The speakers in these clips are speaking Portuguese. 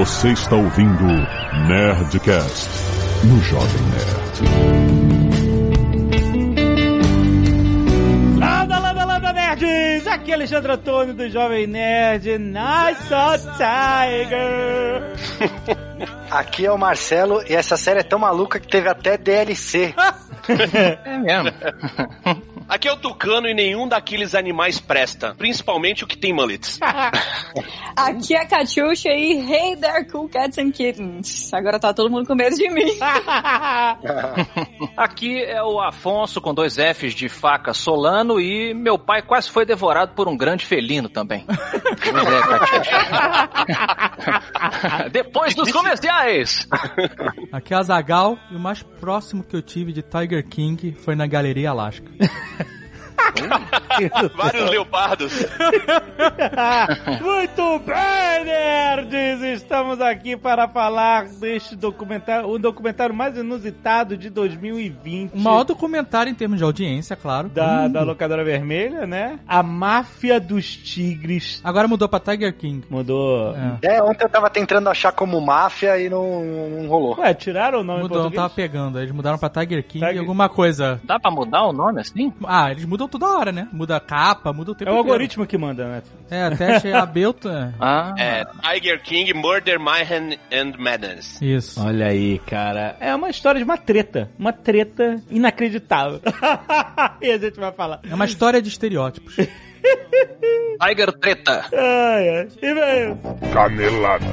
Você está ouvindo Nerdcast no Jovem Nerd. Landa, landa, landa, nerds! Aqui é Alexandre Antônio do Jovem Nerd. Nice Tiger! Aqui é o Marcelo e essa série é tão maluca que teve até DLC. é mesmo. Aqui é o Tucano e nenhum daqueles animais presta, principalmente o que tem mullets. Aqui é a Catiuxa e Hey there, cool cats and kittens. Agora tá todo mundo com medo de mim. Aqui é o Afonso com dois Fs de faca Solano e meu pai quase foi devorado por um grande felino também. Depois dos comerciais! Aqui é a Zagal e o mais próximo que eu tive de Tiger King foi na Galeria Alaska. Vários leopardos. Muito bem, nerds! Estamos aqui para falar deste documentário, o documentário mais inusitado de 2020. O maior documentário em termos de audiência, claro. Da, da locadora vermelha, né? A Máfia dos Tigres. Agora mudou pra Tiger King. Mudou. É, é ontem eu tava tentando achar como máfia e não, não rolou. Ué, tiraram o nome Mudou, não tava pegando. Eles mudaram pra Tiger King Tiger... alguma coisa. Dá pra mudar o nome assim? Ah, eles mudam toda hora, né? Muda a capa, muda o tempo É o inteiro. algoritmo que manda, né? É, até achei a Belta. ah. É, Tiger King, Murder, Mayhem and Madness. Isso. Olha aí, cara. É uma história de uma treta. Uma treta inacreditável. e a gente vai falar. É uma história de estereótipos. Tiger Treta. Ai, ai. E veio. Canelada.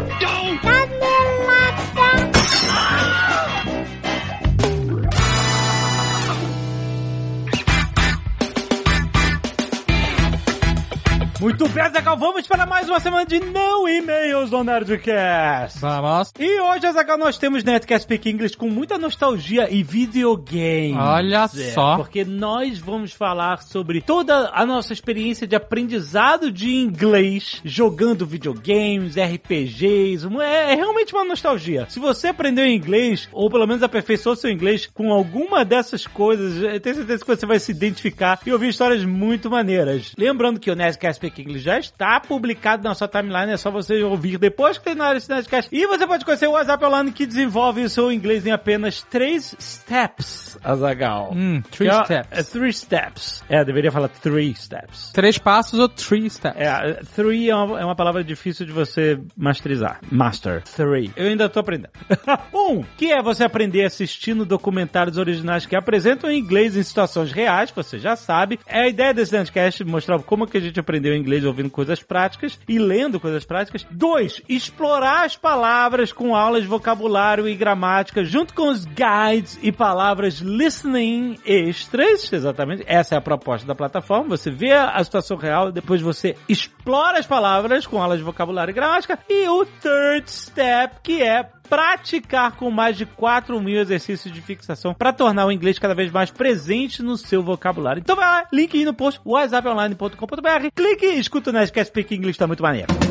Muito bem, Azaghal, vamos para mais uma semana de não e-mails do Nerdcast. Vamos. E hoje, Azaghal, nós temos Nerdcast Speak English com muita nostalgia e videogames. Olha É, só. Porque nós vamos falar sobre toda a nossa experiência de aprendizado de inglês, jogando videogames, RPGs. É, é realmente uma nostalgia. Se você aprendeu inglês, ou pelo menos aperfeiçoou seu inglês com alguma dessas coisas, eu tenho certeza que você vai se identificar e ouvir histórias muito maneiras. Lembrando que o Nerdcast Speak English já está publicado na sua timeline, é só você ouvir depois que terminar esse Nerdcast. E você pode conhecer o WhatsApp Online que desenvolve o seu inglês em apenas três steps, Azagal. Hum, three Que é- steps. É, three steps. É, deveria falar three steps. Três passos ou three steps? É, three é uma, é uma palavra difícil de você masterizar. Master. Three. Eu ainda tô aprendendo. um, que é você aprender assistindo documentários originais que apresentam inglês em situações reais, você já sabe. É a ideia desse Nerdcast mostrar como que a gente aprendeu inglês ouvindo coisas práticas e lendo coisas práticas. Dois, explorar as palavras com aulas de vocabulário e gramática junto com os guides e palavras listening extras. Exatamente. Essa é a proposta da plataforma. Você vê a situação real, depois você explora as palavras com aulas de vocabulário e gramática. E o third step, que é praticar com mais de 4 mil exercícios de fixação para tornar o inglês cada vez mais presente no seu vocabulário. Então vai lá, link aí no post, whatsapponline.com.br, clique e escuta o Nerdcast Speak English, tá muito maneiro.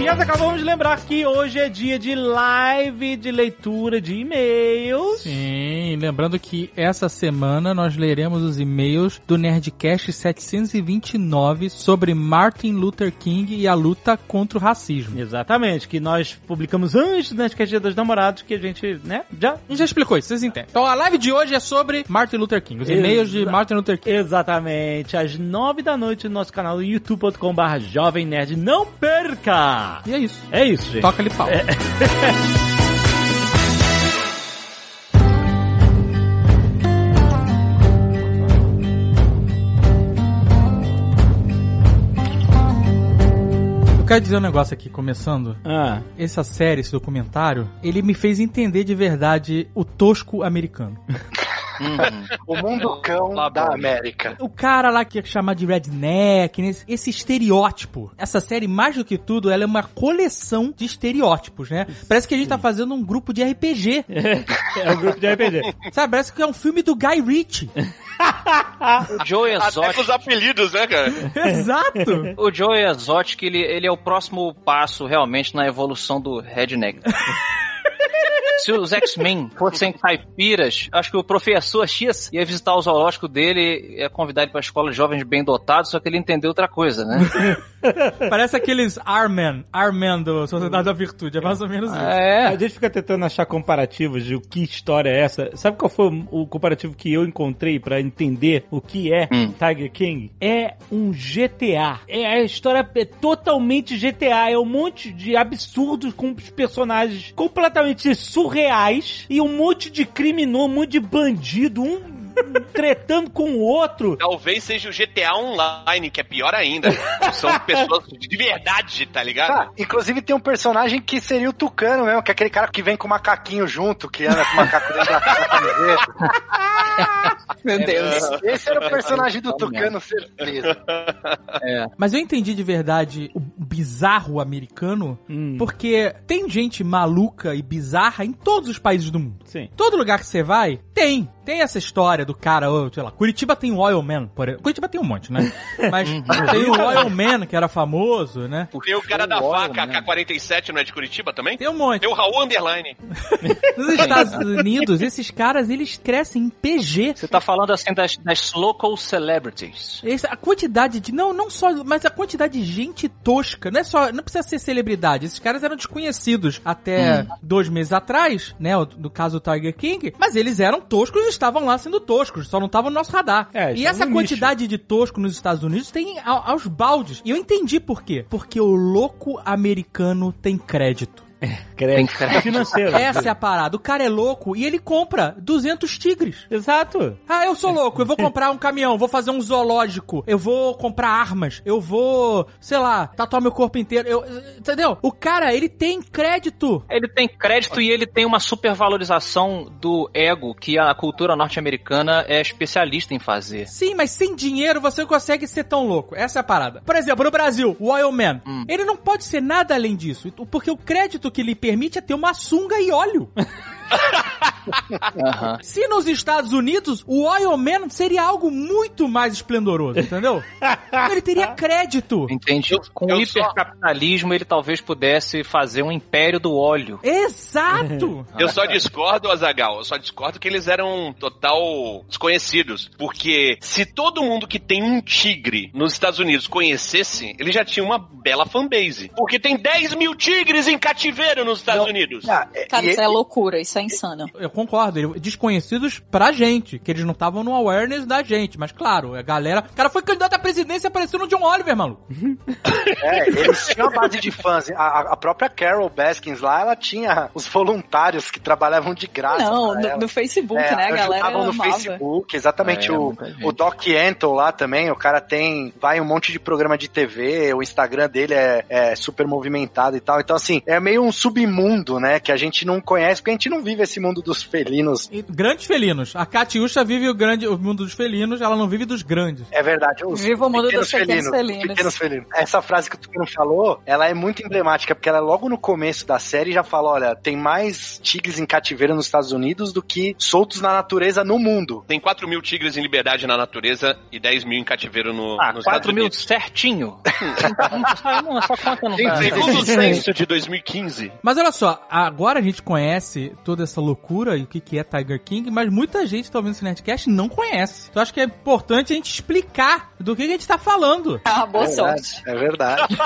E acabamos de lembrar que hoje é dia de live de leitura de e-mails. Sim, lembrando que essa semana nós leremos os e-mails do Nerdcast 729 sobre Martin Luther King e a luta contra o racismo. Exatamente, que nós publicamos antes do Nerdcast Dia dos Namorados, que a gente, né, já... Já explicou isso, vocês entendem. Então a live de hoje é sobre Martin Luther King, os e-mails de Martin Luther King. Exatamente, às nove da noite no nosso canal youtube.com.br Jovem Nerd. Não perca! E é isso. É isso, gente. Toca-lhe pau. Eu quero dizer um negócio aqui, começando. Ah, Essa série, esse documentário, ele me fez entender de verdade o tosco americano. O mundo cão Lá da bom. América. O cara lá que é chamado de redneck, né? esse estereótipo. Essa série, mais do que tudo, ela é uma coleção de estereótipos, né? Parece que a gente tá fazendo um grupo de RPG. é o grupo de RPG. Sabe? Parece que é um filme do Guy Ritchie. O Joe Até com Exotic. os apelidos, né, cara? Exato. O Joe Exotic, ele, ele é o próximo passo realmente na evolução do Redneck. Se os X-Men fossem caipiras, acho que o professor X ia visitar o zoológico dele e ia convidar ele pra escola de jovens bem dotados, só que ele entendeu outra coisa, né? Parece aqueles Armen, Armen do Sociedade da Virtude, é mais ou menos isso. É. A gente fica tentando achar comparativos de o que história é essa. Sabe qual foi o comparativo que eu encontrei pra entender o que é Hum. Tiger King? É um GTA. É a história é totalmente GTA. É um monte de absurdos com os personagens completamente surreais e um monte de criminoso, um monte de bandido, um tretando com o outro. Talvez seja o GTA Online, que é pior ainda. São pessoas de verdade, tá ligado? Ah, inclusive tem um personagem que seria o Tucano mesmo, que é aquele cara que vem com o macaquinho junto, que anda com o macaco dentro da da camiseta. Meu Deus. Esse era o personagem do Tucano, certeza. Mas eu entendi de verdade o bizarro americano, Hum. porque tem gente maluca e bizarra em todos os países do mundo. Sim. Todo lugar que você vai, tem. Tem essa história do cara, ô, sei lá, Curitiba tem o Oil Man, por exemplo. Curitiba tem um monte, né? Mas tem o Oil Man, que era famoso, né? Tem o cara da né? AK-47, não é de Curitiba também? Tem um monte. Tem o Raul Underline. Nos Estados Unidos, esses caras, eles crescem em PG. Você tá falando assim das, das local celebrities. Esse- a quantidade de. Não, não só. Mas a quantidade de gente tosca. Não é só. Não precisa ser celebridade. Esses caras eram desconhecidos até dois meses atrás, né? No caso do Tiger King. Mas eles eram toscos e estavam lá sendo toscos. Só não estavam no nosso radar. É, e estavam essa quantidade de tosco nos Estados Unidos tem aos baldes. E eu entendi por quê. Porque o louco americano tem crédito. Crédito. crédito. financeiro. Essa é a parada. O cara é louco e ele compra 200 tigres. Exato. Ah, eu sou louco, eu vou comprar um caminhão, vou fazer um zoológico, eu vou comprar armas, eu vou, sei lá, tatuar meu corpo inteiro. Eu, entendeu? O cara, ele tem crédito. Ele tem crédito e ele tem uma supervalorização do ego que a cultura norte-americana é especialista em fazer. Sim, mas sem dinheiro você não consegue ser tão louco. Essa é a parada. Por exemplo, no Brasil, o Oil Man, Hum. ele não pode ser nada além disso, porque o crédito que lhe permite é ter uma sunga e óleo. Aham. Se nos Estados Unidos, o Oil Man seria algo muito mais esplendoroso, entendeu? ele teria crédito. Entende? Com eu o só- hipercapitalismo, ele talvez pudesse fazer um império do óleo. Exato! Eu só discordo, Azagal. Eu só discordo que eles eram total desconhecidos. Porque se todo mundo que tem um tigre nos Estados Unidos conhecesse, ele já tinha uma bela fanbase. Porque tem 10 mil tigres em cativeiro nos Estados Unidos. Ah, é- Cara, isso é loucura, isso é insano. Eu concordo, desconhecidos pra gente, que eles não estavam no awareness da gente, mas claro, a galera. O cara foi candidato à presidência e apareceu no John Oliver, maluco. É, eles tinham a base de fãs. A, a própria Carol Baskins lá, ela tinha os voluntários que trabalhavam de graça. Não, pra no, ela. no Facebook, É, né? A galera ajudavam no amava. Facebook, exatamente. É, o, o Doc Antle lá também, o cara tem, vai um monte de programa de TV, o Instagram dele é, é super movimentado e tal. Então, assim, é meio um submundo, né, que a gente não conhece, porque a gente não vive esse mundo dos felinos. E grandes felinos. A Catiuxa vive o, grande, o mundo dos felinos, ela não vive dos grandes. É verdade. Os Viva o mundo pequenos dos pequenos os felinos. pequenos felinos. Essa frase que o Tucano falou, ela é muito emblemática, porque ela é logo no começo da série já fala, olha, tem mais tigres em cativeiro nos Estados Unidos do que soltos na natureza no mundo. Tem 4 mil tigres em liberdade na natureza e 10 mil em cativeiro no, Ah, nos 4 Estados mil Unidos. certinho. Não, não, essa conta não. Segundo o censo de 2015. Mas olha só, agora a gente conhece toda essa loucura e o que, que é Tiger King, mas muita gente que tá ouvindo esse Nerdcast não conhece. Então acho que é importante a gente explicar do que, que a gente tá falando. Ah, boa verdade, sorte. É verdade.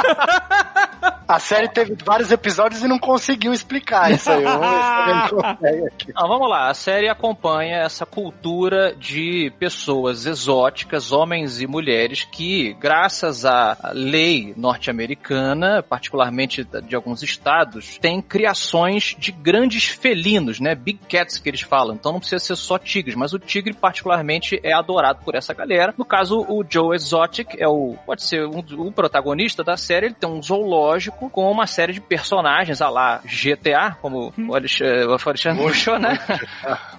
A série teve vários episódios e não conseguiu explicar isso aí. Vamos ver se. Não, vamos lá. A série acompanha essa cultura de pessoas exóticas, homens e mulheres, que, graças à lei norte-americana, particularmente de alguns estados, têm criações de grandes felinos, né? Big cats que eles falam. Então não precisa ser só tigres, mas o tigre, particularmente, é adorado por essa galera. No caso, o Joe Exotic é o, pode ser um, o protagonista da série. Ele tem um zoológico com uma série de personagens, a lá GTA, como o Alexandre, o Alexandre puxou, né?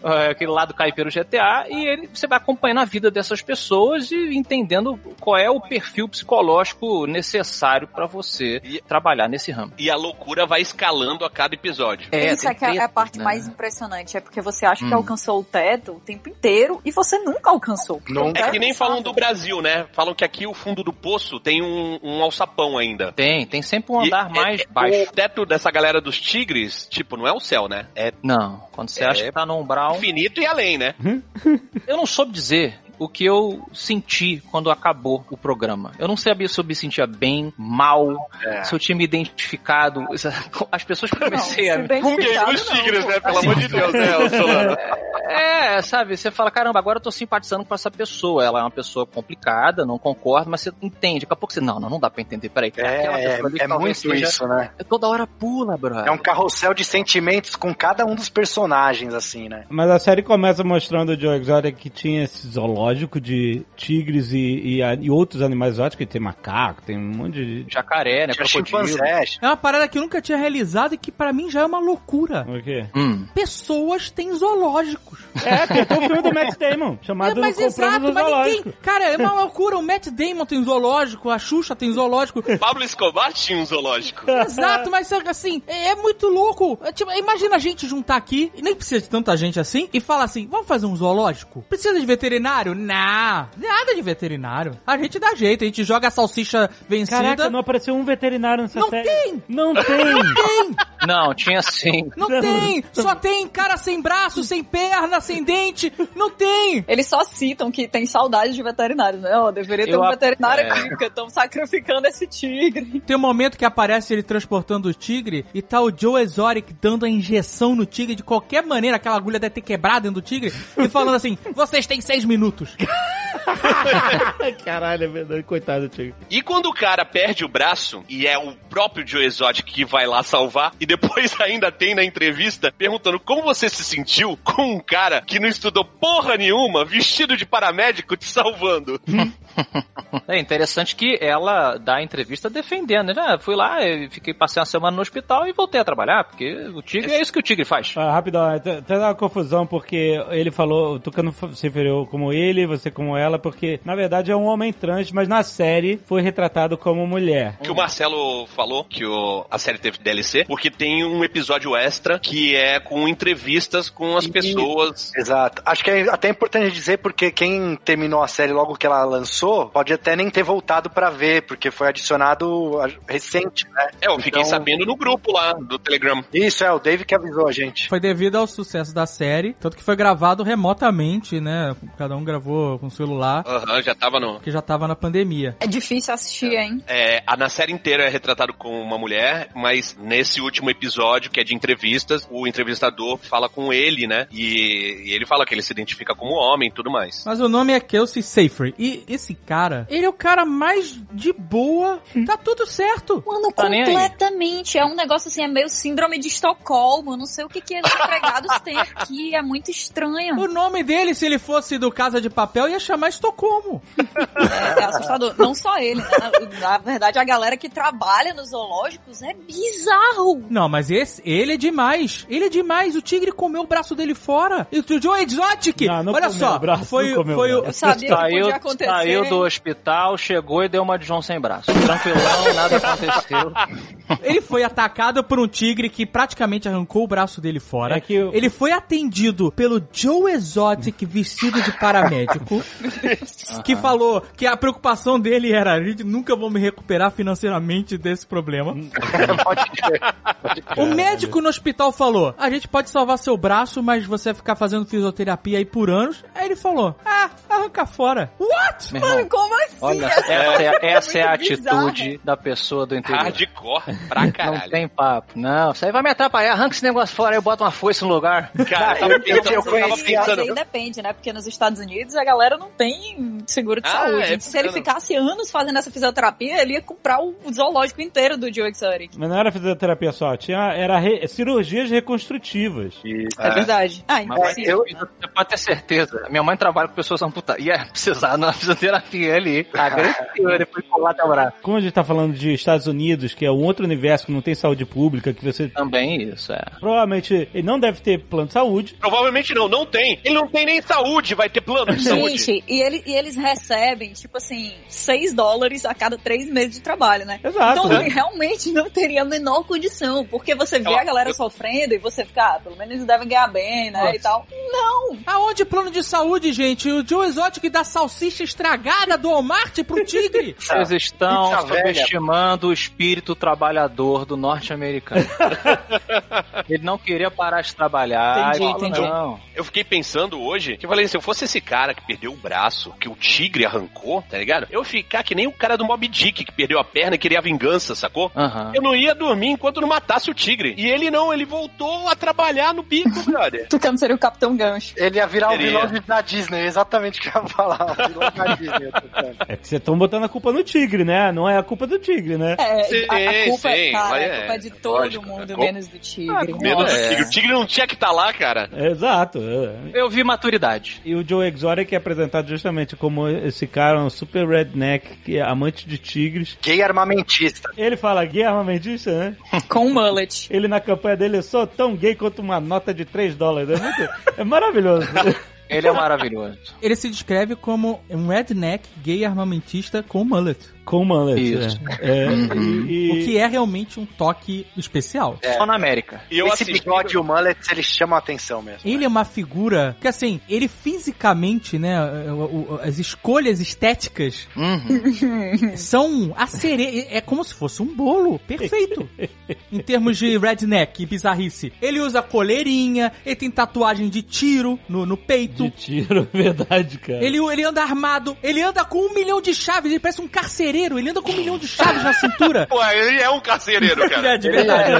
É, Aquele lado caipiro GTA, e ele, você vai acompanhando a vida dessas pessoas e entendendo qual é o perfil psicológico necessário pra você E- trabalhar nesse ramo. E a loucura vai escalando a cada episódio. Isso tem é que é a parte né? Mais impressionante. É porque você acha que Hum. alcançou o teto o tempo inteiro e você nunca alcançou. Não. O É teto que nem falam do Brasil, né? Falam que aqui o fundo do poço tem um, um alçapão ainda. Tem, tem sempre uma, andar E- mais é- baixo. O teto dessa galera dos tigres, tipo, não é o céu, né? É Não, quando você É. acha que tá no umbral. infinito e além, né? Eu não soube dizer o que eu senti quando acabou o programa. Eu não sabia se eu me sentia bem, mal, É. se eu tinha me identificado. As pessoas que eu comecei a. se bem Com quem? Os não, tigres, né? Pelo amor de Deus, né, Solano? É, sabe? Você fala, caramba, agora eu tô simpatizando com essa pessoa. Ela é uma pessoa complicada, não concordo, mas você entende. Daqui a pouco você, não, não, não dá pra entender. Peraí, aquela É, pessoa ali é, é muito seja- isso, né? Toda hora pula, brother. É um carrossel de sentimentos com cada um dos personagens, assim, né? Mas a série começa mostrando o Joe Exotic que tinha esse zoológico de tigres e, e, e outros animais exóticos, que tem macaco, tem um monte de... Jacaré, né? Tinha Crocodilo. chimpanzés. É uma parada que eu nunca tinha realizado e que pra mim já é uma loucura. O quê? Hum. Pessoas têm zoológicos. É, tem até o filme do Matt Damon, chamado É, mas exato, mas Zoológico. ninguém. Cara, é uma loucura. O Matt Damon tem zoológico, a Xuxa tem zoológico. Pablo Escobar tinha um zoológico. Exato, mas assim, é, é muito louco. É, tipo, imagina a gente juntar aqui, e nem precisa de tanta gente assim, e falar assim: vamos fazer um zoológico? Precisa de veterinário? Não, nada de veterinário. A gente dá jeito, a gente joga a salsicha vencida. Caraca, não apareceu um veterinário nessa Não série. tem! Não tem! tem! Não, tinha sim. Não tem! Só tem cara sem braço, sem perna, sem dente. Não tem! Eles só citam que tem saudade de veterinários, né? Ó, deveria ter Eu um veterinário é. aqui, porque estão sacrificando esse tigre. Tem um momento que aparece ele transportando o tigre e tá o Joe Exotic dando a injeção no tigre de qualquer maneira, aquela agulha deve ter quebrado dentro do tigre, e falando assim: vocês têm seis minutos. Caralho, é verdade, coitado do tigre. E quando o cara perde o braço, e é o próprio Joe Exotic que vai lá salvar, e depois ainda tem na entrevista perguntando como você se sentiu com um cara que não estudou porra nenhuma, vestido de paramédico, te salvando. É interessante que ela dá a entrevista defendendo, né? Ah, Fui lá, fiquei passei uma semana no hospital e voltei a trabalhar, porque o tigre é isso que o tigre faz. Ah, rapidão, tem tem uma confusão porque ele falou, o Tucano se referiu como ele, você como ela, porque na verdade é um homem trans, mas na série foi retratado como mulher. Que o Marcelo falou que o- a série teve DLC, porque tem um episódio extra que é com entrevistas com as E- pessoas. Exato. Acho que é até importante dizer, porque quem terminou a série logo que ela lançou, pode até nem ter voltado pra ver, porque foi adicionado recente, né? É, eu fiquei Então- sabendo no grupo lá do Telegram. Isso, é, o Dave que avisou a gente. Foi devido ao sucesso da série, tanto que foi gravado remotamente, né? Cada um gravou com o celular, Aham, já tava no. que já tava na pandemia. É difícil assistir, hein? É, a- na série inteira é retratado com uma mulher, mas nesse último episódio, que é de entrevistas, o entrevistador fala com ele, né? E, e ele fala que ele se identifica como homem e tudo mais. Mas o nome é Kelsey Safry. E esse cara, ele é o cara mais de boa. Tá tudo certo. Mano, Tá completamente. É um negócio assim, é meio síndrome de Estocolmo. Eu não sei o que, que os empregados têm aqui. É muito estranho. O nome dele, se ele fosse do Casa de Papel, ia chamar Estocolmo. É, é assustador. Não só ele, né? Na, na verdade, a galera que trabalha nos zoológicos é bizarro. Não, mas esse, ele é demais. Ele é demais. O tigre comeu o braço dele fora. E o Joe Exotic, Não, não olha só, o braço, foi, não comeu foi o o... Eu sabia que podia acontecer. saiu do hospital, chegou e deu uma de João sem braço. Tranquilão, nada aconteceu. Ele foi atacado por um tigre que praticamente arrancou o braço dele fora. É que o- Ele foi atendido pelo Joe Exotic vestido de paramédico, que falou que a preocupação dele era: a gente nunca vou me recuperar financeiramente desse problema. O médico no hospital falou: a gente pode salvar seu braço, mas você vai ficar fazendo fisioterapia aí por anos. Aí ele falou: ah, arranca fora. What? Meu irmão, Mano, como assim? olha, Essa essa é, essa é a atitude da pessoa do interior. Hardcore pra Não caralho. tem papo. Não, isso aí vai me atrapalhar. Arranca esse negócio fora aí, bota uma foice no lugar. Cara, eu eu- tava pensando, eu eu tava conheci- Mas pensando. aí depende, né? Porque nos Estados Unidos a galera não tem seguro de Ah, saúde. é, Se ele ficasse anos fazendo essa fisioterapia, ele ia comprar o zoológico inteiro do Joe Exotic. Mas não era fisioterapia só, tinha, era re- cirurgias reconstrutivas. É, verdade. Ah, Mas vai impossível. ter- você pode ter certeza. Minha mãe trabalha com pessoas amputadas. Ia precisar na fisioterapia ali. Agressiva, depois colar até o braço. Como a gente tá falando de Estados Unidos, que é um outro universo que não tem saúde pública, que você Também isso, é. provavelmente ele não deve ter plano de saúde. Provavelmente não, não tem. Ele não tem nem saúde, vai ter plano de saúde. Gente, e, ele- e eles recebem, tipo assim, 6 dólares a cada 3 meses de trabalho, né? Exato, Então, né? realmente não teria a menor condição, porque você vê a galera eu- sofrendo e você fica, ah, pelo menos eles devem ganhar bem, né, Nossa. e tal. Não! Aonde plano de saúde, gente? O Joe Exotic dá salsicha estragada do Walmart pro tigre? Vocês estão subestimando o espírito trabalhador do norte-americano. Ele não queria parar de trabalhar. Entendi, entendi. Não. Eu fiquei pensando hoje, que eu falei, se eu fosse esse cara que perdeu o braço, que o tigre arrancou, tá ligado? Eu ia ficar que nem o cara do Mob Dick, que perdeu a perna e queria a vingança, sacou? Aham. Eu não ia dormir enquanto não matasse o tigre. E ele não, ele voltou a trabalhar no bico, brother. Tucano seria o Capitão Gancho. Ele ia virar o Seria. vilão da Disney, exatamente o que eu ia falar. O vilão da Disney, tô falando. É que vocês estão botando a culpa no tigre, né? Não é a culpa do tigre, né? É, Sim, a, a culpa, sim, cara, mas a é, culpa é de todo lógico, mundo, é. menos do tigre. Menos Nossa. o tigre. O tigre não tinha que estar lá, cara. Exato. é. Eu vi maturidade. E o Joe Exotic é apresentado justamente como esse cara, um super redneck, que é amante de tigres. Gay armamentista. Ele fala gay armamentista, né? Com um mullet. Ele na campanha dele, eu sou tão gay quanto uma nota de 3 dólares. É, muito, é maravilhoso. Ele é maravilhoso. Ele se descreve como um redneck gay armamentista com mullet. Com mullet. Isso. É. É, e, O que é realmente um toque especial. Só na América. E eu Esse assisti. bigode e o mullet, eles chamam a atenção mesmo. Ele é uma figura que, assim, ele fisicamente, né, o- o- as escolhas estéticas Uhum. são a cereja. É como se fosse um bolo perfeito. em termos de redneck e bizarrice. Ele usa coleirinha, ele tem tatuagem de tiro no, no peito. De tiro, verdade, cara. Ele, ele anda armado, ele anda com um milhão de chaves, ele parece um carcereiro, ele anda com um milhão de chaves na cintura. Pô, ele é um carcereiro, cara. É, de verdade.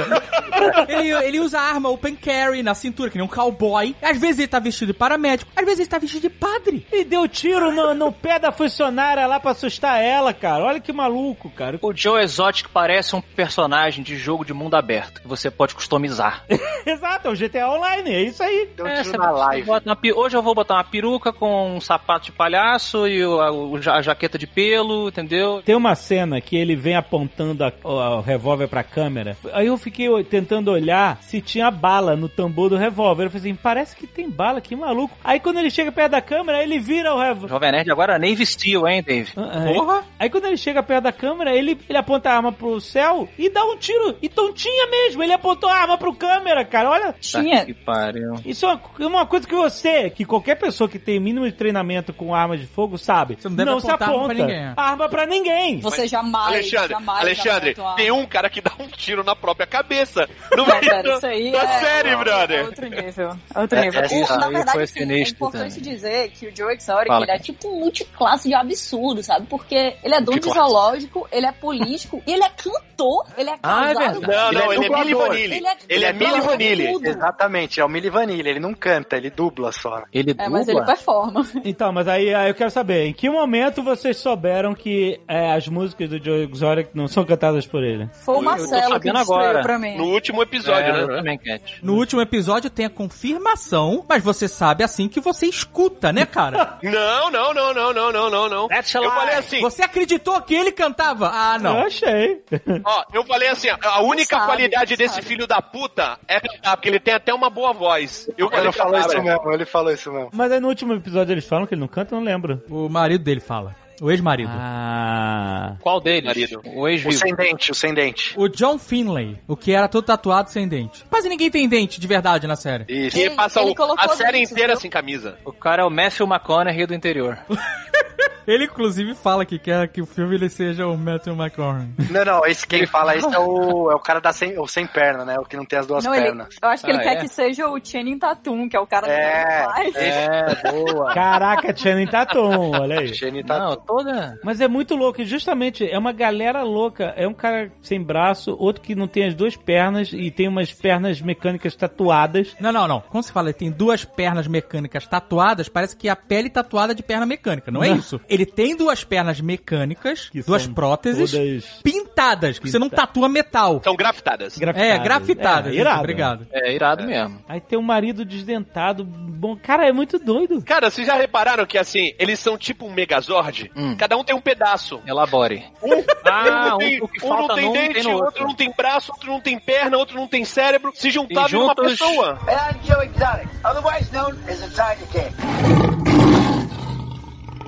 ele, ele usa arma open carry na cintura, que nem um cowboy. Às vezes ele tá vestido de paramédico, às vezes ele tá vestido de padre. Ele deu tiro no, no pé da funcionária lá pra assustar ela, cara. Olha que maluco, cara. O Joe Exotic parece um personagem de jogo de mundo aberto que você pode customizar. Exato, é o GTA Online, é isso aí. Deu um É, tiro na live. bota uma Hoje eu vou botar uma peruca com um sapato de palhaço e o- a, a jaqueta de pelo, entendeu? Tem uma cena que ele vem apontando a- o, o revólver pra câmera. Aí eu fiquei tentando olhar se tinha bala no tambor do revólver. Eu falei assim, parece que tem bala, que maluco. Aí quando ele chega perto da câmera, ele vira o revólver. Jovem Nerd agora nem vestiu, hein, Dave? Porra! Aí quando ele chega perto da câmera, ele, ele aponta a arma pro céu e dá um tiro. Então tinha mesmo, ele apontou a arma pro câmera, cara. Olha, Tinha. Tá que pariu. isso é uma, uma coisa que você, que qualquer pessoa que tem mínimo de treinamento com arma de fogo sabe. Você não deve se apontar arma aponta pra ninguém. arma pra ninguém. Você jamais, Alexandre, jamais Alexandre, tem um cara que dá um tiro na própria cabeça. No Não, meio cara, da- isso aí da é, série, é brother. outro nível. É outro É, nível. O- na verdade, foi assim, é importante também. dizer que o Joe Exotic, Fala, ele é tipo um multiclasse de absurdo, sabe? Porque ele é dono de zoológico, ele é político e ele é cantor, ele é Ah, é casado. verdade. Não, não, Ele ele é é Milli. Vanilli. Ele é- Ele é Milli Vanilli. Exatamente, é o Milli Vanilli, ele não canta, ele dubla só. Ele É, mas ele dubla? performa. Então, mas aí, aí eu quero saber, em que momento vocês souberam que é, as músicas do Joe Exotic não são cantadas por ele? Foi o Eu Marcelo que agora. pra mim. No último episódio, É, né? também, Cat. No último episódio tem a confirmação, mas você sabe assim que você escuta, né, cara? Não, não, não, não, não, não, não, não. Eu falei assim, Você acreditou que ele cantava? Ah, Eu não. achei. ó, eu falei assim, a única sabe, qualidade desse sabe. filho da puta é cantar, porque ele tem até uma boa voz. Eu Ele falou isso mesmo, ele falou isso mesmo. Mas aí no último episódio eles falam que ele não canta, eu não lembro. O marido dele fala. O ex-marido. Ah. Qual deles? Marido. O O ex-vivo. sem dente, o sem dente. O John Finlay, o que era todo tatuado sem dente. Quase ninguém tem dente de verdade na série. Isso. E ele Ele- passa ele o- a série dentes, inteira viu? sem camisa. O cara é o Matthew McConaughey do interior. Ele, inclusive, fala que quer que o filme ele seja o Matthew McConaughey. Não, não, esse quem fala isso é o, é o cara da sem, o sem perna, né? O que não tem as duas Não, ele, pernas. eu acho que ele Ah, quer é? que seja o Channing Tatum, que é o cara É. do. É, boa. Caraca, Channing Tatum, olha aí. Shane tá Não, toda... Mas é muito louco, e justamente é uma galera louca. É um cara sem braço, outro que não tem as duas pernas e tem umas pernas mecânicas tatuadas. Não, não, não. Quando se fala que tem duas pernas mecânicas tatuadas, parece que é a pele tatuada de perna mecânica. Não é Não. isso. Ele tem duas pernas mecânicas, Que duas próteses, todas pintadas, que você não tatua metal. São grafitadas. grafitadas. É, grafitadas. É, isso, irado. Obrigado. É irado mesmo. Aí tem um marido desdentado. Bom, cara, é muito doido. Cara, vocês já repararam que assim, eles são tipo um Megazord? Hum. Cada um tem um pedaço. Elabore. Um, Ah, não tem, um- um não tem num, dente, outro. outro. não tem braço, outro não tem perna, outro não tem cérebro. Se juntaram E em uma juntos- pessoa. And I'm Joe Exotic, otherwise known as the Tiger King.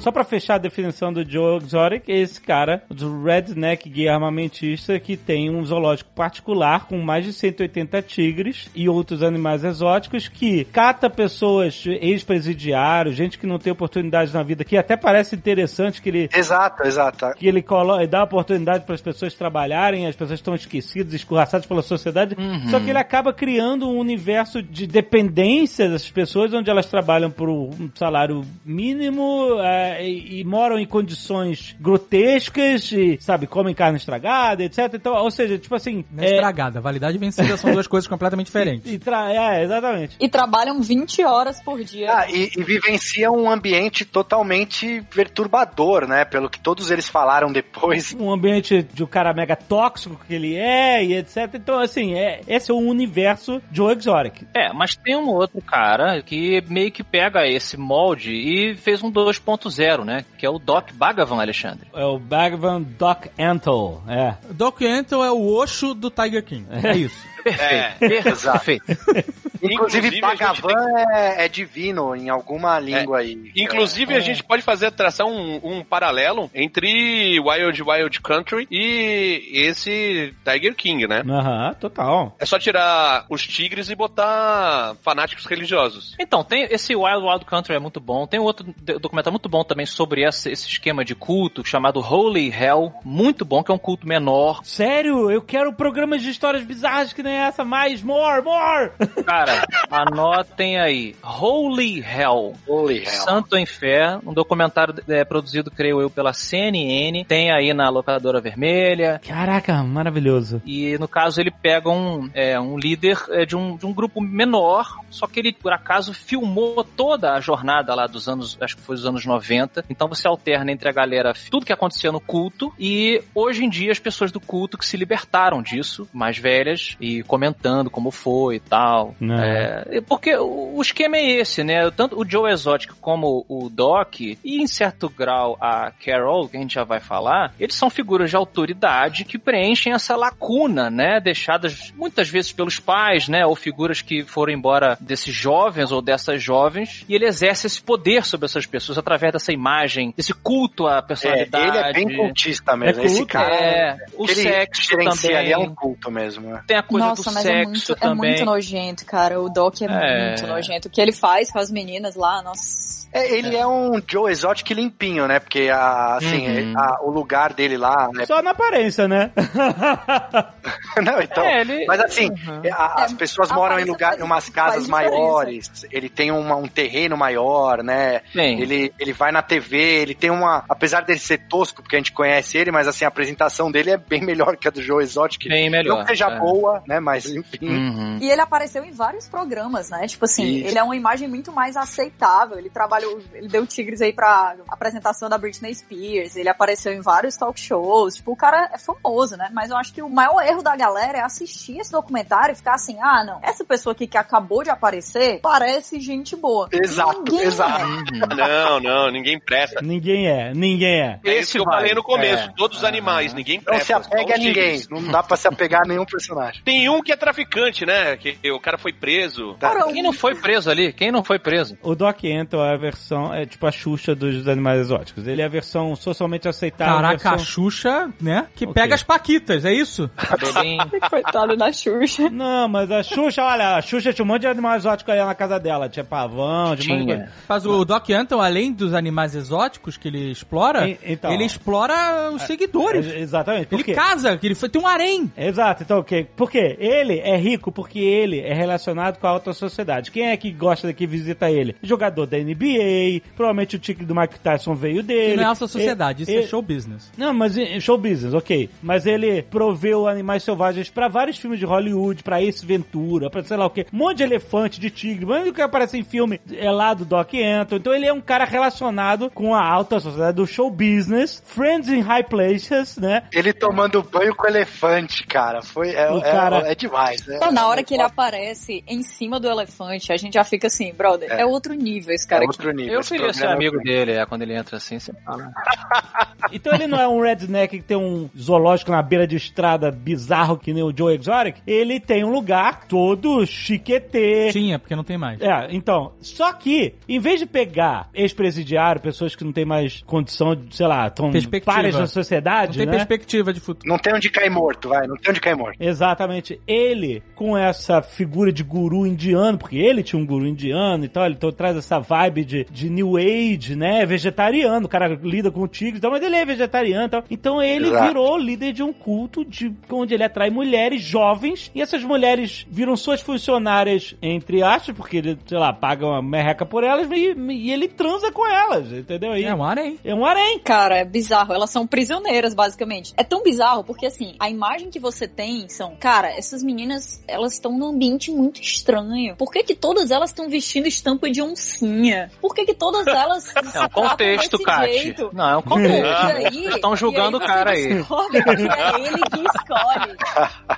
Só pra fechar a definição do Joe Exotic, é esse cara, do redneck gay armamentista, que tem um zoológico particular com mais de 180 tigres e outros animais exóticos que cata pessoas ex-presidiários, gente que não tem oportunidade na vida, que até parece interessante que ele Exato, exato. que ele colo- dá oportunidade para as pessoas trabalharem, as pessoas estão esquecidas, escorraçadas pela sociedade. Só que ele acaba criando um universo de dependência dessas pessoas, onde elas trabalham por um salário mínimo é, e, e moram em condições grotescas, e, sabe, comem carne estragada, etc. Então, ou seja, tipo assim. Não é estragada. Validade e vencida são duas coisas completamente diferentes. e tra- é, exatamente. E trabalham 20 horas por dia. Ah, e, e vivencia um ambiente totalmente perturbador, né? Pelo que todos eles falaram depois. um ambiente de um cara mega tóxico que ele é e etc. Então, assim, é, esse é o universo Joe Exotic. É, mas tem um outro cara que meio que pega esse molde e fez um 2.0, né? Que é o Doc Bagavan, Alexandre. É o Bhagavan Doc Antle. É. Doc Antle é o Osho do Tiger King. É isso. É. Perfeito. Inclusive, Inclusive, gente Bhagavan é, é divino em alguma língua aí. Inclusive, a gente pode fazer, traçar um, um paralelo entre Wild Wild Country e esse Tiger King, né? Aham, total. É só tirar os tigres e botar fanáticos religiosos. Então, tem esse Wild Wild Country é muito bom. Tem outro documentário muito bom também sobre esse, esse esquema de culto chamado Holy Hell. Muito bom, que é um culto menor. Sério, eu quero programas de histórias bizarras que nem essa, mais, more, more! Cara, anotem aí. Holy Hell. Holy hell. Santo em Fé, um documentário é, produzido, creio eu, pela CNN. Tem aí na locadora vermelha. Caraca, maravilhoso. E no caso ele pega um, é, um líder é, de, um, de um grupo menor, só que ele por acaso filmou toda a jornada lá dos anos, acho que foi dos anos 90. Então você alterna entre a galera, tudo que acontecia no culto e hoje em dia as pessoas do culto que se libertaram disso, mais velhas, e comentando como foi e tal. Não. É, porque o esquema é esse, né? Tanto o Joe Exotic como o Doc, e em certo grau a Carol, que a gente já vai falar, eles são figuras de autoridade que preenchem essa lacuna, né? Deixadas muitas vezes pelos pais, né? Ou figuras que foram embora desses jovens ou dessas jovens, e ele exerce esse poder sobre essas pessoas através dessa imagem, esse culto à É, personalidade. ele é bem cultista mesmo. É Esse culto, cara. É, o sexo também. ali é um culto mesmo. né? Tem a coisa Nossa, mas é muito, é também. muito nojento, cara. O Doc é, É. muito nojento. O que ele faz com as meninas lá, nossa. É, ele é. um Joe Exotic limpinho, né? Porque a, assim, Uhum. a- o lugar dele lá. Né? Só na aparência, né? Não, então. É, ele- Mas assim, Uhum. a- as É, pessoas moram em lugar, faz- em umas casas maiores. Ele tem uma- um terreno maior, né? Ele, ele vai na TV, ele tem uma. Apesar dele ser tosco, porque a gente conhece ele, mas assim, a apresentação dele é bem melhor que a do Joe Exotic. Bem melhor. Não seja é. boa, né? Mas enfim. Uhum. E ele apareceu em vários programas, né? Tipo assim, Isso. ele é uma imagem muito mais aceitável. Ele trabalhou, ele deu tigres aí pra apresentação da Britney Spears. Ele apareceu em vários talk shows. Tipo, o cara é famoso, né? Mas eu acho que o maior erro da galera é assistir esse documentário e ficar assim: ah, não, essa pessoa aqui que acabou de aparecer parece gente boa. Exato, Ninguém exato. é. Não, não, ninguém presta. ninguém é, ninguém é. É isso Esse que eu falei no começo. É. Todos os animais, ninguém Não presta. se apegue só a ninguém. Não dá pra se apegar a nenhum personagem. Tem um que é traficante, né? Que o cara foi preso. Tá. Quem não foi preso ali? Quem não foi preso? O Doc Antle é versão, é tipo a Xuxa dos animais exóticos. Ele é a versão socialmente aceitável. Caraca, a versão... Xuxa, né? Que Ok. pega as paquitas, é isso? Cabelinho. Coitado da Xuxa. Não, mas a Xuxa, olha, a Xuxa tinha um monte de animal exótico aí na casa dela. Tinha pavão, de Tinha. Mas o Doc Antle, além dos animais exóticos que ele explora, E- então. ele explora os seguidores. É, Exatamente. Por Ele quê? casa, que ele foi, tem um harém. Exato, então o quê? Por quê? Ele é rico porque ele é relacionado com a alta sociedade. Quem é que gosta daqui e visita ele? Jogador da NBA, provavelmente o tique do Mike Tyson veio dele. Não é alta sociedade, isso Ele- é show business. Não, mas show business, ok. Mas ele proveu animais selvagens pra vários filmes de Hollywood, pra Ace Ventura, pra sei lá o quê. Um monte de elefante, de tigre, um monte de que aparece em filme é lá do Doc Antle. Então ele é um cara relacionado com a alta sociedade do show business, friends in high places, né? Ele tomando banho com elefante, cara. Foi, é, O é- cara- é demais, né? Então, na hora que ele aparece, em cima do elefante, a gente já fica assim, brother, é, É. outro nível esse cara é aqui. Outro nível. Eu queria ser é amigo nível. dele, é, quando ele entra assim, você fala. Então ele não é um redneck que tem um zoológico na beira de estrada bizarro que nem o Joe Exotic. Ele tem um lugar todo chiquetê. Tinha, porque não tem mais. É, então, só que, em vez de pegar ex-presidiário, pessoas que não têm mais condição de, sei lá, estão pares na Não sociedade, tem né? perspectiva de futuro. Não tem onde cair morto, vai. Não tem onde cair morto. Exatamente. Ele, com essa figura de guru indiano, porque ele tinha um guru indiano e tal, ele então traz essa vibe de, de New Age, né? Vegetariano, o cara lida com o tigre e tal, mas ele é vegetariano e tal. Então ele Exato. virou líder de um culto de, onde ele atrai mulheres jovens e essas mulheres viram suas funcionárias, entre aspas, porque ele, sei lá, paga uma merreca por elas e, e ele transa com elas, entendeu? E É um harém. é um harém. Cara, é bizarro. Elas são prisioneiras, basicamente. É tão bizarro porque, assim, a imagem que você tem são, cara, essas meninas, elas estão num ambiente muito estranho. Por que que todas elas estão vestindo estampa de oncinha? Por que que todas elas É um contexto, desse Kat. jeito? Não, é um contexto. aí- Estão julgando o cara aí. é ele que escolhe.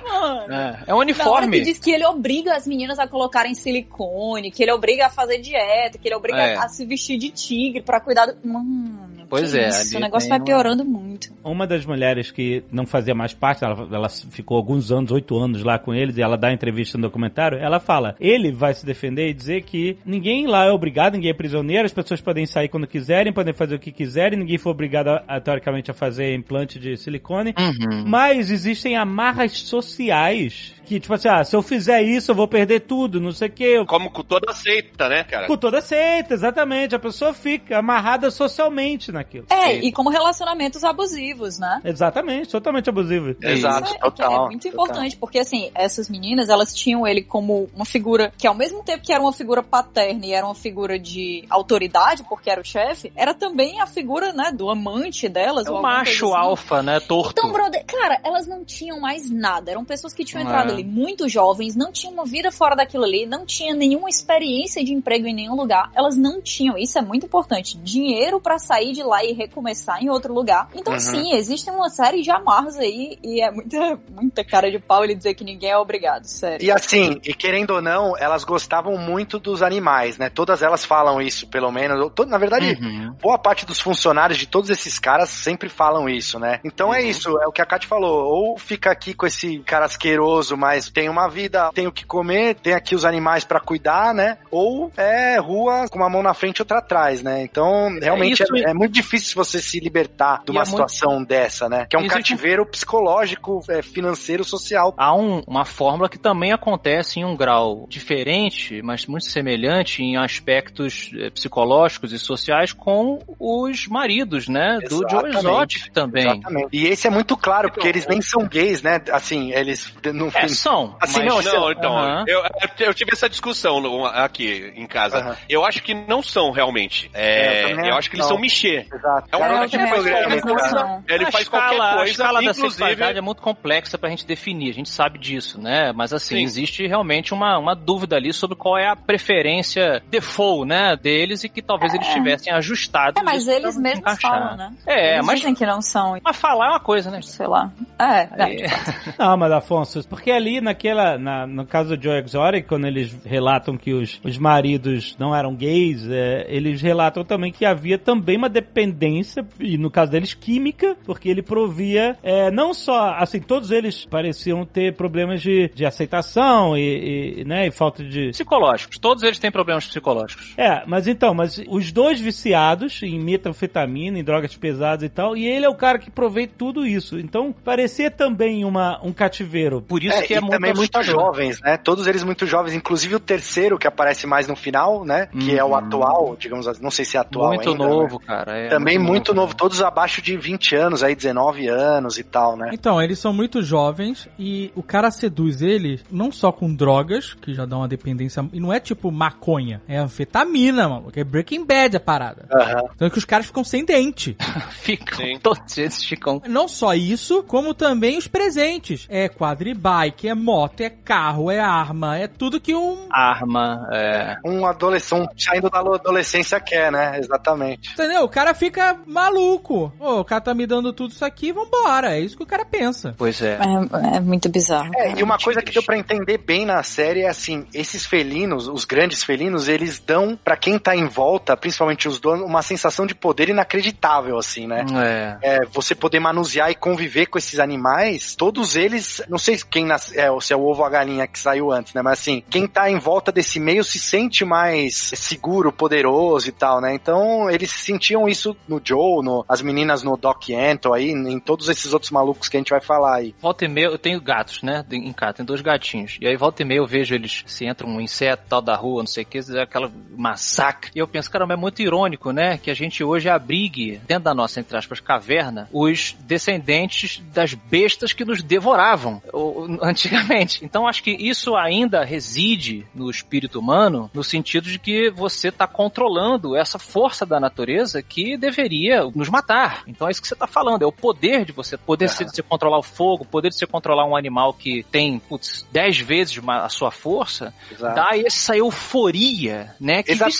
Mano. É, é um hora que uniforme. diz que ele obriga as meninas a colocarem silicone, que ele obriga a fazer dieta, que ele obriga É. a se vestir de tigre pra cuidar do. Mano, Pois é, Isso, o negócio vai uma- piorando muito. Uma das mulheres que não fazia mais parte, ela, ela ficou alguns anos, oito anos lá com eles, e ela dá entrevista no documentário, ela fala, ele vai se defender e dizer que ninguém lá é obrigado, ninguém é prisioneiro, as pessoas podem sair quando quiserem, podem fazer o que quiserem, ninguém foi obrigado, a, a, teoricamente, a fazer implante de silicone, Uhum. mas existem amarras sociais que, tipo assim, ah, se eu fizer isso, eu vou perder tudo, não sei o que, Como com toda seita, né, cara? com toda seita, exatamente. A pessoa fica amarrada socialmente naquilo. É, Sim. e como relacionamentos abusivos, né? Exatamente, totalmente abusivo. Exato, Isso é- total. É muito total. importante, porque assim, essas meninas, elas tinham ele como uma figura que ao mesmo tempo que era uma figura paterna e era uma figura de autoridade, porque era o chefe, era também a figura, né, do amante delas. É alguma macho assim. alfa, né? Torto. Então, brother, cara, elas não tinham mais nada. Eram pessoas que tinham É. entrado ali muito jovens, não tinham uma vida fora daquilo ali, não tinha nenhuma experiência de emprego em nenhum lugar. Elas não tinham, isso é muito importante, dinheiro pra sair de lá e recomeçar em outro lugar. Então, Uhum. sim, existem uma série de amarras aí e é muita, muita cara de pau ele dizer que ninguém é obrigado, sério. E assim, e querendo ou não, elas gostavam muito dos animais, né? Todas elas falam isso, pelo menos. Na verdade, Uhum. boa parte dos funcionários de todos esses caras sempre falam isso, né? Então é isso, é o que a Kat falou. Ou fica aqui com esse cara asqueroso, mas tem uma vida, tem o que comer, tem aqui os animais pra cuidar, né? Ou é rua com uma mão na frente e outra atrás, né? Então, realmente isso é, e- é muito difícil você se libertar de uma é muito- situação dessa, né? Que é um Existe- cativeiro psicológico, é, financeiro, social. Há um- uma fórmula que também acontece em um grau diferente, mas muito semelhante em aspectos psicológicos e sociais com os maridos, né? Do Joe. Exotic também. Exatamente. E esse é muito claro, porque eles nem são gays, né? Assim, eles no É, fim. são. Assim, mas- não, Não, você- então, Aham. eu, eu- eu tive essa discussão aqui em casa. Aham. Eu acho que não são realmente. É, É, eu eu acho que que eles não. são Michê. Exato. É um Cara, que faz qualquer não coisa. Ele a faz escala, qualquer a coisa, escala da inclusive. sexualidade é muito complexa pra gente definir, a gente sabe disso, né? Mas assim, Sim. existe realmente uma, uma dúvida ali sobre qual é a preferência default, né, deles e que talvez eles tivessem ajustado. É, mas eles mesmos encaixar. falam, né? É, eles mas, dizem que não são, mas falar é uma coisa, né? sei lá. É, é. Não, mas Afonso, porque ali naquela, na- no caso do Joe Exotic, quando eles relatam que os, os maridos não eram gays, é, eles relatam também que havia também uma dependência, e no caso deles, química, porque ele provia, é, não só, assim, todos eles pareciam ter problemas de, de aceitação e, e, né, e falta de, Psicológicos, todos eles têm problemas psicológicos. é, mas então, mas os dois viciados em metanfetamina, em drogas pesadas e tal, e ele é o cara que provei tudo isso. Então, parecia também uma, um cativeiro. Por isso É, que é muito também muito jovens, né? Todos eles muito jovens, inclusive o terceiro que aparece mais no final, né? Que é o Uhum. atual, digamos assim, não sei se é atual Muito ainda, né? novo, cara. é Também muito novo, todos abaixo de 20 anos, aí 19 anos e tal, né? Então, eles são muito jovens e o cara seduz eles não só com drogas, que já dá uma dependência, e não é tipo maconha, é anfetamina, que é Breaking Bad a parada. Aham. Então é que os caras ficam sem dente. Ficam, Sim. todos eles ficam. Não só isso, como também os presentes. É quadribike, é moto, é carro, é arma, é tudo que um. Arma, é. Um adolescente, um saindo da adolescência quer, né? Exatamente. Entendeu? O cara fica maluco. Pô, o cara tá me dando tudo isso aqui, vambora. É isso que o cara pensa. Pois é. É, é muito bizarro. É, e uma coisa que deu pra entender bem na série é assim, esses felinos, os grandes felinos, eles dão pra quem tá em volta, principalmente os donos, uma sensação de poder inacreditável, assim, né? É. É, você poder manusear e conviver com esses animais, todos eles, não sei quem nas, é, se é o ovo ou a galinha que saiu antes, né? Mas assim, quem tá em volta desse meio se sente mais seguro, poderoso e tal, né? Então, eles sentiam isso no Joe, no, as meninas no Doc Antle aí, em todos esses outros malucos que a gente vai falar aí. Volta e meia, eu tenho gatos, né? Em casa, tem dois gatinhos. E aí volta e meia eu vejo eles, se entra um inseto tal da rua, não sei o que, é aquela massacre. E eu penso, caramba, é muito irônico, né? Que a gente hoje abrigue, dentro da nossa, entre aspas, caverna, os descendentes das bestas que nos devoravam antigamente. Então acho que isso ainda reside no espírito humano, no sentido de que você está controlando essa força da natureza que deveria nos matar. Então é isso que você está falando, é o poder de você, poder de você controlar o fogo, poder de você controlar um animal que tem, putz, 10 vezes a sua força, dá essa euforia, né, que Exato.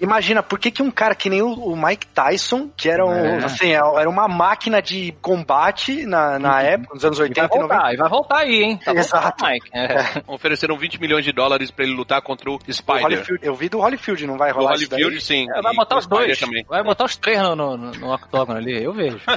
Imagina, por que, que um cara que nem o, o Mike Tyson, que era um, É. assim, era uma máquina de combate na, na época, nos anos E vai 80 e 90. voltar, e vai voltar aí, hein? Tá Exato. voltando, Mike. É. Ofereceram 20 milhões de dólares pra ele lutar contra o O Spider. Holyfield, eu vi do Holyfield, não vai O rolar isso daí? Holyfield, sim. É, vai botar o os dois. Também. Vai botar os três no, no, no octógono ali, eu vejo.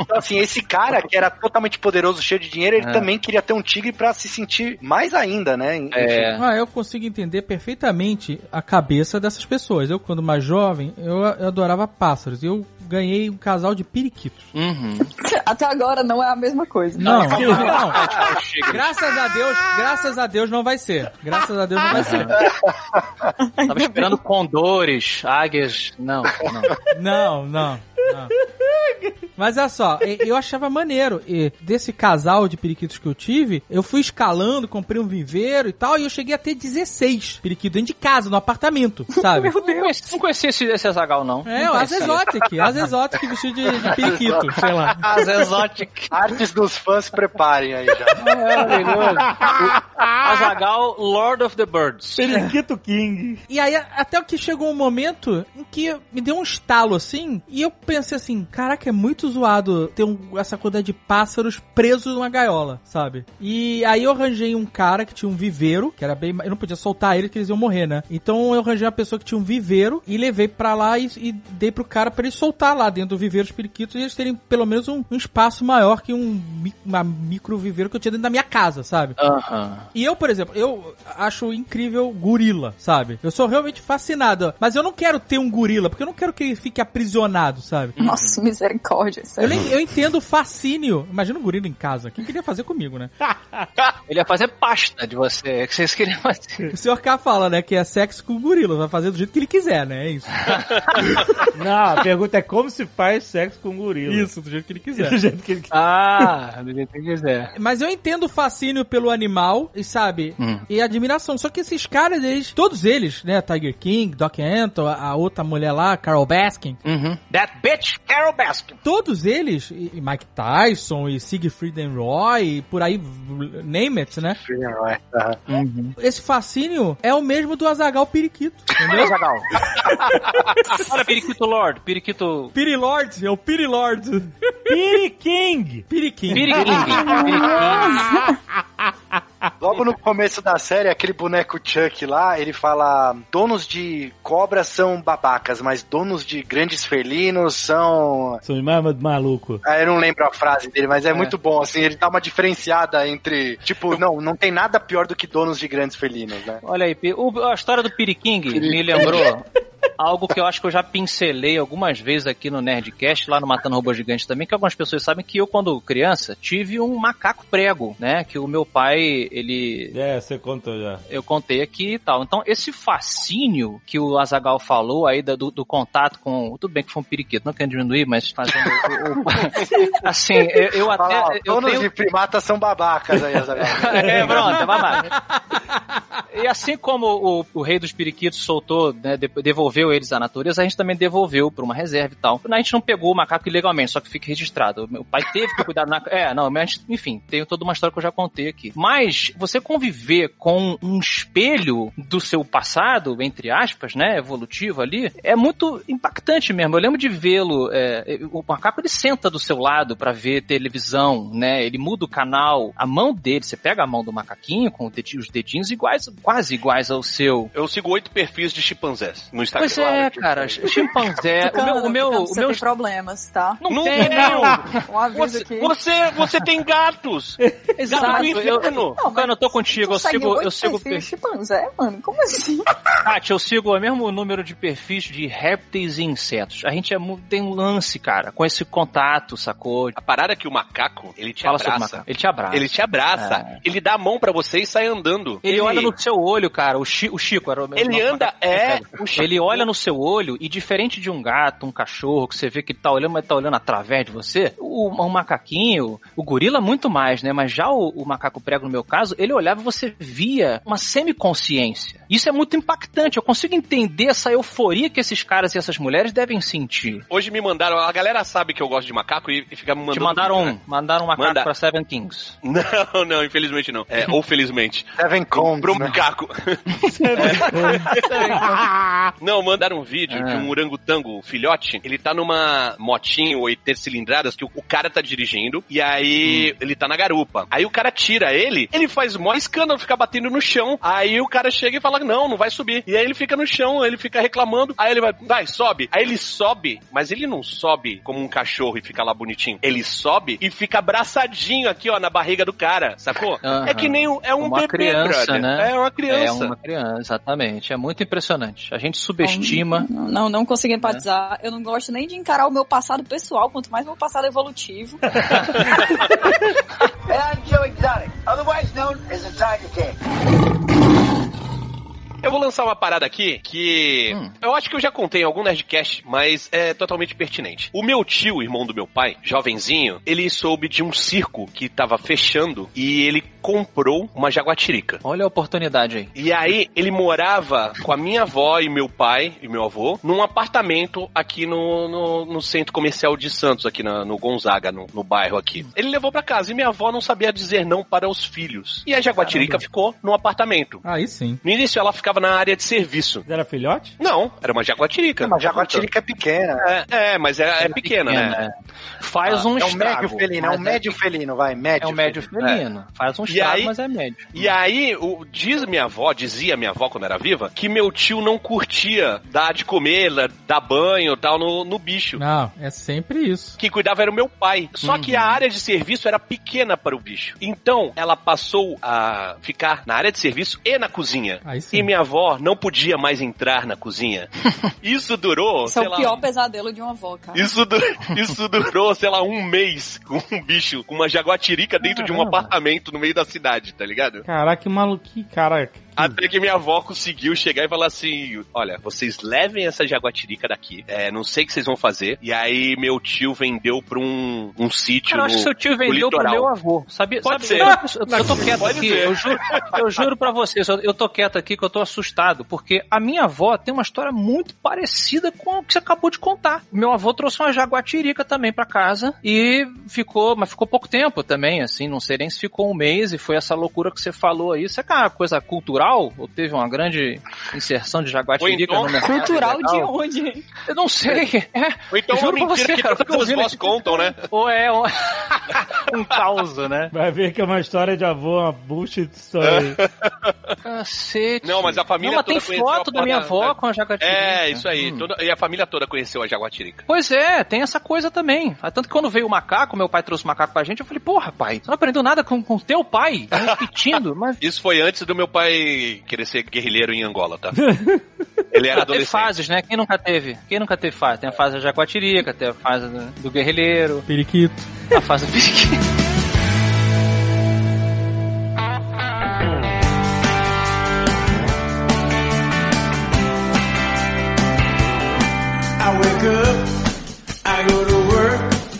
Então, assim, esse cara que era totalmente poderoso, cheio de dinheiro, ele É. também queria ter um tigre pra se sentir mais ainda, né? Enfim. É. Ah, eu consigo entender perfeitamente a cabeça dessas pessoas. Eu, quando mais jovem, eu, eu adorava pássaros. Eu ganhei um casal de periquitos. Uhum. Até agora não é a mesma coisa. Não, não. Chega. Graças a Deus, graças a Deus não vai ser. Graças a Deus não vai ser. Tava esperando condores, águias. Não, não. Não, não. Mas olha só, eu achava maneiro. E desse casal de periquitos que eu tive, eu fui escalando, comprei um viveiro e tal, e eu cheguei a ter 16 periquitos dentro de casa, no apartamento, sabe? Não conheci, não conheci esse, esse Azagal, não. É, o As Exotic, As Exotic vestido de, de periquito, sei lá. As Exotic. Artes dos fãs, se preparem aí já. Maravilhoso. Azagal, Lord of the Birds. Periquito King. E aí, até que chegou um momento em que me deu um estalo assim, e eu pensei assim: caraca, é muito zoado ter um- essa quantidade de pássaros presos numa gaiola, sabe? E aí eu arranjei um cara que tinha um viveiro, que era bem. Eu não podia soltar ele, que eles iam morrer, né? Então eu arranjei uma pessoa que tinha um viveiro e levei pra lá e, e dei pro cara pra ele soltar lá dentro do viveiro os periquitos e eles terem pelo menos um, um espaço maior que um uma micro viveiro que eu tinha dentro da minha casa, sabe? Aham. E eu, por exemplo, eu acho incrível gorila, sabe? Eu sou realmente fascinado. Mas eu não quero ter um gorila, porque eu não quero que ele fique aprisionado, sabe? Nossa, misericórdia. Eu, sério. nem, eu entendo o fascínio. Imagina um gorila em casa. O que queria fazer comigo, né? Ele ia fazer pasta de você, que vocês queriam fazer. O senhor K fala, né, que é sexo com o gorila. Vai fazer do jeito que ele quiser, né? É isso. Não, a pergunta é como se faz sexo com um gorila. Isso, do jeito que ele quiser. Do jeito que ele Ah, do jeito que quiser. Mas eu entendo o fascínio pelo animal, e sabe? Hum. E a admiração. Só que esses caras, eles, todos eles, né? Tiger King, Doc Antle, a a outra mulher lá, Carol Baskin, Uhum. That bitch, Carol Baskin. todos eles, e Mike Tyson, e Siegfried and Roy, e por aí, name it, né? Aham. Esse fascínio é o mesmo do Azagal Periquito, entendeu? Azagal. Olha, Periquito Lord, Periquito... Piri Lord, é o Piri Lord. Piri King. Piriquim. Logo no começo da série, aquele boneco Chuck lá, ele fala: donos de cobras são babacas, mas donos de grandes felinos são. São mais maluco. Ah, eu não lembro a frase dele, mas é, muito bom, assim, ele dá uma diferenciada entre, tipo, não, não tem nada pior do que donos de grandes felinos, né? Olha aí, a história do Piriking me lembrou algo que eu acho que eu já pincelei algumas vezes aqui no Nerdcast, lá no Matando Robô Gigante também, que algumas pessoas sabem que eu, quando criança, tive um macaco prego, né? Que o meu pai, ele É, você contou já. eu contei aqui e tal. Então, esse fascínio que o Azagal falou aí do, do contato com. Tudo bem que foi um periquito, não quero diminuir, mas fazendo. o- o- assim, eu, eu até. Eu donos tenho- de primatas são babacas aí, Azaghal. é, pronto, é babado. E assim como o, o rei dos periquitos soltou, né, de- devolveu eles à natureza, a gente também devolveu pra uma reserva e tal. A gente não pegou o macaco ilegalmente, só que fica registrado. O pai teve que cuidar na... É, não, mas enfim, tem toda uma história que eu já contei aqui. Mas você conviver com um espelho do seu passado, entre aspas, né, evolutivo ali, é muito impactante mesmo. Eu lembro de vê-lo, é, o macaco ele senta do seu lado pra ver televisão, né, ele muda o canal, a mão dele, você pega a mão do macaquinho com os dedinhos iguais, quase iguais ao seu. Eu sigo oito perfis de chimpanzés no Instagram. Pois é, cara, chimpanzé, o meu, o meu, Tucano, o você meu tem problemas, tá? não, Não tem, não. Um aviso Você, aqui. você, você tem gatos! Exato. Gato do Eu, inferno! Não, Cara, eu tô contigo, eu sigo, eu sigo, chimpanzé, mano? Como assim? Tati, eu sigo o mesmo número de perfis de répteis e insetos. A gente é, tem um lance, cara, com esse contato, sacou? A parada é que o macaco, ele te Fala sobre o abraça. Ele te abraça. Ele te abraça, É. ele dá a mão pra você e sai andando. Ele olha no seu olho, cara. O, Chi- o Chico era o meu Ele anda, macaco é. Chico- Ele olha no seu olho e diferente de um gato, um cachorro, que você vê que tá olhando, mas tá olhando através de você, o, o macaquinho, o gorila muito mais, né? Mas já o, o macaco prego, no meu caso, ele olhava e você via uma semiconsciência. Isso é muito impactante. Eu consigo entender essa euforia que esses caras e essas mulheres devem sentir. Hoje me mandaram, a galera sabe que eu gosto de macaco e, e fica me mandando. Te mandaram um, mandaram um macaco Manda. pra Seven Kings. né? Não, não, infelizmente não. É, ou felizmente. Seven Combs, Pro né? macaco. Não, mandaram um vídeo de Ah. um orangotango filhote. Ele tá numa motinho 80 cilindradas que o, o cara tá dirigindo. E aí ele tá na garupa. Aí o cara tira ele, ele faz mó escândalo, fica batendo no chão. Aí o cara chega e fala: Não, não vai subir. E aí ele fica no chão, ele fica reclamando. Aí ele vai, vai, sobe. Aí ele sobe, mas ele não sobe como um cachorro e fica lá bonitinho. Ele sobe e fica abraçadinho aqui, ó, na barriga do cara, sacou? Aham. É que nem um, é um Uma bebê, criança, brother. né? É uma criança. É uma criança, exatamente. É muito impressionante. A gente subestima. Não, não, não consigo empatizar. Eu não gosto nem de encarar o meu passado pessoal, quanto mais meu passado evolutivo. And I'm Joe Exotic, otherwise known as the Tiger King. Eu vou lançar uma parada aqui que Hum. eu acho que eu já contei em algum Nerdcast, mas é totalmente pertinente. O meu tio, irmão do meu pai, jovenzinho, ele soube de um circo que tava fechando e ele comprou uma jaguatirica. Olha a oportunidade aí. E aí, ele morava com a minha avó e meu pai e meu avô num apartamento aqui no, no, no centro comercial de Santos, aqui na- no Gonzaga, no, no bairro aqui. Ele levou pra casa e minha avó não sabia dizer não para os filhos. E a jaguatirica ficou no apartamento. Aí sim. No início, ela ficava na área de serviço. Era filhote? Não, era uma jaguatirica. Mas jaguatirica é pequena. É, é, mas é, é pequena, né? Faz Ah, um É um estrago. médio felino, é um mas médio felino, vai, É médio. um médio felino. felino. Faz um E estrago, aí- mas é médio. E aí, o, diz minha avó, dizia minha avó quando era viva, que meu tio não curtia dar de comer, dar banho e tal no, no bicho. Não, é sempre isso. Quem cuidava era o meu pai. Só Uhum. que a área de serviço era pequena para o bicho. Então, ela passou a ficar na área de serviço e na cozinha. Aí sim. E minha avó não podia mais entrar na cozinha. Isso durou, Isso é o lá, pior pesadelo de uma avó, cara. Isso, du- isso durou, sei lá, um mês com um bicho, com uma jaguatirica dentro de um Caramba. apartamento no meio da cidade, tá ligado? Caraca, que maluquice, cara. Até que minha avó conseguiu chegar e falar assim: Olha, vocês levem essa jaguatirica daqui. É, não sei o que vocês vão fazer. E aí meu tio vendeu pra um, um sítio. Cara, eu acho que seu tio vendeu pro meu avô. Sabia? Pode sabe, ser. Eu, eu- eu tô quieto Pode aqui. ser. Eu juro, eu juro pra vocês, eu, eu tô quieto aqui que eu tô assustado. Porque a minha avó tem uma história muito parecida com o que você acabou de contar. Meu avô trouxe uma jaguatirica também pra casa e ficou, mas ficou pouco tempo também, assim. Não sei nem se ficou um mês e foi essa loucura que você falou aí. Isso é uma coisa cultural? Ou teve uma grande inserção de jaguatirica então- no mercado? Cultural de onde? Eu não sei. É, Ou então uma mentira você, que cara, todas as contam, né? Ou é um, um caos, né? Vai ver que é uma história de avô, uma bullshit story. Cacete. Não, mas a família Não, mas toda tem foto da minha avó da- com a jaguatirica. É, isso aí. Hum. Toda- e a família toda conheceu a jaguatirica. Pois é, tem essa coisa também. Ah, Tanto que quando veio o macaco, meu pai trouxe o macaco pra gente, eu falei, porra, pai, você não aprendeu nada com o teu pai? Tá repetindo, mas... Isso foi antes do meu pai querer ser guerrilheiro em Angola, tá? Ele era adolescente. fases, né? Quem nunca teve? Quem nunca teve fase? Tem a fase da jaguatirica, tem a fase do, do guerrilheiro, Periquito. a fase do periquito.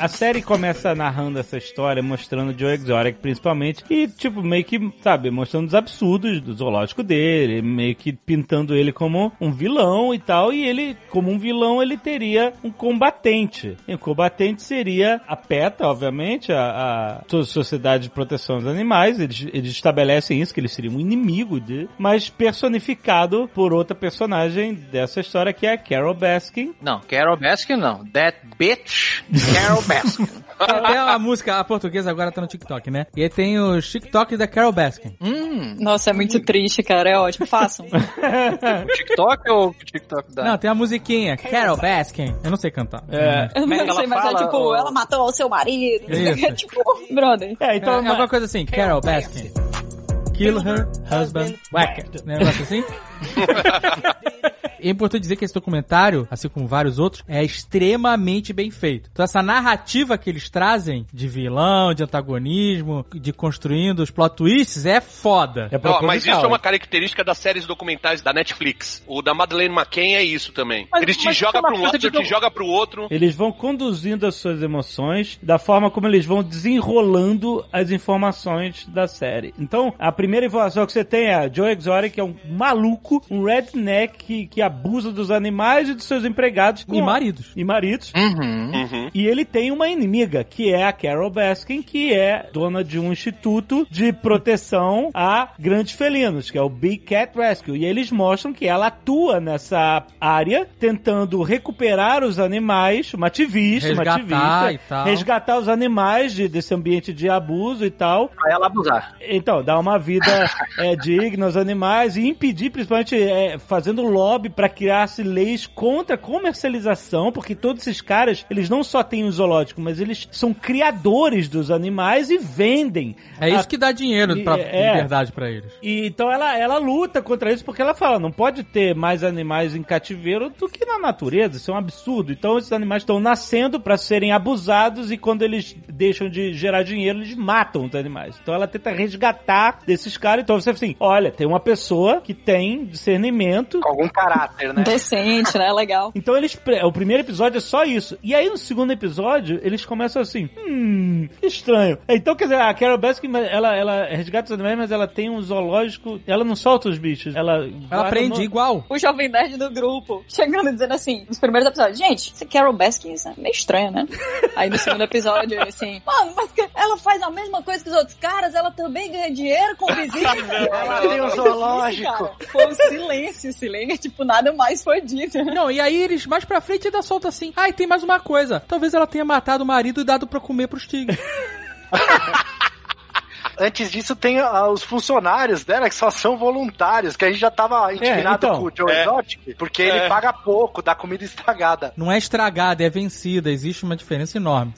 A série começa narrando essa história, mostrando o Joe Exotic principalmente, e tipo, meio que, sabe, mostrando os absurdos do zoológico dele, meio que pintando ele como um vilão e tal, e ele, como um vilão, ele teria um combatente. E o combatente seria a PETA, obviamente, a, a Sociedade de Proteção dos Animais, eles, eles estabelecem isso, que ele seria um inimigo de, mas personificado por outra personagem dessa história que é a Carol Baskin. Não, Carol Baskin não. That bitch, Carol Baskin. Até a música, a portuguesa agora tá no TikTok, né? E aí tem os TikTok da Carol Baskin. hum, Nossa, é muito triste, cara. É ótimo. Façam. o TikTok ou o TikTok da... Não, tem a musiquinha, Carol Baskin. Eu não sei cantar. É. Eu Como é não sei, ela mas fala, é tipo, ô? ela matou o seu marido. Isso. tipo, brother. É, É, então, é alguma coisa assim, Carol Baskin. Kill her husband, whack it. Né, Negócio assim? É importante dizer que esse documentário, assim como vários outros, é extremamente bem feito. Então essa narrativa que eles trazem de vilão, de antagonismo, de construindo os plot twists é foda. é proposital. mas isso é uma característica das séries documentais da Netflix. O da Madeleine McCann é isso também. Mas- Eles te jogam é uma pra um lado, de te do- joga pro outro. Eles vão conduzindo as suas emoções da forma como eles vão desenrolando as informações da série. Então, a primeira informação que você tem é Joe Exotic é um maluco, um redneck que, que abusa dos animais e dos seus empregados. E com- maridos. E maridos. Uhum. Uhum. E ele tem uma inimiga, que é a Carol Baskin, que é dona de um instituto de proteção a grandes felinos, que é o Big Cat Rescue. E eles mostram que ela atua nessa área, tentando recuperar os animais, uma ativista, uma Resgatar ativista, e tal. resgatar os animais de- desse ambiente de abuso e tal. Pra ela abusar. Então, dar uma vida é, digna aos animais e impedir, principalmente, é, fazendo lobby para criar-se leis contra a comercialização, porque todos esses caras, eles não só têm um zoológico, mas eles são criadores dos animais e vendem. É isso A- que dá dinheiro E- pra é. liberdade pra eles. E, então ela, ela luta contra isso porque ela fala, não pode ter mais animais em cativeiro do que na natureza, isso é um absurdo. Então esses animais estão nascendo para serem abusados e quando eles deixam de gerar dinheiro, eles matam os animais. Então ela tenta resgatar desses caras. Então você assim, olha, tem uma pessoa que tem discernimento. Com algum caráter, né? Decente, né? Legal. Então eles. O primeiro episódio é só isso. E aí no segundo episódio, eles começam assim. Hum, que estranho. Então, quer dizer, a Carol Baskin, ela, ela resgata os animais, mas ela tem um zoológico. Ela não solta os bichos. Ela. Ela aprende no- igual. O jovem nerd do grupo chegando e dizendo assim, nos primeiros episódios, gente, esse Carol Baskin é meio estranho, né? Aí no segundo episódio, assim, mano, mas ela faz a mesma coisa que os outros caras, ela também ganha dinheiro com visita. Ela tem um zoológico. Cara, Foi um silêncio, silêncio, tipo, nada mais foi dito. Não, e aí eles mais pra frente ainda soltam assim. Ah, e tem mais uma coisa. Talvez ela tenha matado o marido e dado pra comer pros tigres. Antes disso, tem ah, os funcionários dela que só são voluntários, que a gente já tava indignado então, com o Joe é. Exotic, porque É. ele paga pouco, dá comida estragada. Não é estragada, é vencida. Existe uma diferença enorme.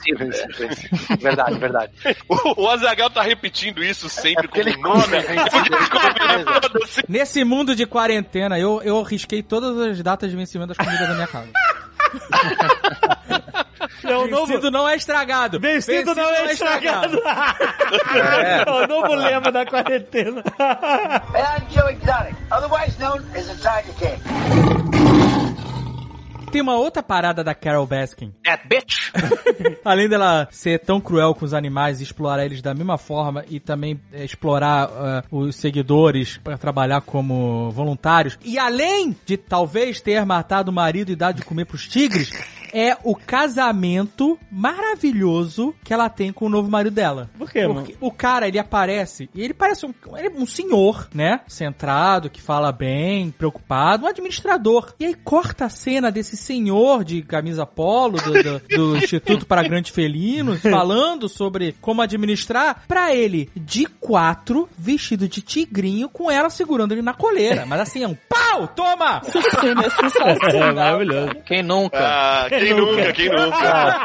verdade, verdade. O, o Azagal tá repetindo isso sempre Porque como ele nome. Foda-se. Nesse mundo de quarentena, eu, eu risquei todas as datas de vencimento das comidas da minha casa. É o novo. Vencido não é estragado. Vencido não é estragado. É o novo lema da quarentena. And I'm Joe Exotic, otherwise known as the Tiger King. Tem uma outra parada da Carol Baskin. That bitch. Além dela ser tão cruel com os animais e explorar eles da mesma forma e também eh, explorar ah, os seguidores para trabalhar como voluntários. E além de talvez ter matado o marido e dado de comer pros tigres, é o casamento maravilhoso que ela tem com o novo marido dela. Por quê, mano? Porque o cara, ele aparece, e ele parece um, ele é um senhor, né? Centrado, que fala bem, preocupado, um administrador. E aí corta a cena desse senhor de camisa polo do, do- do Instituto para Grandes Felinos, falando sobre como administrar, pra ele, de quatro, vestido de tigrinho, com ela segurando ele na coleira. Mas assim, é um pau! Toma! Essa cena é É sensacional. maravilhoso. Quem nunca? Ah, quem nunca, quem nunca?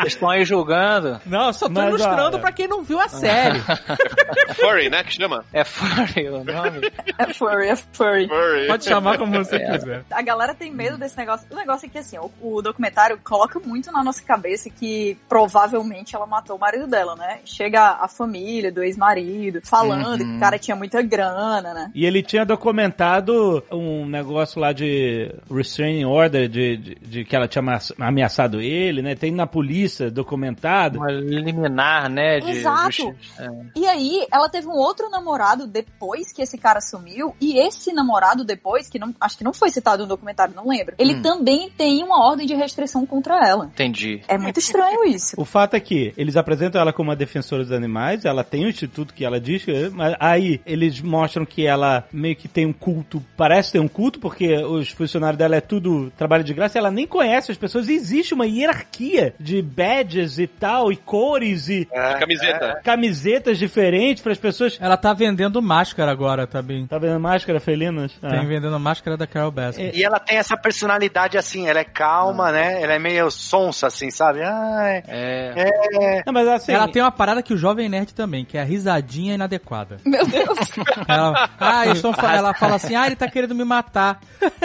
Vocês estão aí julgando. Não, eu só tô Mas, ilustrando olha. pra quem não viu a série. Furry, né, que chama? É furry o nome? É furry, é furry. Furry. Pode chamar como você quiser. A galera tem medo desse negócio. O negócio é que, assim, o, o documentário coloca muito na nossa cabeça que provavelmente ela matou o marido dela, né? Chega a família do ex-marido falando que o cara tinha muita grana, né? E ele tinha documentado um negócio lá de restraining order, de, de, de que ela tinha ameaça- ameaçado ele, né? Tem na polícia documentado. Uma liminar, né? De, Exato. É. E aí, ela teve um outro namorado depois que esse cara sumiu, e esse namorado depois, que não, acho que não foi citado no documentário, não lembro, ele Hum. também tem uma ordem de restrição contra ela. Entendi. É muito estranho isso. O fato é que eles apresentam ela como uma defensora dos animais, ela tem o instituto que ela diz, mas aí eles mostram que ela meio que tem um culto, parece ter um culto, porque os funcionários dela é tudo trabalho de graça, ela nem conhece as pessoas, e existe uma hierarquia de badges e tal, e cores e É, Camiseta. camisetas diferentes para as pessoas. Ela tá vendendo máscara agora também. Tá vendo máscara, felinas? Ah. Tem vendendo máscara da Carol Baskin. E ela tem essa personalidade assim, ela é calma, né? Ela é meio sonsa, assim, sabe? Ai, É. é. Não, mas assim, Ela tem uma parada que o Jovem Nerd também, que é a risadinha inadequada. Meu Deus. Ela, ah, eles tão fa- ela fala assim, ah, ele tá querendo me matar.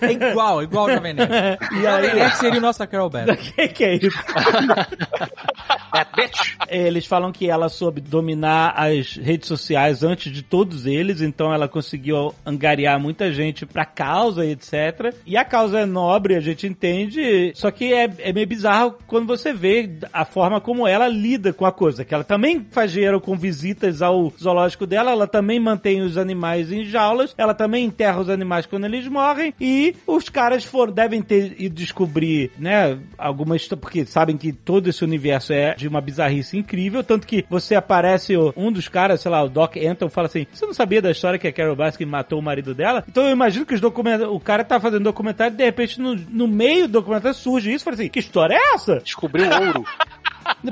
É igual, igual o Jovem Nerd. E aí, Nerd seria o nosso Carol Baskin. que, que é isso? É, bitch. Eles falam que ela soube dominar as redes sociais antes de todos eles, então ela conseguiu angariar muita gente pra causa e etc. E a causa é nobre, a gente entende, só que é, é meio bizarro quando você vê a forma como ela lida com a coisa, que ela também faz dinheiro com visitas ao zoológico dela, ela também mantém os animais em jaulas, ela também enterra os animais quando eles morrem, e os caras foram, devem ter ido descobrir, né, alguma história, porque sabem que todo esse universo é de uma bizarrice incrível, tanto que você aparece, um dos caras, sei lá, o Doc Anton, fala assim, você não sabia da história que a Carol Baskin matou o marido dela? Então eu imagino que os documentários, o cara tá fazendo documentário e de repente no, no meio do documentário surge isso, fala assim, que história é essa? Descobriu ouro.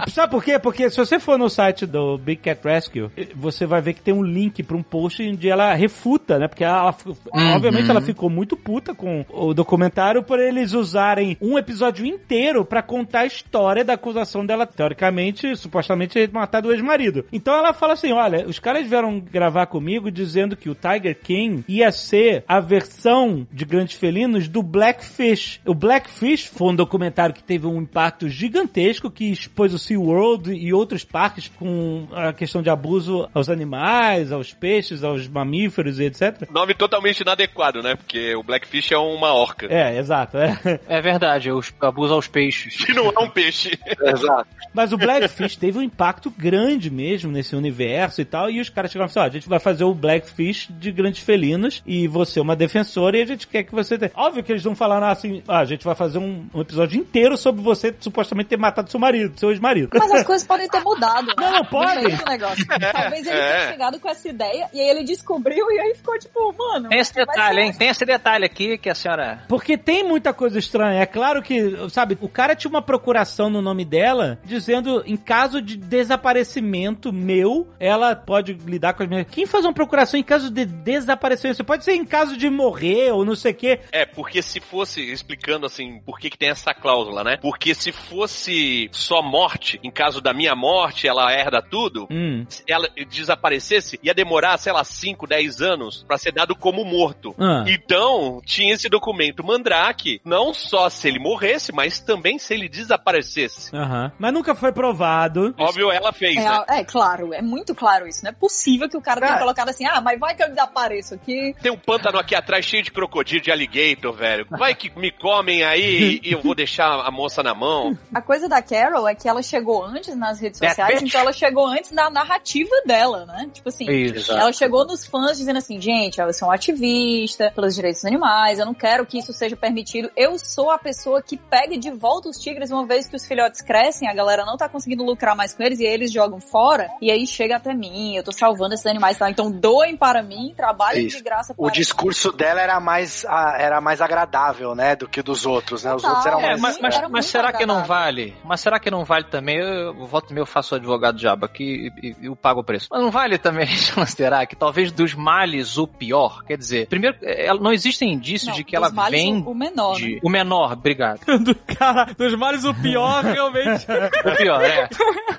Sabe por quê? Porque se você for no site do Big Cat Rescue, você vai ver que tem um link pra um post onde ela refuta, né? Porque ela, obviamente, ela ficou muito puta com o documentário por eles usarem um episódio inteiro pra contar a história da acusação dela, teoricamente, supostamente, matado o ex-marido. Então ela fala assim: olha, os caras vieram gravar comigo dizendo que o Tiger King ia ser a versão de Grandes Felinos do Blackfish. O Blackfish foi um documentário que teve um impacto gigantesco que expôs o SeaWorld e outros parques com a questão de abuso aos animais, aos peixes, aos mamíferos e etc. Nome totalmente inadequado, né? Porque o Blackfish é uma orca. É, exato. É. É verdade, os, abuso aos peixes. Que não é um peixe. Exato. Mas o Blackfish teve um impacto grande mesmo nesse universo e tal. E os caras chegaram e falaram: ó, a gente vai fazer o Blackfish de grandes felinos e você é uma defensora e a gente quer que você. tenha. Óbvio que eles não falaram assim: ah, a gente vai fazer um, um episódio inteiro sobre você supostamente ter matado seu marido, seu ex-marido. Mas as coisas podem ter mudado, né? Não, não pode. No meio do negócio. Talvez ele é. tenha chegado com essa ideia e aí ele descobriu e aí ficou tipo, mano. Tem esse detalhe, hein? Tem esse detalhe aqui que a senhora. Porque tem muita coisa estranha. É claro que, sabe, o cara tinha uma procuração no nome dela, dizendo em caso de desaparecimento meu, ela pode lidar com as minhas. Quem faz uma procuração em caso de desaparecimento? Pode ser em caso de morrer ou não sei o quê. É, porque se fosse, explicando assim, por que, que tem essa cláusula, né? Porque se fosse só morte, em caso da minha morte, ela herda tudo, Hum. se ela desaparecesse, ia demorar, sei lá, 5, 10 anos pra ser dado como morto. Ah. Então, tinha esse documento Mandrake, não só se ele morresse, mas também se ele desaparecesse. Aham. Mas nunca foi provado. Óbvio, ela fez, né? É, é, claro, é muito claro isso. Não é possível que o cara tenha Cara. colocado assim, ah, mas vai que eu desapareço aqui. Tem um pântano aqui atrás cheio de crocodilo, de alligator, velho. Vai que me comem aí e eu vou deixar a moça na mão. A coisa da Carol é que ela chegou antes nas redes That sociais, bitch. então ela chegou antes na narrativa dela, né? Tipo assim, Isso. ela chegou nos fãs dizendo assim, gente, eu sou um ativista pelos direitos dos animais, eu não quero que isso seja permitido. Eu sou a pessoa que pega de volta os tigres uma vez que os filhotes crescem, a galera não tá conseguindo lucrar mais com eles e eles jogam fora, e aí chega até mim, eu tô salvando esses animais, tá? então doem para mim, trabalhem Isso. de graça para O discurso dela era mais, era mais agradável, né? Do que dos outros, né? Os Total. outros eram É, mais. mas, mas- era mas muito será que não agradável. vale? Mas será que não vale também? Eu, eu volto e meio, eu faço o advogado diabo aqui e, e- eu pago o preço. Mas não vale também considerar que talvez dos males o pior? Quer dizer, primeiro, é, ela- não existem indícios Não, de que ela vem o, o menor, né? de... O menor, obrigado. Do cara, dos males o pior, realmente. O pior, é.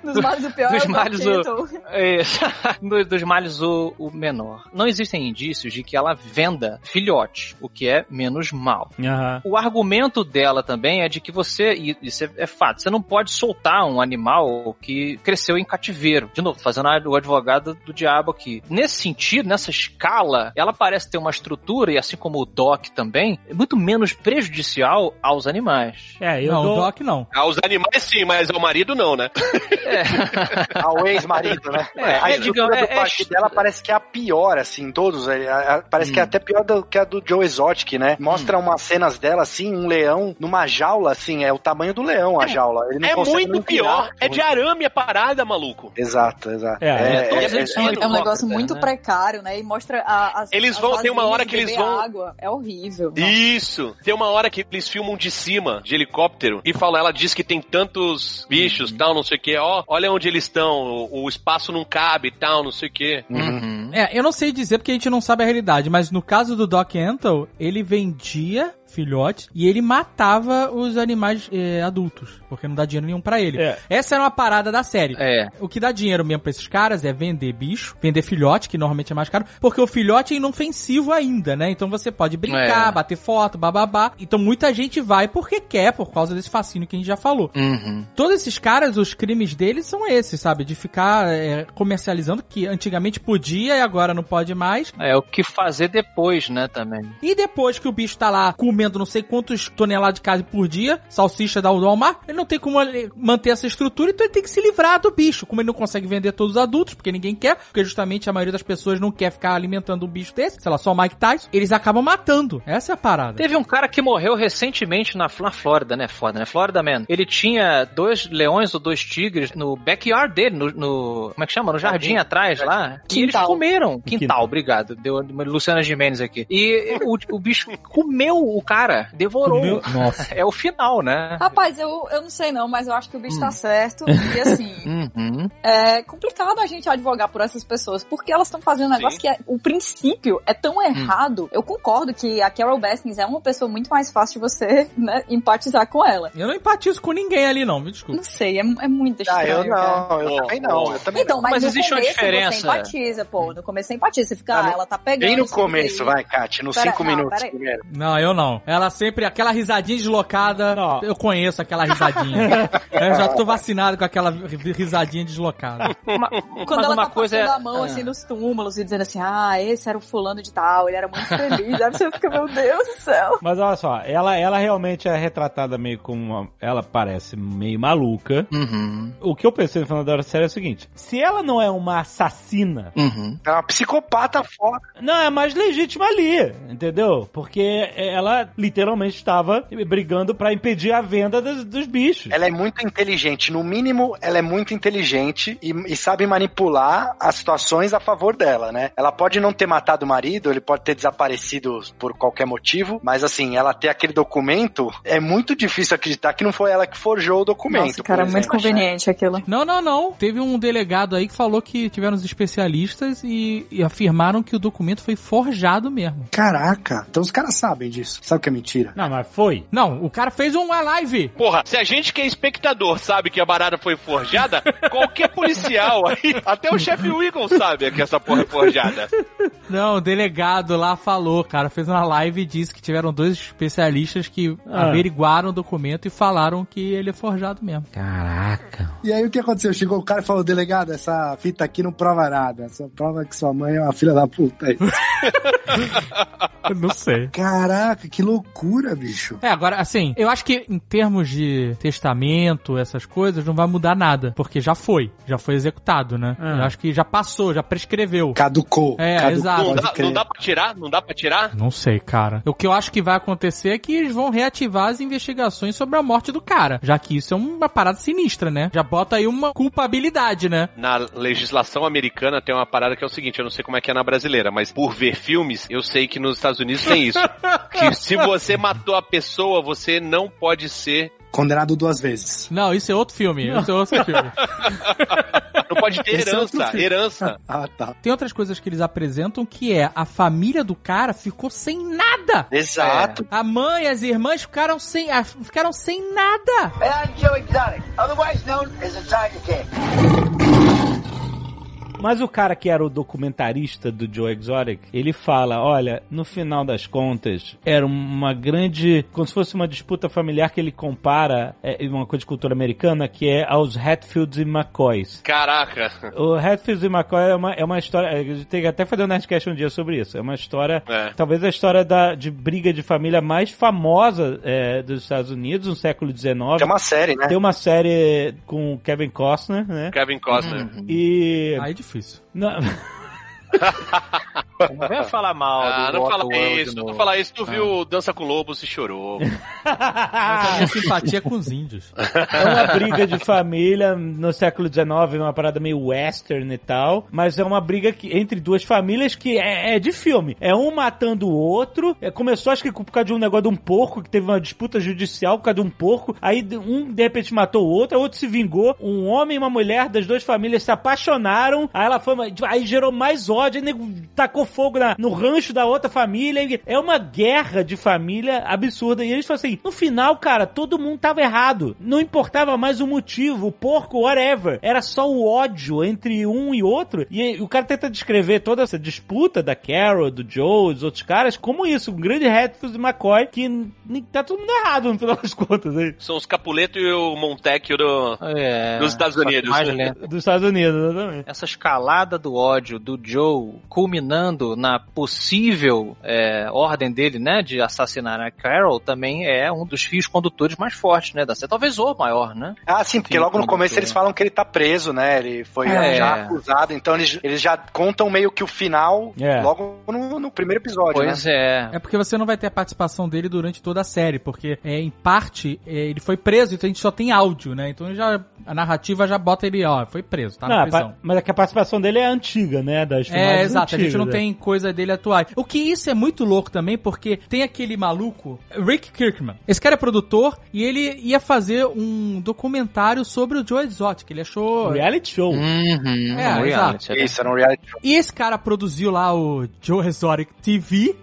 Dos males o pior Dos é males o-. É, dos, dos males o, o menor. Não existem indícios de que ela venda filhotes, o que é menos mal. Aham. O argumento dela também é de que você, e isso é, é fato, você não pode soltar representar um animal que cresceu em cativeiro. De novo, fazendo o advogado do diabo aqui. Nesse sentido, nessa escala, ela parece ter uma estrutura, e assim como o Doc também, muito menos prejudicial aos animais. É, eu não, dou... o Doc não. Aos animais sim, mas ao marido não, né? Ao ex-marido, né? É, a é, estrutura digamos, do é- parque é- dela parece que é a pior, assim, todos. é, é, parece que é até pior do que a do Joe Exotic, né? Mostra umas cenas dela, assim, um leão numa jaula, assim, é o tamanho do leão a jaula. Ele não É consegue muito nem pior. É de arame a parada, maluco. Exato, exato. É, é é, eles é- são É um negócio muito né? precário, né? E mostra a- as. Eles vão- tem uma hora que eles vão- Água. É horrível. Isso. Tem uma hora que eles filmam de cima, de helicóptero, e falam, ela diz que tem tantos bichos, tal, não sei o que. Ó, olha onde eles estão, o, o espaço não cabe, tal, não sei o que. Uhum. É, eu não sei dizer porque a gente não sabe a realidade, mas no caso do Doc Antle, ele vendia filhotes e ele matava os animais eh, adultos, porque não dá dinheiro nenhum pra ele. É. Essa era uma parada da série. É. O que dá dinheiro mesmo pra esses caras é vender bicho, vender filhote, que normalmente é mais caro, porque o filhote é inofensivo ainda, né? Então você pode brincar, É. bater foto, bababá. Então muita gente vai porque quer, por causa desse fascínio que a gente já falou. Uhum. Todos esses caras, os crimes deles são esses, sabe? De ficar é, comercializando, que antigamente podia e agora não pode mais. É o que fazer depois, né, também. E depois que o bicho tá lá comendo não sei quantos toneladas de carne por dia, salsicha da Walmart, ele não tem como manter essa estrutura, então ele tem que se livrar do bicho. Como ele não consegue vender todos os adultos, porque ninguém quer, porque justamente a maioria das pessoas não quer ficar alimentando um bicho desse, sei lá, só o Mike Tyson, eles acabam matando. Essa é a parada. Teve um cara que morreu recentemente na, na Flórida, né? Foda, né? Florida Man. Ele tinha dois leões ou dois tigres no backyard dele, no. no- como é que chama? No jardim atrás lá. E eles Quintal. comeram. Quintal, Quintal. obrigado. Deu uma Luciana Gimenez aqui. E o, o bicho comeu o cara, devorou. Comeu- Nossa. É o final, né? Rapaz, eu, eu não sei não, mas eu acho que o bicho tá certo. E assim, Uhum. é complicado a gente advogar por essas pessoas, porque elas estão fazendo um negócio que é, o princípio é tão errado. Eu concordo que a Carol Baskins é uma pessoa muito mais fácil de você, né, empatizar com ela. Eu não empatizo com ninguém ali, não, me desculpa. Não sei, é, é muito Ah, estranho. eu cara. não, eu Pô, também não, eu também Então, não. mas, Mas no existe uma começo diferença. você empatiza, pô. No começo você empatiza, você fica, Ah, ah, ela tá pegando. Bem no começo, vai, Kat, nos Pera, cinco não, minutos. Não, eu não. Ela sempre, aquela risadinha deslocada, Não. eu conheço aquela risadinha. eu já tô vacinado com aquela ri- risadinha deslocada. Uma- Quando mas ela uma tá coisa é. passando a mão assim nos túmulos e dizendo assim, ah, esse era o fulano de tal, ele era muito feliz. Aí você fica, meu Deus do céu. Mas olha só, ela, ela realmente é retratada meio como uma... Ela parece meio maluca. Uhum. O que eu pensei no final da série é o seguinte. Se ela não é uma assassina, Uhum. É uma psicopata foda. não, é mais legítima ali, entendeu? Porque ela literalmente estava brigando pra impedir a venda dos, dos bichos. Ela é muito inteligente. No mínimo, ela é muito inteligente e, e sabe manipular as situações a favor dela, né? Ela pode não ter matado o marido, ele pode ter desaparecido por qualquer motivo, mas assim, ela ter aquele documento, é muito difícil acreditar que não foi ela que forjou o documento. Nossa, cara, por muito exemplo. conveniente aquilo. Não, não, não. Teve um delegado aí que falou que tiveram os especialistas e, e afirmaram que o documento foi forjado mesmo. Caraca, então os caras sabem disso. Sabe o que é mentira? Não, mas foi. Não, o cara fez uma live. Porra, se a gente que é espectador sabe que a barata foi forjada, qualquer policial aí, até o chefe Wiggum sabe que essa porra é forjada. Não, o delegado lá falou, cara, fez uma live e disse que tiveram dois especialistas que Ah. averiguaram o documento e falaram que ele é forjado mesmo. Caraca. E aí o que aconteceu? Chegou o cara e falou, delegado, essa fita aqui não prova nada. Só prova que sua mãe é uma filha da puta. Aí, Eu não sei. Caraca, que loucura, bicho. É, agora, assim, eu acho que em termos de testamento, essas coisas, não vai mudar nada. Porque já foi. Já foi executado, né? Ah. Eu acho que já passou, já prescreveu. Caducou. É, Caducou, exato. Não dá, não dá pra tirar? Não dá pra tirar? Não sei, cara. O que eu acho que vai acontecer é que eles vão reativar as investigações sobre a morte do cara. Já que isso é uma parada sinistra, né? Já bota aí uma culpabilidade, né? Na legislação americana tem uma parada que é o seguinte, eu não sei como é que é na brasileira, mas por ver filmes, eu sei que nos Estados Unidos tem isso. que se você matou a pessoa, você não pode ser, Condenado duas vezes. Não, isso é outro filme. Isso é outro filme. não pode ter Esse é herança, filme. herança. Ah, tá. Tem outras coisas que eles apresentam que é a família do cara ficou sem nada. Exato. A mãe e as irmãs ficaram sem, ficaram sem nada. And I'm Joe Exotic, otherwise known as the Tiger King. Mas o cara que era o documentarista do Joe Exotic, ele fala, olha, no final das contas, era uma grande, como se fosse uma disputa familiar que ele compara, é, uma coisa de cultura americana, que é aos Hatfields e McCoys. Caraca. O Hatfields e McCoy é uma, é uma história, a gente tem que até fazer um Nerdcast um dia sobre isso, é uma história, É. talvez a história da, de briga de família mais famosa é, dos Estados Unidos, no século XIX. Tem uma série, né? Tem uma série com o Kevin Costner, né? Kevin Costner. E... Aí é difícil. Não, Não venha falar mal Ah, do não fala isso, não fala isso. Tu viu Dança com Lobos e chorou. Mas a minha simpatia é com os índios. É uma briga de família no século XIX, uma parada meio western e tal, mas é uma briga que, entre duas famílias que é, é de filme. É um matando o outro. É, começou, acho que por causa de um negócio de um porco, que teve uma disputa judicial por causa de um porco. Aí um de repente matou o outro, o outro se vingou. Um homem e uma mulher das duas famílias se apaixonaram. Aí ela foi, aí gerou mais ódio, aí nego tacou fogo na- no rancho da outra família. E É uma guerra de família absurda. E eles falam assim: no final, cara, todo mundo tava errado. Não importava mais o motivo, o porco, whatever. Era só o ódio entre um e outro. E o cara tenta descrever toda essa disputa da Carol, do Joe, dos outros caras, como isso, um grande Hatfield e McCoy, que tá todo mundo errado no final das contas aí. São os Capuleto e o Montecchio do, É, dos Estados Unidos. mais lento. Dos Estados Unidos, exatamente. Essa escalada do ódio do Joe culminando na possível é, ordem dele, né, de assassinar a Carol, também é um dos fios condutores mais fortes, né, da série. Talvez o maior, né? Ah, sim, porque logo no começo eles falam que ele tá preso, né? Ele foi É. já acusado, então eles, eles já contam meio que o final É. logo no, no primeiro episódio, Pois né? é. É porque você não vai ter a participação dele durante toda a série, porque é, em parte é, ele foi preso, então a gente só tem áudio, né? Então já, a narrativa já bota ele, ó, foi preso, tá Não, na a prisão. mas é que a participação dele é antiga, né? Das É, exato, a gente antigas, não né? Tem coisa dele atuais. O que isso é muito louco também, porque tem aquele maluco, Rick Kirkman. Esse cara é produtor e ele ia fazer um documentário sobre o Joe Exotic. Ele achou. Reality show. Uhum, É, um reality, né? Isso, era um reality show. E esse cara produziu lá o Joe Exotic TV,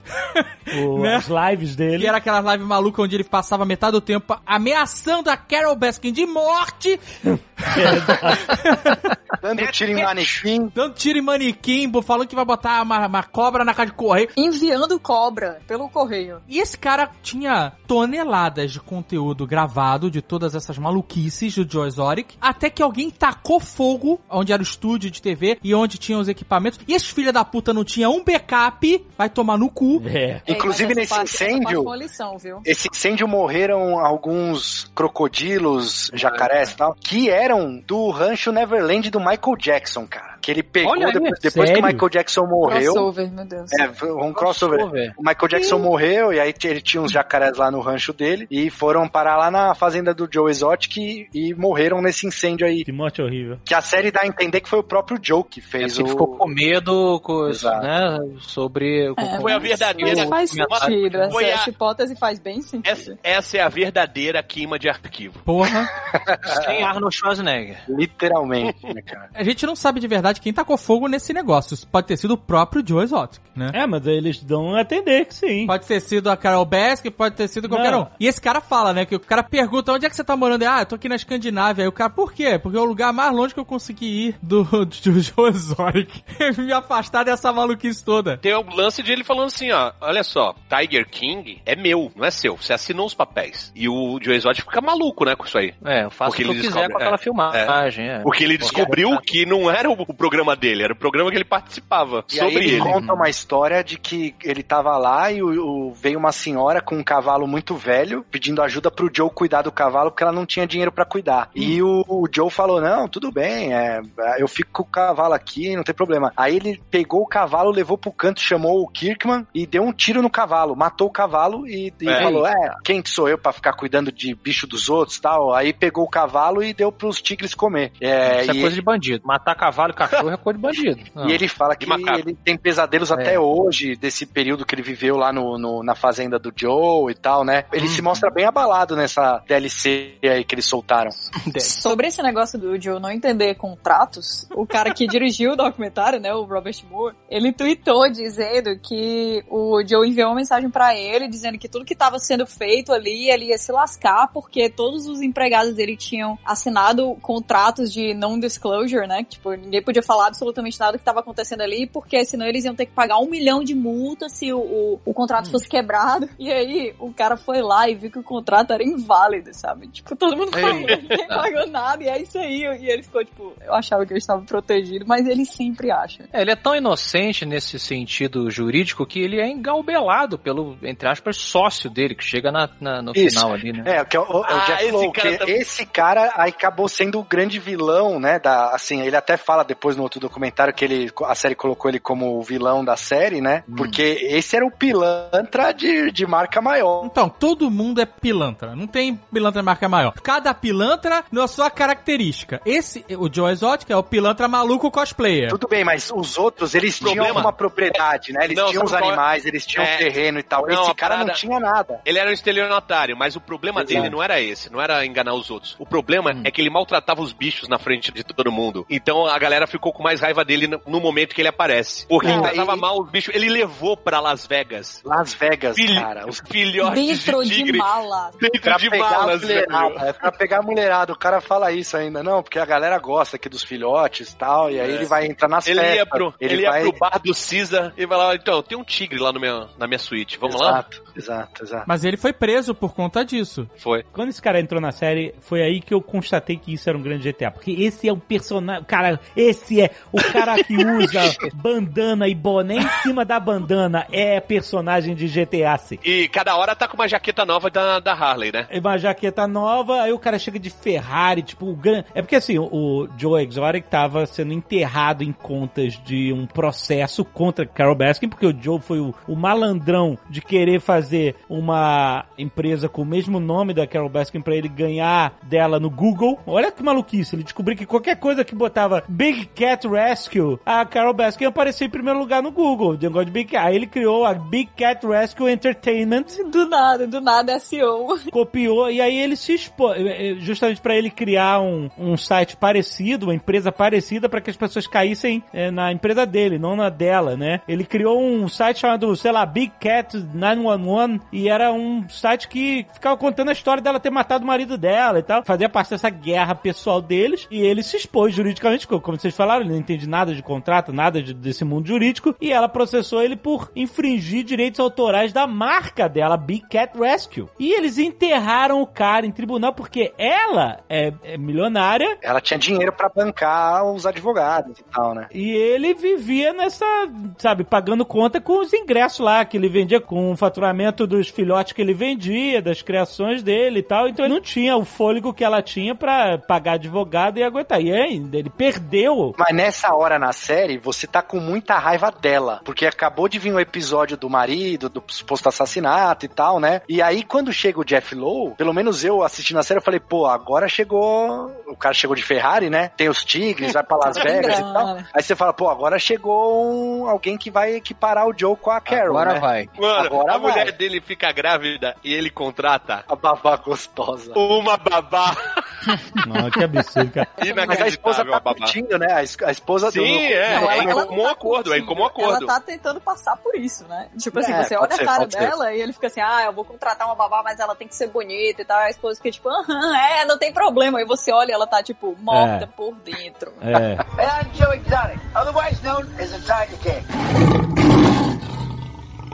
O- Né? As lives dele. que era aquela live maluca onde ele passava metade do tempo ameaçando a Carol Baskin de morte, Dando tiro em manequim. dando tiro em manequim, falando que vai botar uma, uma cobra na cara de correio. Enviando cobra pelo correio. E esse cara tinha toneladas de conteúdo gravado de todas essas maluquices do Joe Exotic, até que alguém tacou fogo onde era o estúdio de TV e onde tinham os equipamentos. E esses filha da puta não tinha um backup, vai tomar no cu. É. Ei, Inclusive nesse parte- incêndio- lição, viu? Esse incêndio morreram alguns crocodilos, jacarés e tal, que eram do rancho Neverland do Michael Jackson, cara. Que ele pegou Olha depois, depois que o Michael Jackson morreu. Crossover, meu Deus. É, foi um crossover. Crossover. O Michael Jackson morreu e aí ele tinha uns jacarés lá no rancho dele e foram parar lá na fazenda do Joe Exotic e, e morreram nesse incêndio aí. Que morte horrível. Que a série dá a entender que foi o próprio Joe que É fez que ele o... ficou com medo com, né, sobre o É, Foi a verdadeira- Faz sentido. Essa, Foi a- essa hipótese faz bem sentido. Essa, essa é a verdadeira queima de arquivo. Porra. sem Arnold Schwarzenegger. Literalmente, né, cara? A gente não sabe de verdade quem tacou fogo nesse negócio. Pode ter sido o próprio Joe Exotic, né? É, mas eles dão a entender que sim. Pode ter sido a Carol Baskin, pode ter sido qualquer Não. um. E esse cara fala, né? Que o cara pergunta onde é que você tá morando? Ah, eu tô aqui na Escandinávia. Aí o cara, por quê? Porque é o lugar mais longe que eu consegui ir do, do Joe Exotic. Me afastar dessa maluquice toda. Tem o lance de ele falando assim, ó, olha só, Tiger King é meu, não é seu. Você assinou os papéis. E o Joe Exotic fica maluco, né, com isso aí. É, eu faço Porque o que eu ele quiser descobre- com aquela é, filmagem. É. Porque ele descobriu que não era o programa dele, era o programa que ele participava E aí sobre ele, ele. conta uma história de que ele tava lá e o, o- veio uma senhora com um cavalo muito velho pedindo ajuda pro Joe cuidar do cavalo porque ela não tinha dinheiro pra cuidar. E o, o Joe falou: Não, tudo bem, é, eu fico com o cavalo aqui, não tem problema. Aí ele pegou o cavalo, levou pro canto, chamou o Kirkman e deu um tiro no cavalo, matou o cavalo e, e É. falou: É, quem que sou eu pra ficar cuidando de bicho dos outros tal? Aí pegou o cavalo e deu pros tigres comer. É, Isso é e- coisa de bandido. Matar cavalo e cachorro é coisa de bandido. Não. e ele fala que ele tem pesadelos É. até hoje, desse período que ele viveu lá no, no- na fazenda do Joe e tal, né? Ele se mostra bem abalado nessa DLC aí que eles soltaram. Sobre esse negócio do Joe não entender contratos, o cara que dirigiu o documentário, né, o Robert Moore, ele tweetou dizendo que o Joe enviou uma mensagem pra ele dizendo que tudo que tava sendo feito ali, ele ia se lascar porque todos os empregados dele tinham assinado contratos de non-disclosure, né, tipo, ninguém podia podia falar absolutamente nada do que estava acontecendo ali, porque senão eles iam ter que pagar um milhão de multa se o, o, o contrato fosse quebrado. E aí o cara foi lá e viu que o contrato era inválido, sabe? Tipo, todo mundo pagou, ninguém pagou nada, e é isso aí. E ele ficou, tipo, eu achava que ele estava protegido, mas ele sempre acha. É, ele é tão inocente nesse sentido jurídico que ele é engalbelado pelo, entre aspas, sócio dele, que chega na, na- no Isso. final ali, né? É, que é o, o Ah, Jeff esse Lowe, cara que também. esse cara aí acabou sendo o grande vilão, né, da, assim, ele até fala depois no outro documentário que ele, a série colocou ele como o vilão da série, né, Hum. porque esse era o pilantra de, de marca maior. Então, todo mundo é pilantra. Não tem pilantra marca maior. Cada pilantra na sua característica. Esse, o Joe Exotic é o pilantra maluco cosplayer. Tudo bem, mas os outros, eles tinham Problema- uma propriedade, né, eles Não, tinham os é? animais, eles tinham É. terreno e tal. Não, esse cara não parada- tinha nada. Ele era um estelionatário, mas o problema Exato. dele não era esse, não era enganar os outros. O problema é que ele maltratava os bichos na frente de todo mundo. Então a galera ficou com mais raiva dele no- momento que ele aparece. Porque É, ele tratava e- mal os bichos. Ele levou pra Las Vegas Las Vegas, filho- cara. Os filhotes Dentro de de tigre. mala. Dentro Pra de velho. mulherada, é pra pegar a mulherada. O cara fala isso ainda, não, porque a galera gosta aqui dos filhotes e tal, e aí É. ele vai entrar nas Ele festas. ia, pro, ele ele ia vai... pro bar do Caesar e vai lá, então, tem um tigre lá no meu, na minha suíte, vamos lá? Exato, exato, exato. Mas ele foi preso por conta disso. Foi. Quando esse cara entrou na série, foi aí que eu constatei que isso era um grande GTA. Porque esse é um personagem. Cara, esse é o cara que usa bandana e boné em cima da bandana. É personagem de GTA C. E cada hora tá com uma jaqueta nova da, da Harley, né? uma jaqueta nova, aí o cara chega de Ferrari, tipo, o gran... É porque assim, o, Joe Exotic tava sendo enterrado em contas de um processo contra Carol Baskin, porque o Joe foi o, o malandrão de querer fazer uma empresa com o mesmo nome da Carol Baskin pra ele ganhar dela no Google. Olha que maluquice, ele descobriu que qualquer coisa que botava Big Cat Rescue, a Carol Baskin aparecia em primeiro lugar no Google, o negócio de Big Cat. Aí ele criou a Big Cat Rescue Entertainment, Do nada, do nada é SEO. copiou e aí ele se expôs, justamente pra ele criar um, um site parecido, uma empresa parecida pra que as pessoas caíssem eh, na empresa dele, não na dela, né? Ele criou um site chamado, sei lá, Big Cat 911 e era um site que ficava contando a história dela ter matado o marido dela e tal, fazia parte dessa guerra pessoal deles e ele se expôs juridicamente, como como vocês falaram, ele não entende nada de contrato, nada de- desse mundo jurídico e ela processou ele por infringir direitos autorais da marca dela, Big Cat Rescue. E eles enterraram o cara em tribunal porque ela é, é milionária Ela tinha dinheiro pra bancar os advogados e tal, né? e ele vivia nessa, sabe, pagando conta com os ingressos lá que ele vendia, com o faturamento dos filhotes que ele vendia, das criações dele e tal. Então ele não tinha o fôlego que ela tinha pra pagar advogado e aguentar. E ainda, ele perdeu. Mas nessa hora na série, você tá com muita raiva dela. Porque acabou de vir um episódio do marido, do suposto assassinato e tal, né? E aí, quando chega o Jeff Lowe, pelo menos eu assistindo a série, eu falei, pô, agora chegou. O cara chegou de Ferrari, né? Tem os Tigres, vai pra Las Vegas e tal. Aí você fala, pô, agora chegou um- alguém que vai equiparar o Joe com a Carol. Agora né? vai. Mano, Agora a vai. mulher dele fica grávida e ele contrata A babá gostosa. uma babá Não, que absurdo, cara. Mas a esposa tá curtindo, né? A es- a esposa do. Sim, é, Não, é ela- em ela comum tá acordo, é em comum curtindo. acordo. Ela tá tentando passar por isso, né? Tipo assim, É, você olha ser, a cara pode ser. dela e ele fica assim, ah, eu vou contratar uma babá, mas ela tem que ser bonita e tal. A esposa fica tipo, aham, é, não tem problema. Aí você olha e ela tá, tipo, morta É. por dentro. É. And I'm Joe Exotic, otherwise known as a Tiger King.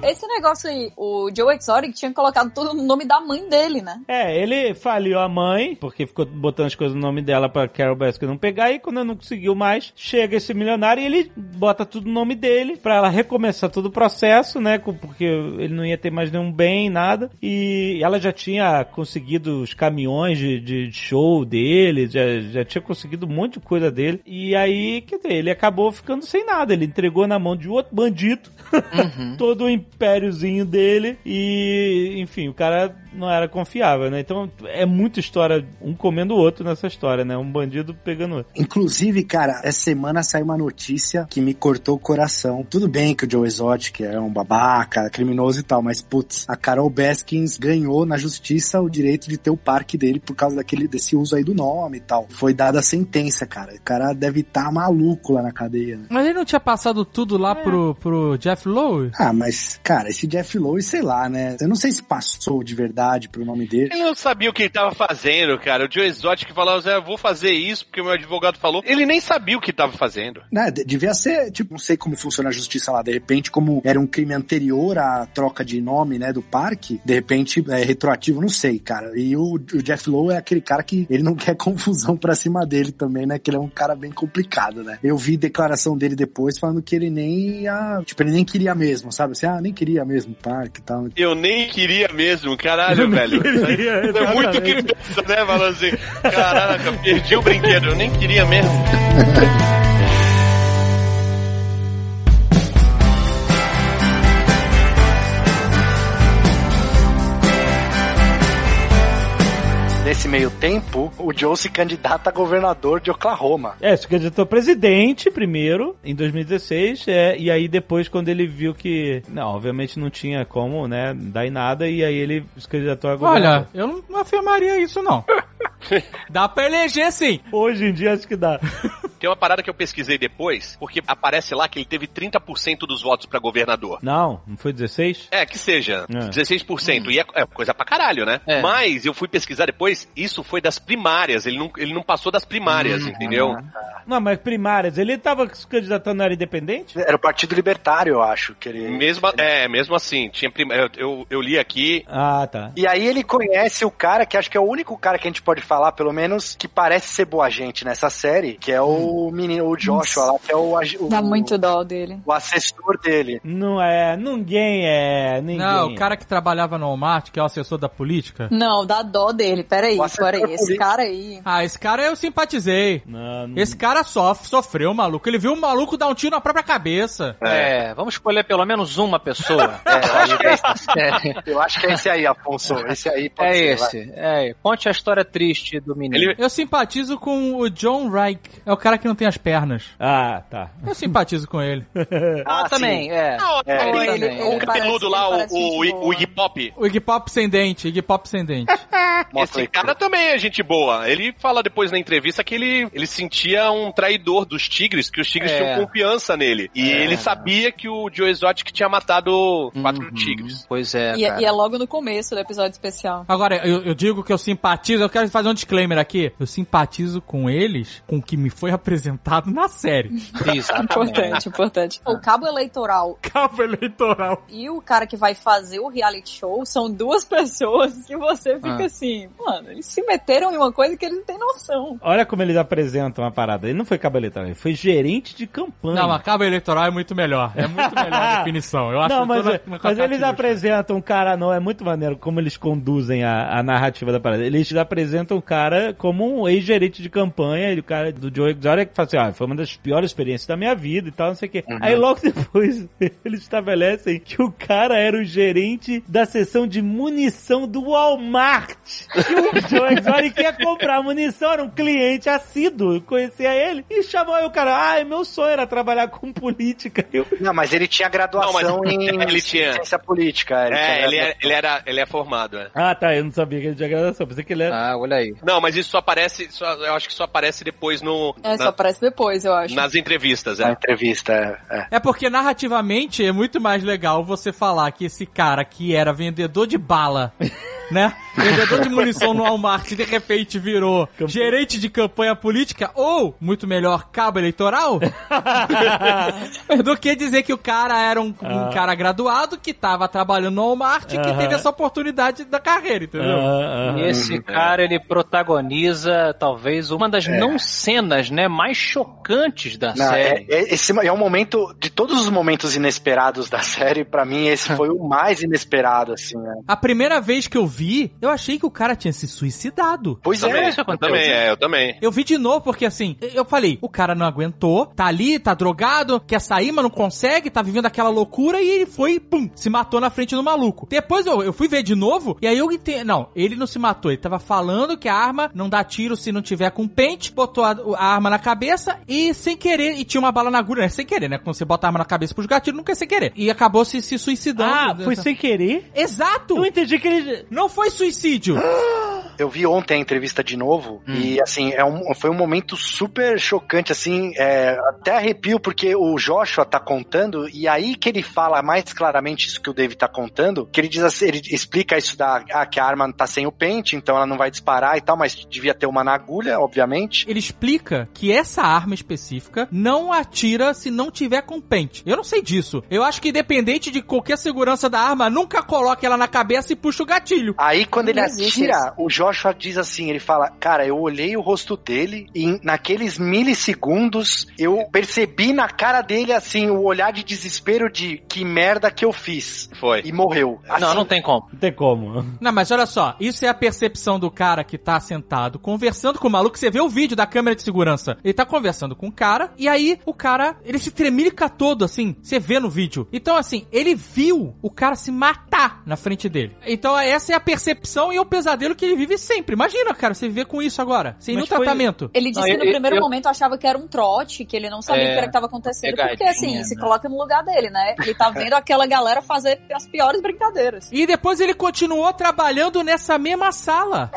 Esse negócio aí, o Joe Exotic tinha colocado tudo no nome da mãe dele, né? É, ele faliu a mãe, porque ficou botando as coisas no nome dela pra Carol Baskin não pegar, e quando não conseguiu mais, chega esse milionário e ele bota tudo no nome dele, pra ela recomeçar todo o processo, né, porque ele não ia ter mais nenhum bem, nada, e ela já tinha conseguido os caminhões de, de show dele, já, já tinha conseguido um monte de coisa dele, e aí, quer dizer, ele acabou ficando sem nada, ele entregou na mão de outro bandido, todo o impériozinho dele e, enfim, o cara não era confiável, né? Então é muita história, um comendo o outro nessa história, né? Um bandido pegando o outro. Inclusive, cara, essa semana saiu uma notícia que me cortou o coração. Tudo bem que o Joe Exotic é um babaca, criminoso e tal, mas putz, a Carol Baskins ganhou na justiça o direito de ter o parque dele por causa daquele desse uso aí do nome e tal. Foi dada a sentença, cara. O cara deve estar tá maluco lá na cadeia. Né? Mas ele não tinha passado tudo lá pro, pro Jeff Lowe? Ah, mas, cara, esse Jeff Lowe, sei lá, né? Eu não sei se passou de verdade pro nome dele. Ele não sabia o que ele tava fazendo, cara. O Joe Exotic falava, eu vou fazer isso porque o meu advogado falou. Ele nem sabia o que tava fazendo. Né, de- devia ser, tipo, não sei como funciona a justiça lá. De repente, como era um crime anterior à troca de nome, né, do parque, de repente é retroativo, não sei, cara. E o, o Jeff Lowe é aquele cara que ele não quer confusão pra cima dele também, né? Que ele é um cara bem complicado, né? Eu vi declaração dele depois falando que ele nem ia, tipo, ele nem queria mesmo, sabe? Assim, ah, nem queria mesmo parque e tal. Eu nem queria mesmo, caralho, velho. queria, é muito criança, né? Falando assim, caraca, perdi o brinquedo, eu nem queria mesmo. Nesse meio tempo, o Joe se candidata a governador de Oklahoma. É, se candidatou a presidente primeiro, em 2016, é, e aí depois, quando ele viu que, não, obviamente não tinha como, né, dar em nada, e aí ele se candidatou a governador. Olha, eu não, afirmaria isso, não. Dá pra eleger, sim. Hoje em dia acho que dá. Tem uma parada que eu pesquisei depois, porque aparece lá que ele teve 30% dos votos pra governador. Não, não foi 16? É, que seja, É. 16%. E é, é coisa pra caralho, né? É. Mas eu fui pesquisar depois, isso foi das primárias. Ele não, ele não passou das primárias, entendeu? Não, mas primárias, ele tava se candidatando, era independente? Era o Partido Libertário, eu acho, que ele... Mesmo, é, mesmo assim, tinha prim... eu, eu, eu li aqui. Ah, tá. E aí ele conhece o cara que acho que é o único cara que a gente pode falar, pelo menos, que parece ser boa gente nessa série, que é o menino, o Joshua lá, que é o, o, Dá muito dó dele. o assessor dele. Não é, ninguém é, ninguém. Não, o cara que trabalhava no Walmart, que é o assessor da política. Não, dá dó dele. Peraí, O assessor peraí. Esse cara aí. Ah, esse cara eu simpatizei. Não, não- Esse cara sofre, sofreu, maluco. Ele viu um maluco dar um tiro na própria cabeça. É, vamos escolher pelo menos uma pessoa. É, eu acho que é esse, É, eu acho que é esse aí, Afonso. Esse aí pode é ser. esse. É, conte a história triste do menino. Ele- Eu simpatizo com o John Reich. É o cara que não tem as pernas. Ah, tá. Eu simpatizo com ele. Ah, Ah, também, é. Não, É, aquele- ele- o ele cabeludo parece- lá, ele o, o, gente o. Iggy Pop. O Iggy Pop sem dente, Iggy Pop sem dente. Mostra Esse aí, cara também é gente boa. Ele fala depois na entrevista que ele, ele sentia um traidor dos tigres, que os tigres É. tinham confiança nele. E ele sabia que o Joe Exotic tinha matado quatro tigres. Pois é, E, cara. e é logo no começo do episódio especial. Agora, eu, eu digo que eu simpatizo, eu quero fazer um disclaimer aqui. Eu simpatizo com eles, com o que me foi apresentado na série. Exatamente. Importante, importante. O cabo eleitoral Cabo eleitoral. e o cara que vai fazer o reality show são duas pessoas que você fica Ah. assim, mano, eles se meteram em uma coisa que eles não têm noção. Olha como eles apresentam a parada. Ele não foi cabeleiro, ele foi gerente de campanha. Não, mas cabo eleitoral é muito melhor. É muito melhor a definição. Eu acho Não, mas, toda- mas toda eles justa. apresentam um cara, não, é muito maneiro como eles conduzem a, a narrativa da parada. Eles apresentam o cara como um ex-gerente de campanha, e o cara do Joe Exotic fala assim, ah, foi uma das piores experiências da minha vida e tal, não sei o quê. Aí logo depois eles estabelecem que o cara era o gerente da seção de munição do Walmart. Que o Joe Exotic ia comprar munição, era um cliente assíduo, conhecia ele, e chamou aí o cara, ah, meu sonho era trabalhar com política. Eu, Não, mas ele tinha graduação Não, mas em ele tinha. ciência política. Ele tinha É, ele, é, ele, era, ele é formado, é. Ah, tá, eu não sabia que ele tinha graduação, pensei que ele era... Ah, olha aí. Não, mas isso só aparece, só- eu acho que só aparece depois no, É, na- só aparece depois, eu acho. nas entrevistas, Na é. entrevista, é. é. É porque narrativamente é muito mais legal você falar que esse cara que era vendedor de bala, né? Vendedor de munição no Walmart de repente virou gerente de campanha política ou, muito melhor, cabo eleitoral, do que dizer que o cara era um, um cara graduado que tava trabalhando no Walmart e que teve essa oportunidade da carreira, entendeu? Ah, ah, E esse cara, ele protagoniza talvez uma das não cenas, né, mais chocantes da Não, é, série. é- esse é um momento, de todos os momentos inesperados da série, pra mim esse foi o mais inesperado, assim, né? A primeira vez que eu vi, eu achei que o cara tinha se suicidado. Pois também, é. isso eu aconteceu. também, é, eu também. Eu vi de novo, porque assim, eu falei, o cara não aguentou, tá ali, tá drogado, quer sair, mas não consegue, tá vivendo aquela loucura e ele foi, pum, se matou na frente do maluco. Depois eu, eu fui ver de novo, e aí eu entendi. Não, ele não se matou, ele tava falando que a arma não dá tiro se não tiver com pente, botou a, a arma na cabeça e sem querer, e tinha uma bala na agulha, né? Sem querer, né? Quando você bota a arma na cabeça pros gatilhos, nunca é sem querer. E acabou se, se suicidando. Ah, foi sem querer? Exato! Eu entendi que ele. Não foi suicídio! Eu vi ontem a entrevista de novo e assim é um, foi um momento super chocante assim, é, até arrepio porque o Joshua tá contando e aí que ele fala mais claramente isso que o Dave tá contando, que ele diz assim, ele explica isso da ah, que a arma tá sem o pente, então ela não vai disparar e tal, mas devia ter uma na agulha, obviamente. Ele explica que essa arma específica não atira se não tiver com pente. Eu não sei disso. Eu acho que independente de qualquer segurança da arma, nunca coloque ela na cabeça e puxa o gatilho. Aí quando ele atira, o Joshua diz assim, ele fala, cara, eu olhei o rosto dele e naqueles milissegundos eu percebi na cara dele assim o olhar de desespero de que merda que eu fiz. Foi. E morreu. Assim, Não, não tem como. Não tem como. Não, mas olha só, isso é a percepção do cara que tá sentado conversando com o maluco. Você vê o vídeo da câmera de segurança. Ele tá conversando com o cara, e aí o cara, ele se tremilica todo, assim. Você vê no vídeo. Então, assim, ele viu o cara se matar na frente dele. Então, essa é a percepção e é o pesadelo que ele vive sempre. Imagina, cara, você viver com isso agora, sem Mas nenhum foi- tratamento. Ele disse Não, que no eu- primeiro eu- momento achava que era um trote, que ele não sabia É, o que era que tava acontecendo, porque assim, se né? coloca no lugar dele, né? Ele tá vendo aquela galera fazer as piores brincadeiras. E depois ele continuou trabalhando nessa mesma sala.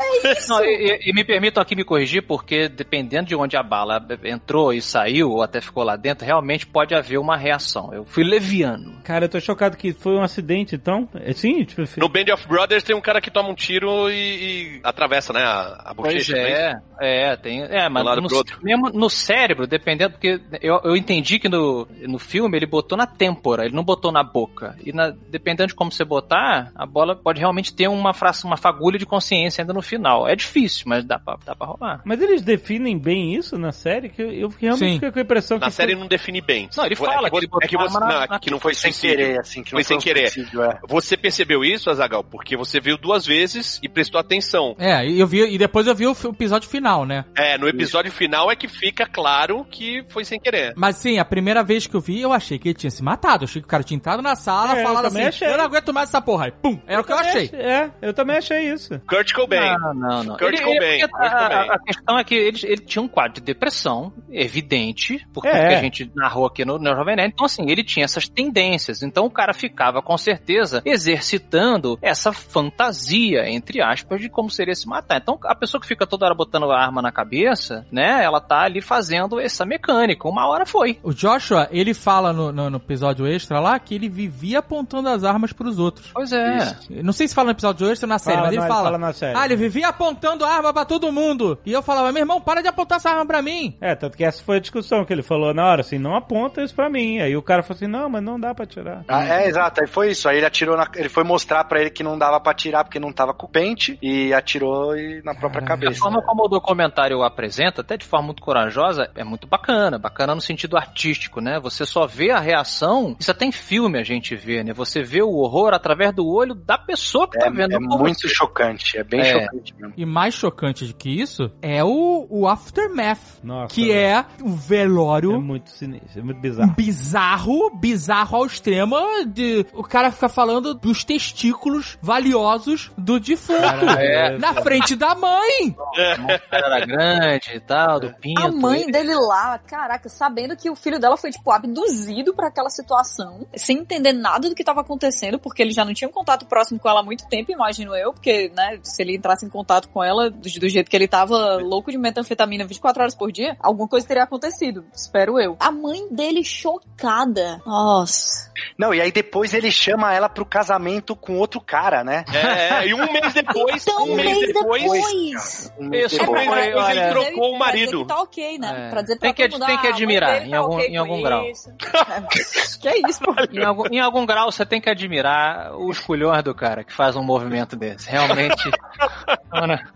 Não, e, e- e me permitam aqui me corrigir, porque dependendo de onde a bala entrou e saiu, ou até ficou lá dentro, realmente pode haver uma reação. Eu fui leviano. Cara, eu tô chocado que foi um acidente, então. É, Sim, tipo. No Band of Brothers tem um cara que toma um tiro e, e atravessa, né, a, a Pois bochecha. né? é, é, tem. É, mas um no, pro outro. mesmo no cérebro, dependendo, porque eu, eu entendi que no, no filme ele botou na têmpora, ele não botou na boca. E na- dependendo de como você botar, a bola pode realmente ter uma fração, uma fagulha de consciência ainda no final. É difícil, mas dá pra, dá pra rolar. Mas eles definem bem isso na série? Que eu, eu realmente Sim. fiquei com a impressão Na que. série foi- não define bem. Não, ele Foi- fala é que ele você- é que você, a arma não, na- é que não foi foi sem querer, assim, que Foi não sem um querer. suicídio, é. Você percebeu isso, Azagal? Porque você viu duas vezes e prestou atenção. É, e eu vi, e depois eu vi o episódio final, né? É, no episódio final é que fica claro que foi sem querer. Mas sim, a primeira vez que eu vi, eu achei que ele tinha se matado. Eu achei que o cara tinha entrado na sala, É, eu falado também assim, achei. eu não aguento mais essa porra. Aí, pum, era o que eu também achei. É, eu também achei isso. Kurt Cobain. Não, não, não. Kurt Ele- Cobain, ele- Kurt a, Cobain. a questão é que ele, ele tinha um quadro de depressão, evidente, porque É. que a gente narrou aqui no, no Jovem Nerd. Então, assim, ele tinha essas tendências. Então, o cara ficava, com certeza, exercitando essa fantasia, entre aspas, de como seria se matar. Então, a pessoa que fica toda hora botando a arma na cabeça, né, ela tá ali fazendo essa mecânica. Uma hora foi. O Joshua, ele fala no, no- no episódio extra lá que ele vivia apontando as armas pros outros. Pois é. Não sei se fala no episódio extra ou na série, Fala, mas ele não, ele fala. fala na série. Ah, ele vivia apontando arma pra todo mundo. E eu falava, meu irmão, para de apontar essa arma pra mim. É, tanto que essa foi a discussão que ele falou na hora, assim, não aponta isso pra mim. Aí o cara falou assim, não, mas não dá pra tirar. Ah, é, exato, aí foi isso. Aí ele atirou na, ele foi mostrar pra ele que não dava pra atirar porque não tava com o pente e atirou e na própria A cabeça. forma como o documentário apresenta, até de forma muito corajosa, é muito bacana. Bacana no sentido artístico, né? Você só vê a reação. Isso até em filme a gente vê, né? Você vê o horror através do olho da pessoa que É, tá vendo. é muito você. chocante, é bem É. chocante mesmo. E mais chocante do que isso é o, o Aftermath, Nossa. que é o velório É muito sinistro, é muito bizarro. bizarro, bizarro ao extremo de o cara fica falando dos testículos valiosos do defunto. é. Na frente da mãe! O cara era grande e tal, do pinto. A mãe dele lá, caraca, sabendo que o filho dela foi, tipo, abduzido pra aquela situação, sem entender nada do que tava acontecendo, porque ele já não tinha um contato próximo com ela há muito tempo, imagino eu, porque, né, se ele entrasse em contato com ela do, do jeito que ele tava louco de metanfetamina 24 horas por dia, alguma coisa teria acontecido, espero eu. A mãe dele chocada. Nossa. Não, e aí depois ele chama ela pro casamento com outro cara, né? É, é, e um mês depois, Então, um mês depois, depois. Um mês Isso, depois. um mês depois ele olha, trocou o Pra dizer marido. que tá ok, né? É. Pra dizer Tem pra que- todo mundo, tem que ah, admirar, em tá algum- ok em algum grau. isso. É, que é isso. Em algum, em algum grau você tem que admirar os culhões do cara que faz um movimento desse. Realmente.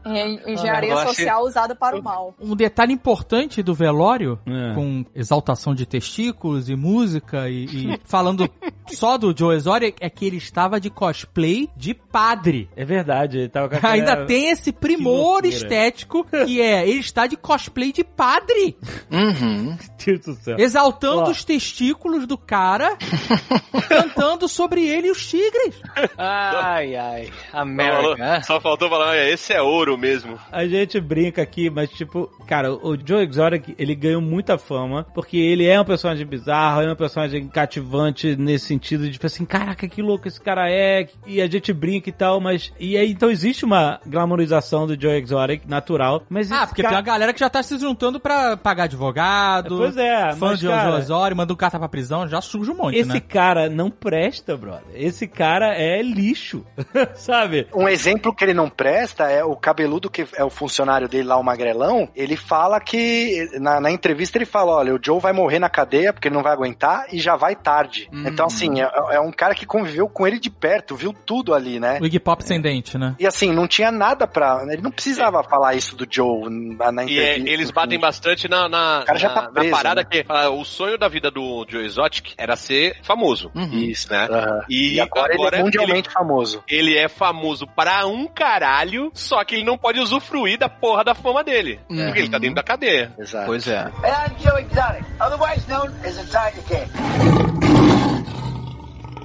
É engenharia negócio- social usada para o mal. Um detalhe importante do velório, É. com exaltação de testículos e música e, e falando só do Joe Exotic é que ele estava de cosplay de padre. É verdade, ele tava com aquela- Ainda tem esse primor loucura. estético que é, ele está de cosplay de padre, Uhum. Deus do céu. exaltando Ó. os testículos do cara, cantando sobre ele e os tigres. Ai, ai. Falou- América. né? Só faltou falar, "Olha, esse é ouro mesmo. A gente brinca aqui, mas tipo, cara, o Joe Exotic, ele ganhou muita fama, porque ele é um personagem bizarro, é um personagem cativante nesse sentido de, tipo assim, caraca, que louco esse cara é, e a gente brinca e tal, mas... E aí, então existe uma glamorização do Joe Exotic, natural, mas... Ah, esse porque tem cara- uma galera que já tá se juntando pra pagar advogado. Pois é, Fã mas, de cara, Joe Osório, manda um carta pra prisão, já surge um monte, Esse né? cara não presta, brother. Esse cara é lixo, sabe? Um exemplo que ele não presta é o cabeludo que é o funcionário dele lá, o magrelão. Ele fala que, na, na entrevista, ele fala: olha, o Joe vai morrer na cadeia porque ele não vai aguentar e já vai tarde. Então, assim, é, é um cara que conviveu com ele de perto, viu tudo ali, né? O Iggy Pop sem dente, né? E assim, não tinha nada pra. Ele não precisava falar isso do Joe na, na E é, entrevista. eles batem bastante na, na, cara já na- tá na preso, parada né? que ah, o sonho da vida do Joe Exotic era ser famoso. Isso, né? Aham. E, E agora, ele é mundialmente famoso. ele é famoso pra um caralho, só que ele não pode usufruir da porra da fama dele. Porque ele tá dentro da cadeia. Exato. Pois é. And I'm Joe Exotic, otherwise known as the Tiger King.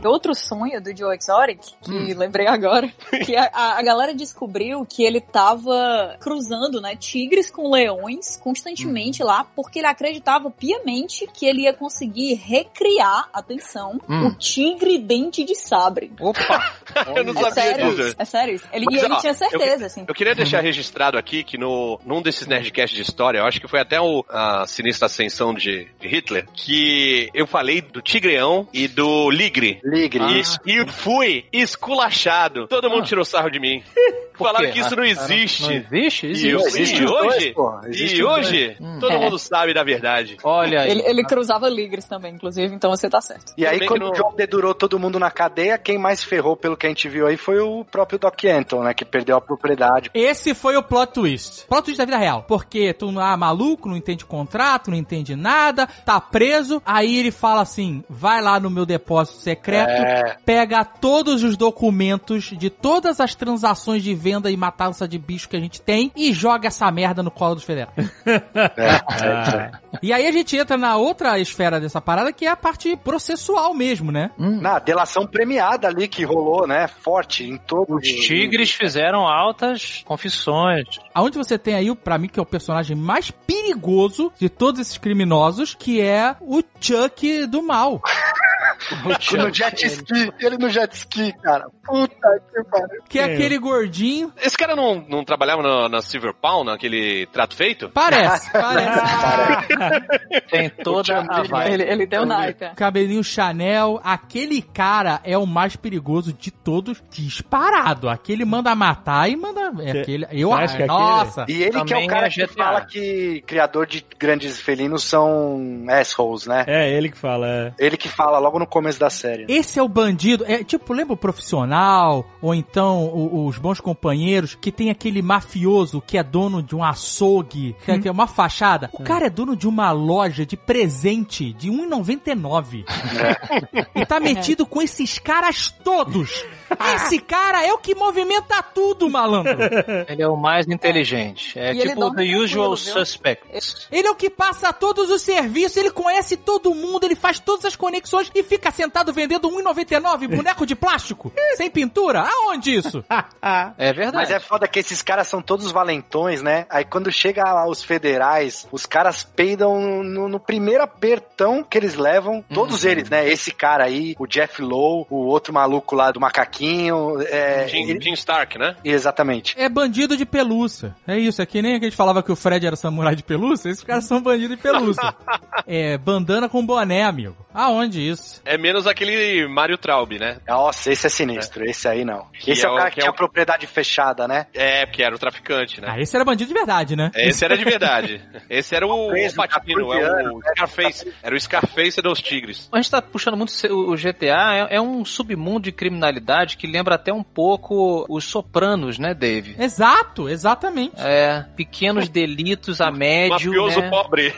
Outro sonho do Joe Exotic, que lembrei agora, que a, a- a galera descobriu que ele tava cruzando, né, tigres com leões constantemente lá, porque ele acreditava piamente que ele ia conseguir recriar, atenção, Hum. o tigre dente de sabre. Opa! eu não É sabia sério disso. isso, é sério isso. Ele, Mas, e ele ó, tinha eu- certeza, assim. Eu queria deixar registrado aqui que no, num desses Nerdcasts de história, eu acho que foi até o, a sinistra ascensão de, de Hitler, que eu falei do Tigreão e do Ligre. Ligre. Isso. E fui esculachado. Todo mundo tirou sarro de mim. Por Falaram quê? que isso não Ah, existe. Não existe? E, Existe. eu- Existe e os dois, hoje, pô. Existe e dois. hoje Hum. todo É. mundo sabe da verdade. Olha aí. Ele, ele cruzava ligres também, inclusive, então você tá certo. E aí, bem quando que o não- Joe dedurou todo mundo na cadeia, quem mais ferrou, pelo que a gente viu aí, foi o próprio Doc Anton, né? Que perdeu a propriedade. Esse foi o plot twist. Plot twist da vida real. Porque tu ah, maluco, não entende contrato, não entende nada, tá preso. Aí ele fala assim: vai lá no meu depósito secreto, É. pega todos os documentos de todas as transações de venda e matança de bicho que a gente tem e joga essa merda no colo dos federais. É, e aí a gente entra na outra esfera dessa parada, que é a parte processual mesmo, né? Na delação premiada ali que rolou, né? Forte em todo Os tigres fizeram altas confissões. Aonde você tem aí, pra mim, que é o personagem mais perigoso de todos esses criminosos, que é o Chuck do mal. No jet ski, ele no jet ski, cara. Puta que pariu. Que é aquele gordinho. Esse cara não, não trabalhava na, na Silver Pawn, naquele trato feito? Parece, parece. Tem toda a vibe. Ele, ele deu naipe. é. Cabelinho Chanel. Aquele cara é o mais perigoso de todos, disparado. Aquele manda matar e manda. É aquele. Eu cê acha que é Nossa. E ele que é o cara é que GTA. fala que criador de grandes felinos são assholes, né? É, ele que fala. é. Ele que fala logo no começo da série. Esse é o bandido, é tipo, lembra o profissional, ou então o- os bons companheiros, que tem aquele mafioso que é dono de um açougue, que é, que é uma fachada. O cara é dono de uma loja de presente de 1,99. e tá metido com esses caras todos. Esse cara é o que movimenta tudo, malandro. Ele é o mais inteligente. É E tipo The Usual? Suspects. Ele é o que passa todos os serviços, ele conhece todo mundo, ele faz todas as conexões e fica sentado vendendo 1,99 boneco de plástico, sem pintura. Aonde isso? É verdade. Mas é foda que esses caras são todos valentões, né? Aí quando chega lá os federais, os caras peidam no, no primeiro apertão que eles levam. Todos eles, né? Esse cara aí, o Jeff Lowe, o outro maluco lá do macaquinho. É, Jim, ele- Jim Stark, né? Exatamente. É bandido de pelúcia. É isso, é que nem a gente falava que o Fred era samurai de pelúcia, esses caras são bandidos de pelúcia. é, bandana com boné, amigo. Aonde isso? É menos aquele Mario Traub, né? Nossa, esse é sinistro. Esse aí não. Que esse é, é o cara que que, é tinha o- propriedade fechada, né? É, porque era o traficante, né? Ah, esse era bandido de verdade, né? Esse era de verdade. Esse era o, Preso, o Patino, é o Scarface. Era o Scarface dos tigres. A gente tá puxando muito o o GTA, é, é um submundo de criminalidade que lembra até um pouco os Sopranos, né, Dave? Exato, exatamente. É, pequenos delitos a médio, Mafioso né? pobre.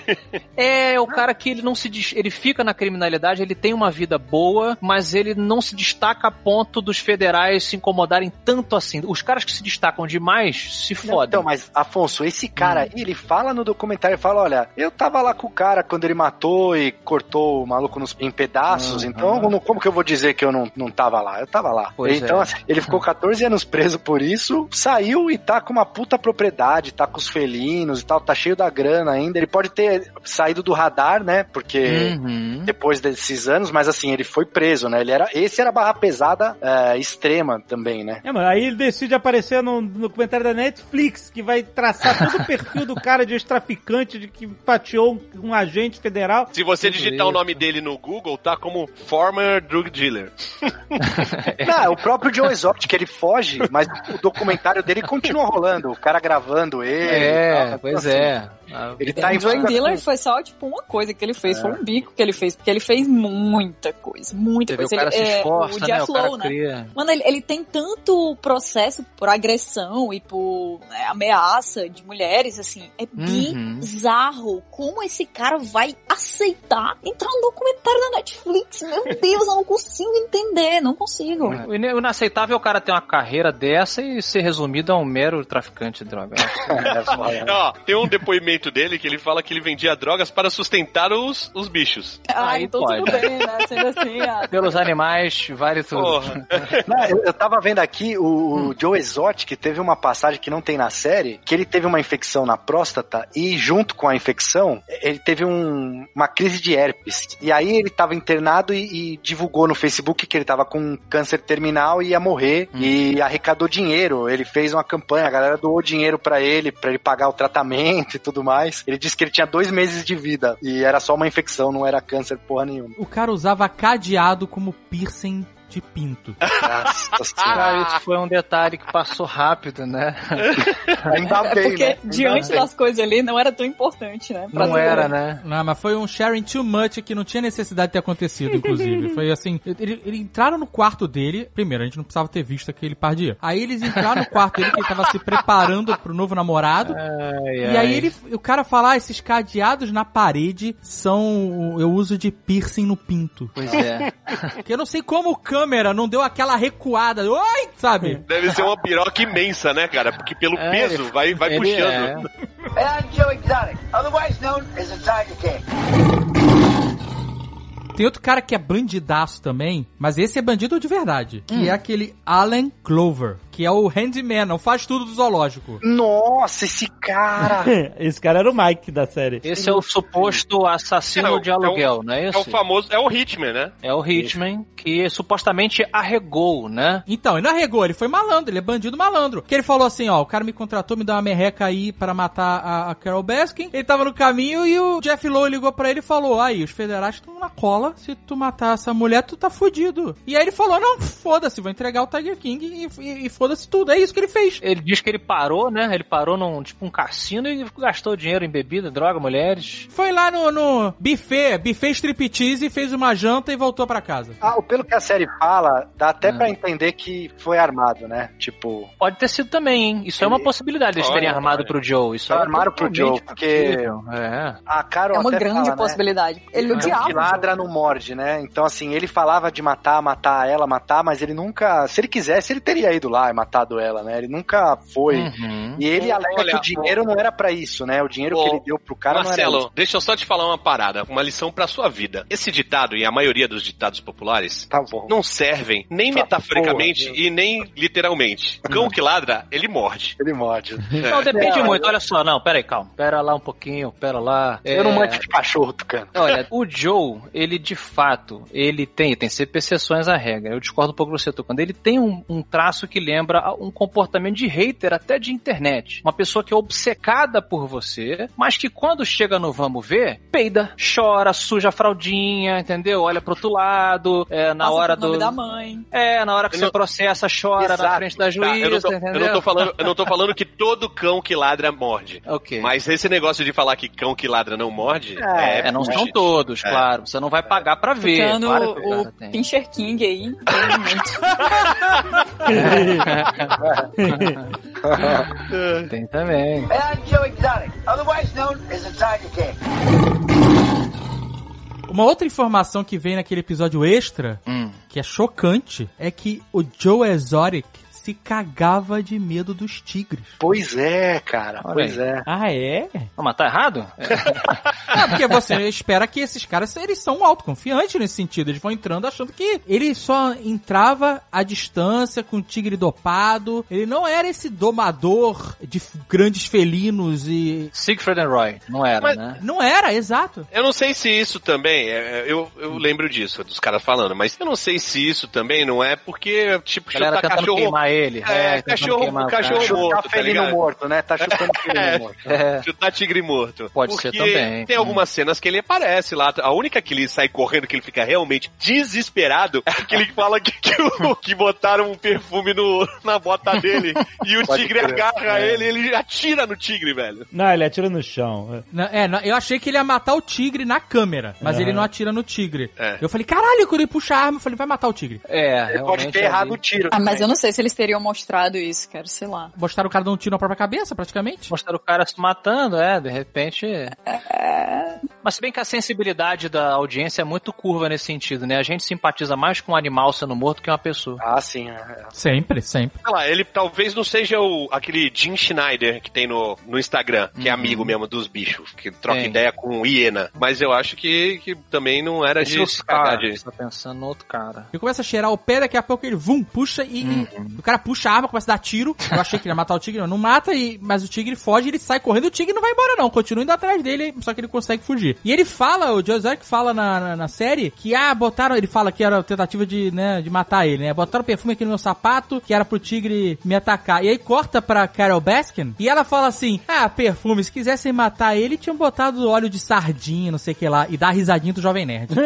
É, o cara que ele não se ele fica na criminalidade, ele tem uma vida boa, mas ele não se destaca a ponto dos federais se incomodarem tanto assim. Os caras que se destacam demais se fodem. Então, mas Afonso, esse cara aí, ele fala no documentário, fala, olha, eu tava lá com o cara quando ele matou e cortou o maluco nos, em pedaços, Uhum. então como, como que eu vou dizer que eu não, não tava lá? Eu tava lá. Pois então, é. assim, ele ficou 14 anos preso por isso, saiu e tá com uma puta propriedade, tá com os felinos e tal, tá cheio da grana ainda. Ele pode ter saído do radar, né? Porque Uhum. depois desses anos, mas assim, ele foi preso, né? Ele era, esse era barra pesada é, extrema também, né? É, mano, aí ele decide aparecer no, no documentário da Netflix, que vai traçar todo o perfil do cara de ex-traficante, de que fatiou um, um agente federal. Se você digitar o nome dele no Google, tá como former drug dealer. Não, o próprio Joe Exotic, ele foge, mas o documentário dele continua rolando, o cara gravando ele. É, tal, pois assim, é. Ah, Ele tá o em dealer com- foi só, tipo, uma coisa que ele fez, foi um bico que ele fez, porque ele fez muita coisa, muita Você vê, o coisa. cara ele, se é, esforça, o né? Jeff O cara né? cria. Mano, ele, ele tem tanto processo por agressão e por né, ameaça de mulheres, assim, é Uhum. bizarro como esse cara vai aceitar entrar no documentário da Netflix. Meu Deus, eu não consigo entender, não consigo. O ine- o inaceitável é o cara ter uma carreira dessa e ser resumido a um mero traficante de droga. É, foda. Ó, tem um depoimento dele que ele fala que ele vendia drogas para sustentar os, os bichos. Ah, então tudo pode. bem, né? Sendo assim, ah, Pelos animais, vale tudo. Porra. Não, eu, eu tava vendo aqui, o, o Joe Exotic teve uma passagem que não tem na série, que ele teve uma infecção na próstata e junto com a infecção, ele teve um- uma crise de herpes. E aí ele tava internado e, e divulgou no Facebook que ele tava com câncer terminal e ia morrer e arrecadou dinheiro. Ele fez uma campanha, a galera doou dinheiro pra ele, pra ele pagar o tratamento e tudo mais. Ele disse que ele tinha dois meses de vida e era só uma infecção, não era câncer porra nenhuma. O cara usava cadeado como piercing de pinto. Nossa senhora. Cara, isso foi um detalhe que passou rápido, né? Ainda é bem, porque né? diante Ainda bem. das coisas ali não era tão importante, né? Pra Não era, mundo. né? Não, mas foi um sharing too much que não tinha necessidade de ter acontecido, inclusive. foi assim, ele, ele entraram no quarto dele, primeiro, a gente não precisava ter visto aquele par de. Aí eles entraram no quarto dele, que ele tava se preparando pro novo namorado. E aí ele, o cara fala, ah, esses cadeados na parede são, o- eu uso de piercing no pinto. Pois é. Que eu não sei como o câmera não deu aquela recuada, oi, sabe? Deve ser uma piroca imensa, né, cara? Porque pelo É, peso vai, vai ele puxando. é. And Joe Exotic, otherwise known as the Tiger King. Tem outro cara que é bandidaço também, mas esse é bandido de verdade. Hum. Que é aquele Alan Clover, que é o handyman, o faz tudo do zoológico. Nossa, esse cara. Esse cara era o Mike da série. Esse é o suposto assassino É de aluguel, não é É isso? o famoso, é o Hitman, né? É o Hitman, que supostamente arregou, né? Então, ele não arregou, ele foi malandro, ele é bandido malandro. Que ele falou assim, ó, o cara me contratou, me deu uma merreca aí para matar a, a Carol Baskin. Ele tava no caminho e o Jeff Lowe ligou pra ele e falou, aí, os federais estão na cola, se tu matar essa mulher, tu tá fudido. E aí ele falou, não, foda-se, vou entregar o Tiger King e, e- e foda-se tudo. É isso que ele fez. Ele diz que ele parou, né? Ele parou num, tipo, um cassino e gastou dinheiro em bebida, droga, mulheres. Foi lá no, no buffet, buffet striptease, fez uma janta e voltou pra casa. Ah, pelo que a série fala, dá até Ah. pra entender que foi armado, né? Tipo, Pode ter sido também, hein? Isso é uma Ele- possibilidade Olha, terem armado olha. pro Joe. Isso Só é armaram pro totalmente Joe, porque-. É. a Carol É uma até grande fala, né? possibilidade. Ele Cão odiava. que o ladra não morde, né? Então, assim, ele falava de matar, matar ela, matar, mas ele nunca. Se ele quisesse, ele teria ido lá matado ela, né? Ele nunca foi. Uhum. E ele alega Olha, que o dinheiro não era pra isso, né? O dinheiro que ele deu pro cara não era Marcelo, isso. deixa eu só te falar uma parada, uma lição pra sua vida. Esse ditado e a maioria dos ditados populares Tá bom. não servem nem Tá metaforicamente porra, e nem literalmente. Cão que ladra, ele morde. Ele morde. Não, depende Não, muito. eu- Olha só, não, pera aí, calma. Pera lá um pouquinho, pera lá. Eu não É, mande de cachorro, Tucano. Olha, o Joe, ele de fato, ele tem, tem sempre exceções à regra. Eu discordo um pouco do você, quando ele tem um, um traço que lembra um comportamento de hater até de internet. Uma pessoa que é obcecada por você, mas que quando chega no vamos ver, peida, chora, suja a fraldinha, entendeu? Olha pro outro lado, é, na Passa hora pro nome do... da mãe. É, na hora que Eu você não- processa, chora na Exato. frente da Tá, eu, não juíza, tô, eu entendeu? não tô falando, eu não tô falando que todo cão que ladra morde. Ok. Mas esse negócio de falar que cão que ladra não morde, É, é, É, não são todos, É. claro. Você não vai pagar pra ver. Ficando Claro o o. Pincher King aí. Tem também. And I'm Joe Exotic, otherwise known as the Tiger King. Uma outra informação que vem naquele episódio extra, Hum. que é chocante, é que o Joe Exotic se cagava de medo dos tigres. Pois é, cara. Olha pois aí. é. Ah, é? Não, mas tá errado? É, porque você espera que esses caras, eles são autoconfiantes nesse sentido. Eles vão entrando achando que ele só entrava à distância com o tigre dopado. Ele não era esse domador de grandes felinos e... Siegfried and Roy. Não era, Mas- né? Não era, exato. Eu não sei se isso também, é, é, eu, eu lembro disso, dos caras falando, mas eu não sei se isso também não é porque, tipo, chutar cachorro. queimar ele. É, tentando cachorro- queimar o cachorro- cara. morto, Chutar tá felino ligado? morto, né? Tá chutando felino morto. É. Chutar tigre morto. Pode Porque ser também. Tem algumas cenas que ele aparece lá. A única que ele sai correndo, que ele fica realmente desesperado, é que ele fala que, que, o- que botaram um perfume no, na bota dele e o Pode tigre crer. agarra ele e ele atira no tigre, velho. Não, ele atira no chão. Não, É, não, eu achei que ele ia matar o tigre na câmera, mas ele não atira no tigre. É. Eu falei, caralho, quando ele puxa a arma, eu falei, vai matar o tigre. É, Ele pode ter errado o tiro. Ah, mas eu não sei se eles teriam mostrado isso, cara, sei lá. Mostraram o cara dando um tiro na própria cabeça, praticamente. Mostrar o cara se matando, é, de repente. Mas se bem que a sensibilidade da audiência é muito curva nesse sentido, né? A gente simpatiza mais com um animal sendo morto que uma pessoa. Ah, sim. é, é. Sempre, sempre. Sei lá, ele talvez não seja o, aquele Jim Schneider que tem no, no Instagram, que é amigo mesmo dos bichos, que troca Tem. ideia com hiena. Mas eu acho que, que também não era Esse de se cagar cara, de... você tá pensando no outro cara. Ele começa a cheirar o pé, daqui a pouco ele, vum, puxa e, e o cara puxa a arma, começa a dar tiro. Eu achei que ele ia matar o tigre, não, não mata, e, mas o tigre foge, ele sai correndo, o tigre não vai embora não, continua indo atrás dele, só que ele consegue fugir. E ele fala, o Joe Exotic fala na, na, na série, que ah, botaram, ele fala que era a tentativa de, né, de matar ele, né, botaram perfume aqui no meu sapato, que era pro tigre me atacar. E aí corta pra Carol Baskin, e ela fala assim, ah, perfume, se quisessem matar ele, tinham botado óleo de sardinha, não sei o que lá, e dá risadinha do Jovem Nerd.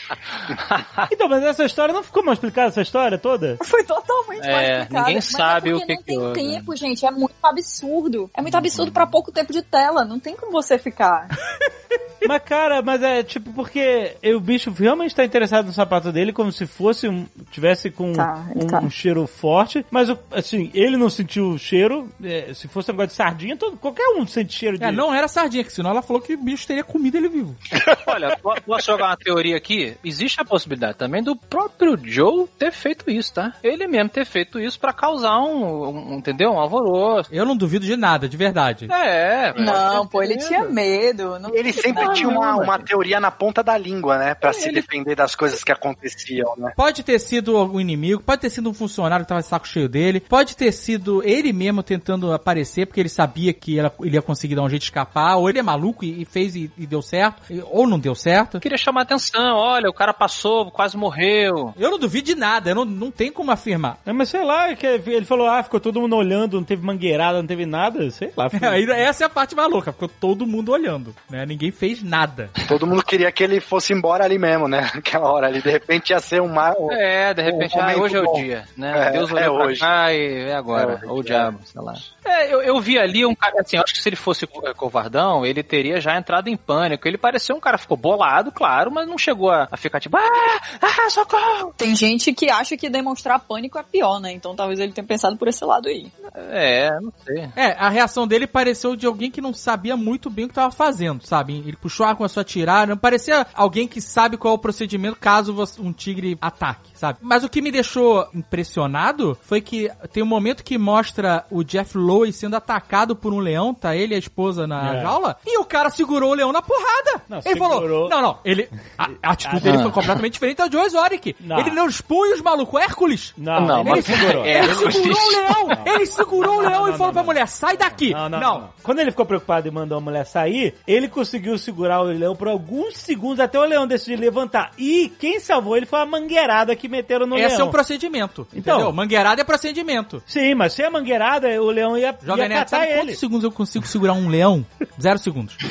Então, mas essa história não ficou mal explicada, essa história toda? Foi totalmente É, ninguém Mas sabe é o porque que não que tem houve, tempo, gente. É muito absurdo. É muito absurdo pra pouco tempo de tela. Não tem como você ficar. Mas, cara, mas é tipo porque o bicho realmente tá interessado no sapato dele como se fosse um. tivesse com Tá, um, tá. um cheiro forte. Mas, assim, ele não sentiu o cheiro. é, se fosse um negócio de sardinha, todo, qualquer um sente cheiro de. É, não era sardinha, que senão ela falou que o bicho teria comido ele vivo. Olha, po- posso jogar uma teoria aqui? Existe a possibilidade também do próprio Joe ter feito isso, tá? Ele mesmo ter feito isso pra causar um, um- entendeu? Um alvoroço. Eu não duvido de nada, de verdade. É, Não, pô, ele tinha medo. Não... Ele sempre Tinha uma, uma teoria na ponta da língua, né? Pra se Ele- defender das coisas que aconteciam, né? Pode ter sido algum inimigo, pode ter sido um funcionário que tava de saco cheio dele, pode ter sido ele mesmo tentando aparecer porque ele sabia que ela- ele ia conseguir dar um jeito de escapar, ou ele é maluco e, e fez e, e deu certo, e- ou não deu certo. Eu queria chamar a atenção, olha, o cara passou, quase morreu. Eu não duvido de nada, eu não, não tem como afirmar. É, mas sei lá, que ele falou, ah, ficou todo mundo olhando, não teve mangueirada, não teve nada, sei lá. foi- Aí Essa é a parte maluca, ficou todo mundo olhando, né? Ninguém fez nada. Todo mundo queria que ele fosse embora ali mesmo, né? Naquela hora ali. De repente ia ser um mar. É, de repente, Um ah, hoje é o bom. dia, né? É, Deus é pra hoje. cá e é agora, É ou o hoje, diabo, sei lá. É, eu, eu vi ali um cara, assim, eu acho que se ele fosse é, covardão, ele teria já entrado em pânico. Ele pareceu um cara, ficou bolado, claro, mas não chegou a, a ficar tipo, ah, ah, socorro! Tem gente que acha que demonstrar pânico é pior, né? Então talvez ele tenha pensado por esse lado aí. É, não sei. É, a reação dele pareceu de alguém que não sabia muito bem o que tava fazendo, sabe? Ele puxou a arma, começou a atirar, não parecia alguém que sabe qual é o procedimento caso um tigre ataque, sabe? Mas o que me deixou impressionado foi que tem um momento que mostra o Jeff Lowe sendo atacado por um leão, tá ele e a esposa na É. jaula, e o cara segurou o leão na porrada. Não, ele falou, segurou. não, não, ele, a, a atitude dele foi completamente diferente da Joe Exotic. Não. Ele não os punhos, maluco, Hércules. Não, Não, ele mas- segurou. É, Ele segurou o leão! Ele segurou o leão não, e falou não, pra não. mulher: sai daqui! Não, não, não, Quando ele ficou preocupado e mandou a mulher sair, ele conseguiu segurar o leão por alguns segundos até o leão decidir levantar. E quem salvou ele foi a mangueirada que meteram no Esse leão. é um procedimento. Então. entendeu? Mangueirada é procedimento. Sim, mas se é mangueirada, o leão ia, Jovem ia Nerd, catar sabe ele. quantos segundos eu consigo segurar um leão? Zero segundos.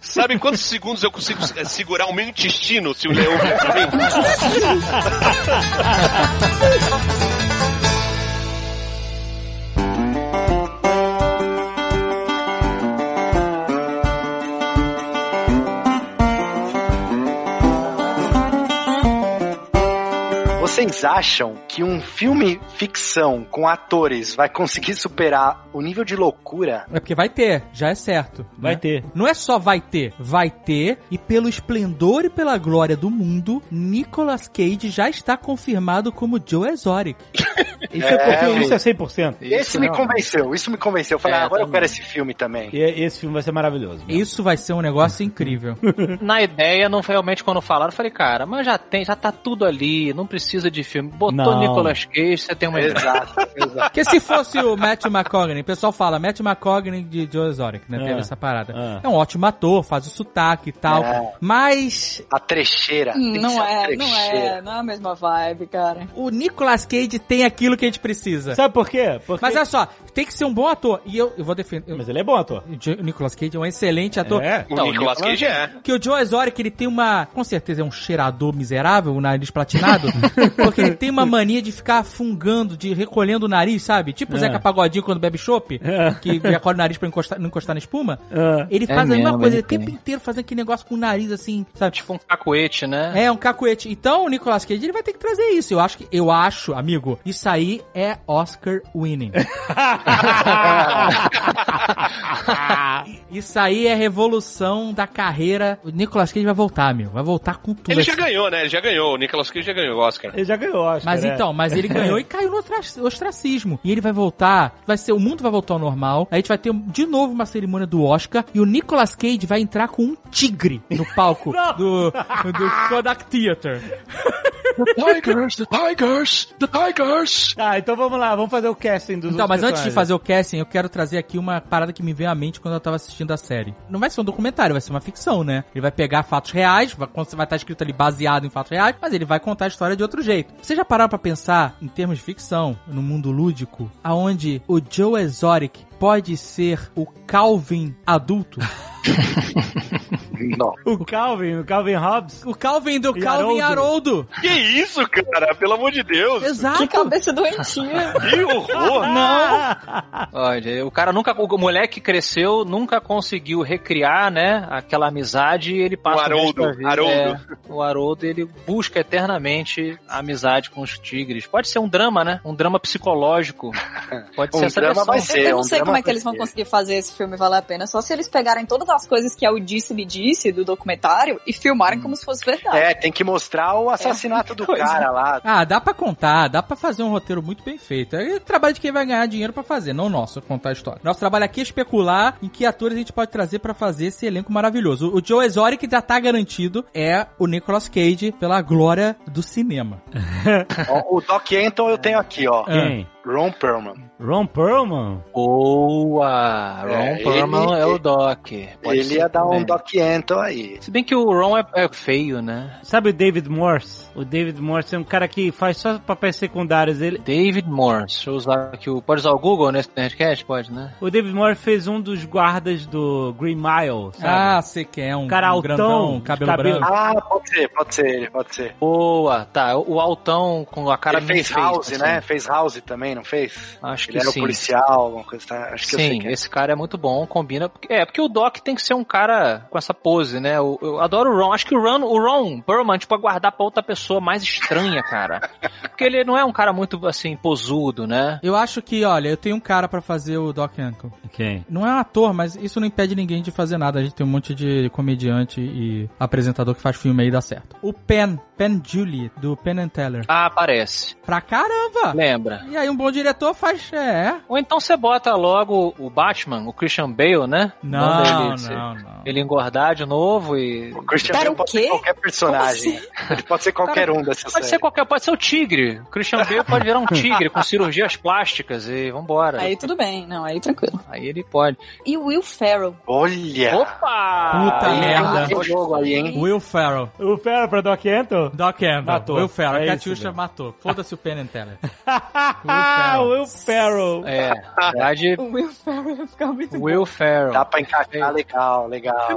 Sabe quantos segundos eu consigo eh, segurar o meu intestino se o leão Vocês acham que um filme ficção com atores vai conseguir superar o nível de loucura? É porque vai ter, já é certo. Vai né? ter. Não é só vai ter, vai ter, e pelo esplendor e pela glória do mundo, Nicolas Cage já está confirmado como Joe Exotic. Isso é, porque isso é 100%. Esse me não. convenceu, isso me convenceu. Eu falei, É, ah, agora eu também. quero esse filme também. E esse filme vai ser maravilhoso. Isso vai ser um negócio incrível. Na ideia, não realmente quando falaram, eu falei, cara, mas já tem, já tá tudo ali, não precisa de filme. Botou Não. Nicolas Cage, você tem uma ideia. Exato, exato. Porque se fosse o Matthew McConaughey, o pessoal fala Matthew McConaughey de Joe Exotic, né? Teve Ah, essa parada. ah. É um ótimo ator, faz o sotaque e tal. É. Mas A trecheira. que Não é, não trecheira. é, não é a mesma vibe, cara. o Nicolas Cage tem aquilo que a gente precisa. Sabe por quê? Porque... Mas olha só, tem que ser um bom ator. E eu, eu vou defender. eu- Mas ele é bom ator. o Nicolas Cage é um excelente ator. É. O Não, Nicolas Nicolas- Cage é. Que o Joe Exotic, ele tem uma... Com certeza é um cheirador miserável, o nariz platinado. porque ele tem uma mania de ficar fungando, de recolhendo o nariz, sabe? Tipo o É. Zeca Pagodinho quando bebe chopp. É. Que recolhe o nariz pra encostar, não encostar na espuma. Ah. Ele É faz a mesma mesmo, coisa, ele o tempo tem. inteiro fazendo aquele negócio com o nariz assim, sabe? Tipo um cacuete, né? É, um cacuete. Então, o Nicolas Cage, ele vai ter que trazer isso. Eu acho que, eu acho, amigo, isso aí é Oscar winning. isso aí é revolução da carreira. O Nicolas Cage vai voltar, meu. Vai voltar com tudo. Ele já ganhou, né? Ele já ganhou. O Nicolas Cage já ganhou o Oscar. Ele já ganhou, acho. Mas então, mas ele ganhou e caiu no ostra- ostracismo. E ele vai voltar, vai ser, o mundo vai voltar ao normal. A gente vai ter de novo uma cerimônia do Oscar e o Nicolas Cage vai entrar com um tigre no palco do, do Kodak Theater. Tigers, the Tigers, the Tigers. Tá, então vamos lá, vamos fazer o casting dos Então, mas antes de fazer o casting, eu quero trazer aqui uma parada que me veio à mente quando eu tava assistindo a série. Não vai ser um documentário, vai ser uma ficção, né? Ele vai pegar fatos reais, vai, vai estar escrito ali baseado em fatos reais, mas ele vai contar a história de outro jeito. Você já pararam pra pensar em termos de ficção, no mundo lúdico, aonde o Joe Exotic pode ser o Calvin adulto? Não. O Calvin, o Calvin Hobbes. O Calvin do E Calvin Haroldo. Que isso, cara? Pelo amor de Deus. Exato. Que cabeça doentia. Que horror. Não. Olha, o cara nunca, o moleque cresceu, nunca conseguiu recriar, né, aquela amizade e ele passa O Haroldo, vida- Haroldo. é, o Haroldo, ele busca eternamente a amizade com os tigres. Pode ser um drama, né? Um drama psicológico. Pode ser Um essa drama versão. vai ser. Eu não um sei drama como é que eles vão ser. conseguir fazer esse filme valer a pena. Só se eles pegarem todas as coisas que é o disse-me disse do documentário e filmarem como se fosse verdade. É, tem que mostrar o assassinato do coisa. cara lá. Ah, dá pra contar, dá pra fazer um roteiro muito bem feito. É o trabalho de quem vai ganhar dinheiro pra fazer, não nosso, contar a história. Nosso trabalho aqui é especular em que atores a gente pode trazer pra fazer esse elenco maravilhoso. O Joe Exotic já tá garantido, é o Nicolas Cage pela glória do cinema. Ó, o Doc Anton eu tenho aqui, ó. Quem? Ron Perlman. Ron Perlman? Boa! Ron É, Perlman ele- é o Doc. Pode Ele ser ia dar um. Doc Anton aí. Se bem que o Ron é, é feio, né? Sabe o David Morse? O David Morse é um cara que faz só papéis secundários. Ele... David Morse. Deixa eu usar aqui o. Pode usar o Google nesse Nerdcast? Pode, né? O David Morse fez um dos guardas do Green Mile, sabe? Ah, você quer um, Cara um altão, grandão, cabelo cabelo- branco. Ah, pode ser, pode ser ele, pode ser. Boa, tá. O altão com a cara ele fez House, face, né? assim. Fez House também, não fez? Acho Ele que era sim. o policial, alguma coisa, tá? Acho que eu sei Sim, que é. esse cara é muito bom, combina. É, porque o Doc tem que ser um cara com essa pose, né? Eu, eu adoro o Ron. Acho que o Ron, o Ron Perlman, tipo, a guardar pra outra pessoa mais estranha, cara. Porque ele não é um cara muito, assim, posudo, né? Eu acho que, olha, eu tenho um cara pra fazer o Doc Antle. Quem? Não é um ator, mas isso não impede ninguém de fazer nada. A gente tem um monte de comediante e apresentador que faz filme aí e dá certo. O Penn, Penn Julie, do Penn and Teller. Ah, parece. Pra caramba! Lembra? E aí um bom diretor faz, é... Ou então você bota logo o Batman, o Christian Bale, né? Não, ele, não, não. Ele engordar de novo e. O Christian Bale o pode quê? ser qualquer personagem. Ele pode ser qualquer um dessa Pode série. ser qualquer, pode ser o tigre. O Christian Bale pode virar um tigre com cirurgias plásticas e vambora. Aí tudo bem, não, aí tranquilo. Aí ele pode. E o Will Ferrell. Olha! Opa! Puta Aí, merda. jogo aí, hein? Will Ferrell. O Fera pra Doc Doc Antle. Matou. Will Ferrell. É a isso Catiuxa mesmo. matou. Foda-se o Penn and Teller. Will Ferrell. É, na verdade, O Will Ferrell ia ficar muito Will Ferrell. Dá pra encaixar legal, legal.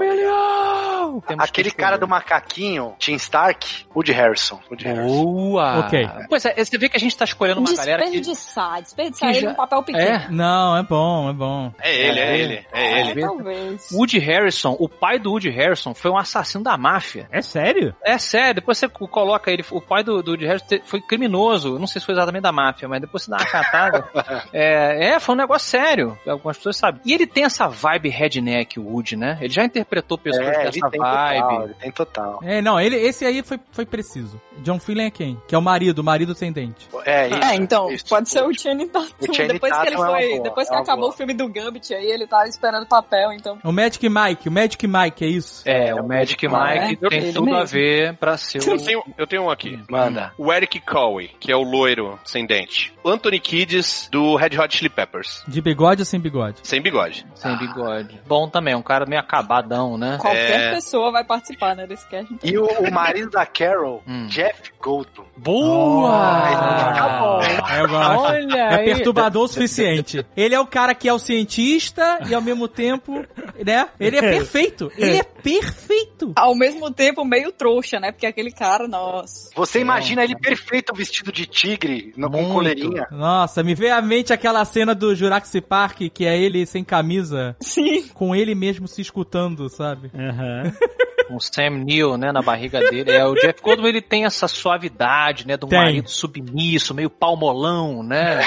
Temos Aquele que cara do macaquinho, Tim Stark, Woody Harrison. Woody Harrison. Boa! Ok. Pois é, você vê que a gente tá escolhendo uma galera que. Desperdiçar, desperdiçar ele já- num papel pequeno. É, Não, é bom, é bom. É ele, é ele, é ele. É, talvez. Woody Harrison, o pai do Woody Harrison foi um assassino da máfia. É sério? É sério, depois você coloca ele, o pai do, do Harrelson te- foi criminoso, não sei se foi exatamente da máfia, mas depois você dá uma catada. é, é, foi um negócio sério, algumas pessoas sabem. E ele tem essa vibe redneck, o Woody, né? Ele já interpretou pessoas É, com ele essa tem vibe. total, ele tem total. É, não, ele, esse aí foi, foi preciso. John Flynn é quem? Que é o marido, o marido sem dente. É, isso. É, então, isso. pode ser o Channing Tatum. O Channing Depois que ele Tatum é foi, boa, depois é que uma acabou boa. o filme do Gambit aí, ele tava esperando papel, então. O Magic Mike, o Magic Mike, é isso? É, o Magic Mike É, tem tudo a mesmo. ver pra ser o... tenho, eu tenho um aqui. Manda. O Eric Cowey, que é o loiro sem dente. O Anthony Kiddis, do Red Hot Chili Peppers. De bigode ou sem bigode? Sem bigode. Sem bigode. Bom também, um cara meio acabadão, né? Qualquer É. pessoa vai participar, né, desse cast. E o, o marido da Carol, Hum. Jeff Goldblum. Boa! É, eu gosto. Olha É aí. perturbador o suficiente. Ele é o cara que é o cientista e ao mesmo tempo, né? Ele é perfeito. Ele é perfeito. Ao mesmo tempo, meio trouxa, né? Porque aquele cara, nossa. Você imagina ele perfeito vestido de tigre, no, com coleirinha. Nossa, me veio à mente aquela cena do Jurassic Park, que é ele sem camisa, Sim. com ele mesmo se escutando, sabe? Aham. Com o Sam Neill, né, na barriga dele. É, o Jeff Goldblum, ele tem essa suavidade, né, de um Tem. marido submisso, meio palmolão, né?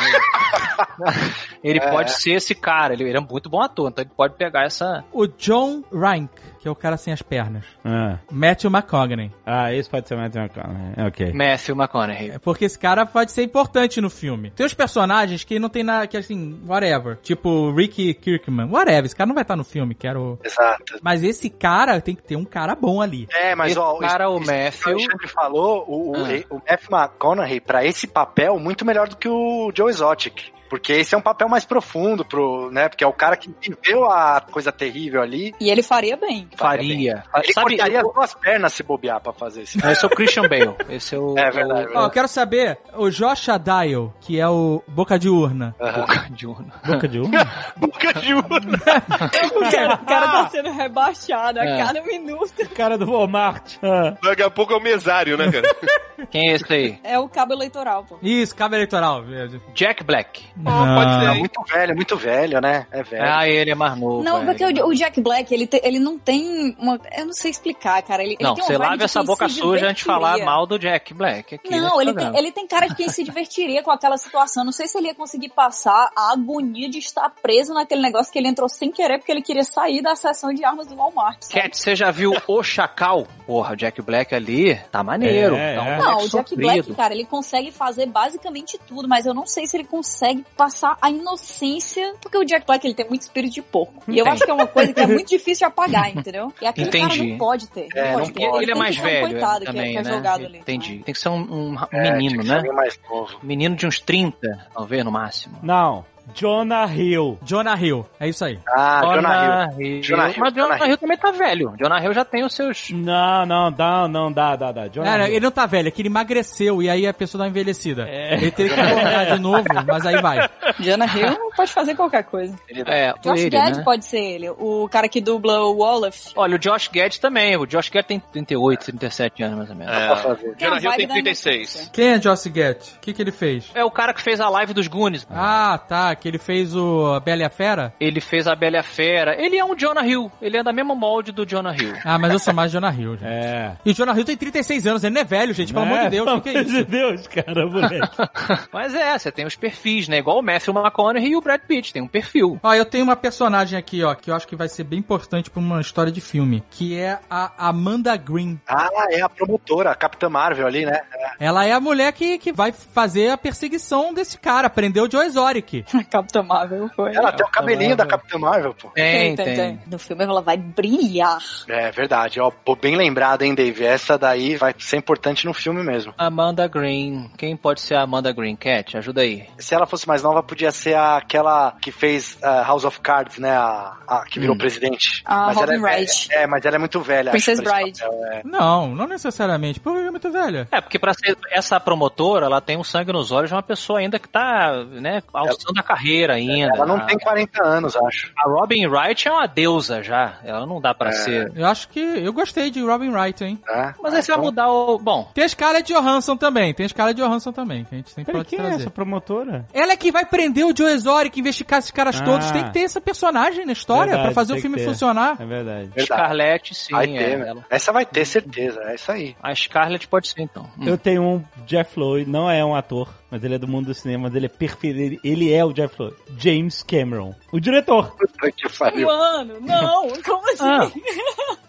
ele pode ser esse cara, ele, ele é muito bom ator, então ele pode pegar essa... O John Rank, que é o cara sem as pernas. Ah. Matthew McConaughey. ah, esse pode ser mais McConaughey. Ok. Matthew McConaughey. É porque esse cara pode ser importante no filme. Tem os personagens que não tem nada, que assim, whatever. Tipo, Ricky Kirkman. Whatever, esse cara não vai estar no filme, quero... Exato. Mas esse cara tem que ter um cara bom ali. É, mas Esse ó, cara, o Matthew- o Alexandre falou, o, o, Ah. o Matthew McConaughey, pra esse papel, muito melhor do que o Joe Exotic. Porque esse é um papel mais profundo, pro, né? Porque é o cara que viveu a coisa terrível ali. E ele faria bem. Faria. Ele Sabe, cortaria eu- as duas pernas se bobear pra fazer esse esse é o Christian Bale. Esse é o... É verdade, o- Ó, eu quero saber, o Josh Dial, que é o Boca de Urna. Aham. de urna. Boca de urna? Boca de urna. O cara, o cara tá sendo rebaixado a É. cada minuto. cara do Walmart. Ah. Daqui a pouco é o mesário, né, cara? Quem é esse aí? É o cabo eleitoral, pô. Isso, cabo eleitoral. velho. Jack Black. Pode ser, É muito velho, muito velho, né? É velho. Ah, ele é mais novo. Não, é, porque ele é o, o Jack Black, ele, te- ele não tem uma. Eu não sei explicar, cara. Ele, ele Não, tem uma você de essa boca suja antes de falar mal do Jack Black aqui. Não, nesse ele tem, ele tem cara de quem se divertiria com aquela situação. Não sei se ele ia conseguir passar a agonia de estar preso naquele negócio que ele entrou sem querer porque ele queria sair da seção de armas do Walmart. sabe? Cat, você já viu O Chacal? Porra, o Jack Black ali tá maneiro. É, tá um é. Não, o Jack sofrido. Black, cara, ele consegue fazer basicamente tudo, mas eu não sei se ele consegue passar a inocência, porque o Jack Black ele tem muito espírito de porco. E eu acho que é uma coisa que é muito difícil apagar, entendeu? E aquele cara Entendi. não pode ter. É, não não pode ter. pode. Ele é mais um velho que é- também, que é né? jogado ali. Entendi. Tem que ser um, um É, menino, né? novo. Menino de uns 30, talvez, no máximo. Não. Jonah Hill. Jonah Hill, é isso aí. Ah, Jonah Hill. Jonah Hill, Mas Jonah Jonah Hill também tá velho. Jonah Hill já tem os seus... Não, não, dá, não, dá, dá, dá. Jonah Cara, Hill. ele não tá velho, é que ele emagreceu e aí a pessoa dá uma envelhecida. É. Ele teria que tornar de novo, mas aí vai. Diana Hill pode fazer qualquer coisa. É, Josh ele, Gad né? pode ser ele, o cara que dubla o Olaf. Olha, o Josh Gad também. O Josh Gad tem 38, 37 anos, mais ou menos. a Jonah Hill tem da 36. inocência. Quem é Joss Gett? O que, que ele fez? É o cara que fez a live dos Goonies. Ah, tá, que ele fez o Bela e a Fera? Ele fez a Bela e a Fera. Ele é um Jonah Hill. Ele é da mesma molde do Jonah Hill. Ah, mas eu sou mais Jonah Hill, gente. É. E o Jonah Hill tem 36 anos, ele não é velho, gente, pelo amor de Deus, o que, que é Pelo amor isso? de Deus, cara, moleque. Mas é, você tem os perfis, né? Igual o Matthew McConaughey e o Brad Pitt. Tem um perfil. Ó, eu tenho uma personagem aqui, ó, que eu acho que vai ser bem importante pra uma história de filme, que é a Amanda Green. Ah, é a promotora, a Capitã Marvel ali, né? Ela é a mulher que, que vai fazer a perseguição desse cara, prendeu o Joe Exotic. Capitã Marvel foi. Ela tem o cabelinho da. Capitã Marvel, pô. Tem, tem. No filme ela vai brilhar. É verdade, ó, pô, bem lembrado, hein, Dave? Essa daí vai ser importante no filme mesmo. Amanda Green. Quem pode ser a Amanda Green? Cat, ajuda aí. Se ela fosse mais nova, podia ser aquela que fez ah, House of Cards, né? A, a que virou Hum. presidente. A mas ela é, Robin Wright. velha. é, mas ela é muito velha. Princess Bride. papel, é. Não, não necessariamente, porque é muito velha. É, porque pra você- essa promotora, ela tem um sangue nos olhos de uma pessoa ainda que tá, né, alçando a carreira ainda. Ela não A- tem 40 anos, acho. A Robin Wright é uma deusa já. Ela não dá pra ser. Eu acho que eu gostei de Robin Wright, hein? Né? Mas aí você vai mudar o. Bom, Tem a Scarlett Johansson também, tem a Scarlett Johansson também, que a gente tem que quem é trazer. essa promotora? Ela é que vai prender o Joe Exotic, investigar esses caras Ah. todos. Tem que ter essa personagem na história Verdade, pra fazer o filme funcionar. É verdade. Verdade. Scarlett, sim. Vai é, ter, né? ela- Essa vai ter certeza, é isso aí. A Scarlett pode ser, então. Hum. Eu tenho um Jeff Lowe, não é um ator, mas ele é do mundo do cinema, mas ele é perfeito. Ele, é o Jeff Lowe. James Cameron. O diretor. Puta que pariu. Mano, não, como assim? Ah.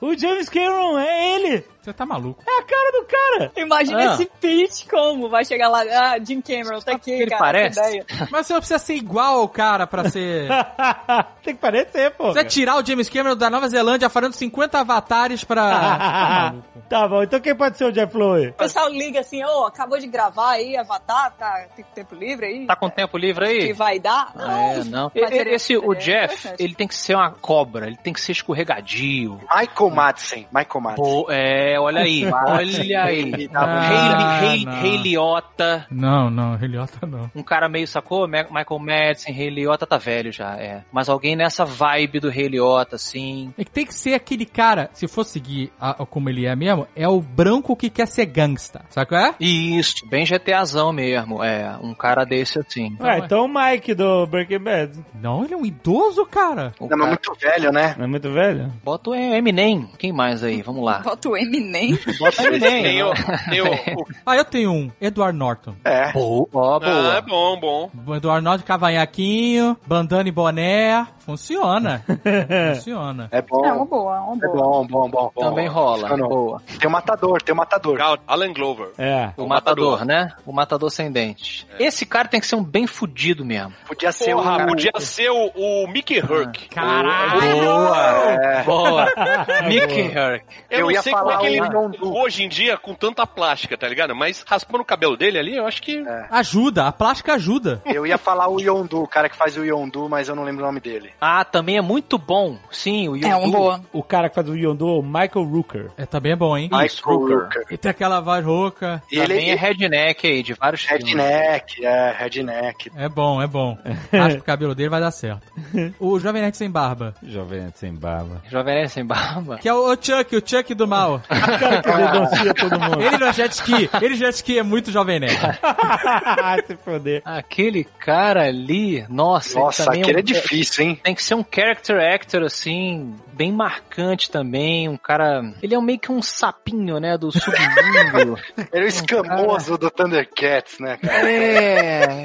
O James Cameron é ele. Você tá maluco. É a cara do cara. Imagina Ah. esse pitch como vai chegar lá, ah, Jim Cameron, tá aqui, Ele cara, parece? essa ideia. Mas você não precisa ser igual ao cara pra ser. Tem que parecer, pô. Você tirar o James Cameron da Nova Zelândia fazendo 50 avatares pra. Tá maluco. tá bom, então quem pode ser o Jeff Lowe? O pessoal liga assim, ô, acabou de gravar aí, Avatar, tá, tem tempo livre aí? Tá com tempo livre Que aí? vai dar? É, não. Mas E- seria- Esse, o Jeff, ele tem que ser uma cobra, ele tem que ser escorregadio. Michael Madsen. Michael Madsen. Pô, é, olha aí, olha aí. Dá Ah, Hayley, Hayley, não. Rei Liotta, Não, não, não. um cara meio, sacou? Michael Madsen, Rei Liotta tá velho já, é. Mas alguém nessa vibe do Rei Liotta, assim. É que tem que ser aquele cara, se for seguir a- como ele é mesmo, é o branco que quer ser gangsta. Sabe qual é? Isso, bem GTAzão mesmo, é. Um cara desse assim. Ué, então o Mike do Breaking Bad. Não, ele é um idoso, cara. O Não, mas cara- muito velho, né? Não é muito velho? Bota o Eminem. Quem mais aí? Vamos lá. Bota o Eminem. Bota o Eminem. Tem o, tem o, o- Ah, eu tenho um. Edward Norton. É. Boa, ó, Ah, boa. é bom, bom. O Edward Norton, cavanhaquinho, bandana e boné. Funciona. Funciona. É bom. É uma boa, uma É boa. bom, bom, bom. bom. Também rola. Funcionou. Boa. Tem o matador, tem o matador. Alan Glover. É. O matador, né? O matador sem dentes. Esse cara tem que ser um bem fudido mesmo. Podia ser Porra, o cara. podia ser o, o Mickey Herc. Boa! É. Boa! Mickey Herc. Eu, Eu não ia sei como é falar que ele, o Yondu. hoje em dia, com tanta plástica, tá ligado? Mas raspando o cabelo dele ali, eu acho que... Ajuda, a plástica ajuda. Eu ia falar o Yondu, o cara que faz o Yondu, mas eu não lembro o nome dele. Ah, também é muito bom. Sim, o É uma Yondu. boa. O cara que faz o Yondu é o Michael Rooker. É, também é bom, hein? Michael Rooker. Rooker. E tem aquela voz rouca. E ele Também é é redneck aí, de vários filmes. redneck, é, redneck. É bom, é bom. Acho que o cabelo dele vai dar certo. O Jovem Nerd Sem Barba. Jovem Nerd sem barba. Jovem Nerd sem barba. Que é o, o Chuck, o Chuck do mal. O cara que denuncia todo mundo. Ele no jet ski. Ele no jet ski é muito Jovem Nerd. Se foder. Aquele cara ali, nossa, Nossa, também aquele um- é difícil, hein? Tem que ser um character actor, assim, bem marcante também. Um cara. Ele é meio que um sapinho, né? Do submundo. Ele é o escamoso do Thundercats, né, cara? é.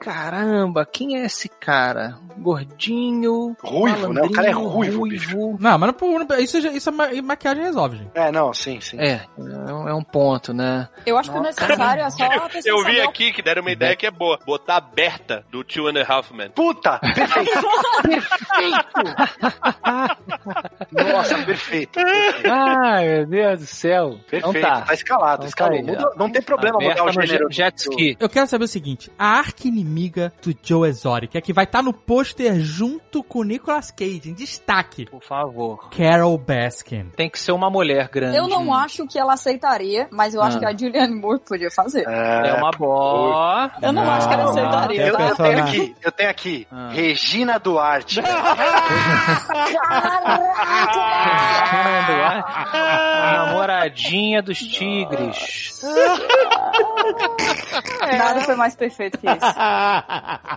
Caramba, quem é esse cara? Gordinho. Ruivo, né? O cara é ruivo, bicho. Não, mas não, não- isso, isso a ma- maquiagem resolve, gente. É, não, sim, sim. É, é um é um ponto, né? Eu acho que o necessário é só a pessoa Eu vi aqui que deram uma ideia que é boa. Botar a Berta do Two and a Half Men. Puta! Perfeito! perfeito! Nossa, perfeito. Perfeito, Ai, meu Deus do céu. perfeito. Então tá. tá. escalado, Então escalou. tá aí, Muda- não tem problema Aberta mudar o gênero. jet do- ski. Eu quero saber o seguinte: a arca inimiga do Joe Exotic é que vai estar no pôster junto com o Nicolas Cage, em destaque. Por favor. Carol Baskin. Tem que ser uma mulher grande. Eu não acho que ela aceitaria, mas eu acho Ah. que a Julianne Moore podia fazer. É É, uma boa. Eu não, acho que ela aceitaria, eu, tá? eu tenho personagem. aqui, eu tenho aqui. Ah. Regina Duarte. A namoradinha dos tigres. Nada foi mais perfeito que isso.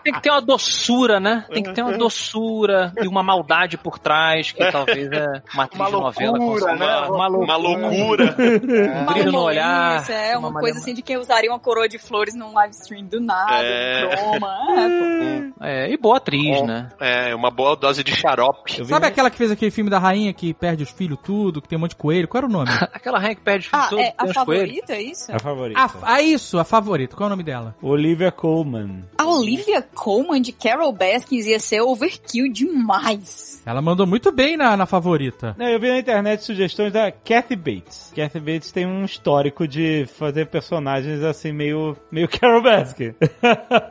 Tem que ter uma doçura, né? Tem que ter uma doçura e uma maldade por trás, que talvez é uma atriz Uma de novela loucura, né? Uma loucura. Uma loucura. Um brilho no olhar. Isso, é uma, uma coisa assim de quem usaria uma coroa de flores num live stream do nada, É. um croma. É. É, e boa atriz, né? É, uma boa dose de xarope. Sabe aquela que fez aquele filme da rainha que perde os filhos tudo, que tem um monte de coelho? Qual era o nome? Aquela rainha que perde filho Ah, todo, é tem a favorita, é isso? a favorita. ah, ah, isso, a favorita. Qual é o nome dela? Olivia Colman. A Olivia Colman de Carol Baskins ia ser overkill demais. Ela mandou muito bem na, na favorita. Não, eu vi na internet sugestões da Kathy Bates. Kathy Bates tem um histórico de fazer personagens assim, meio, meio Carol Baskin.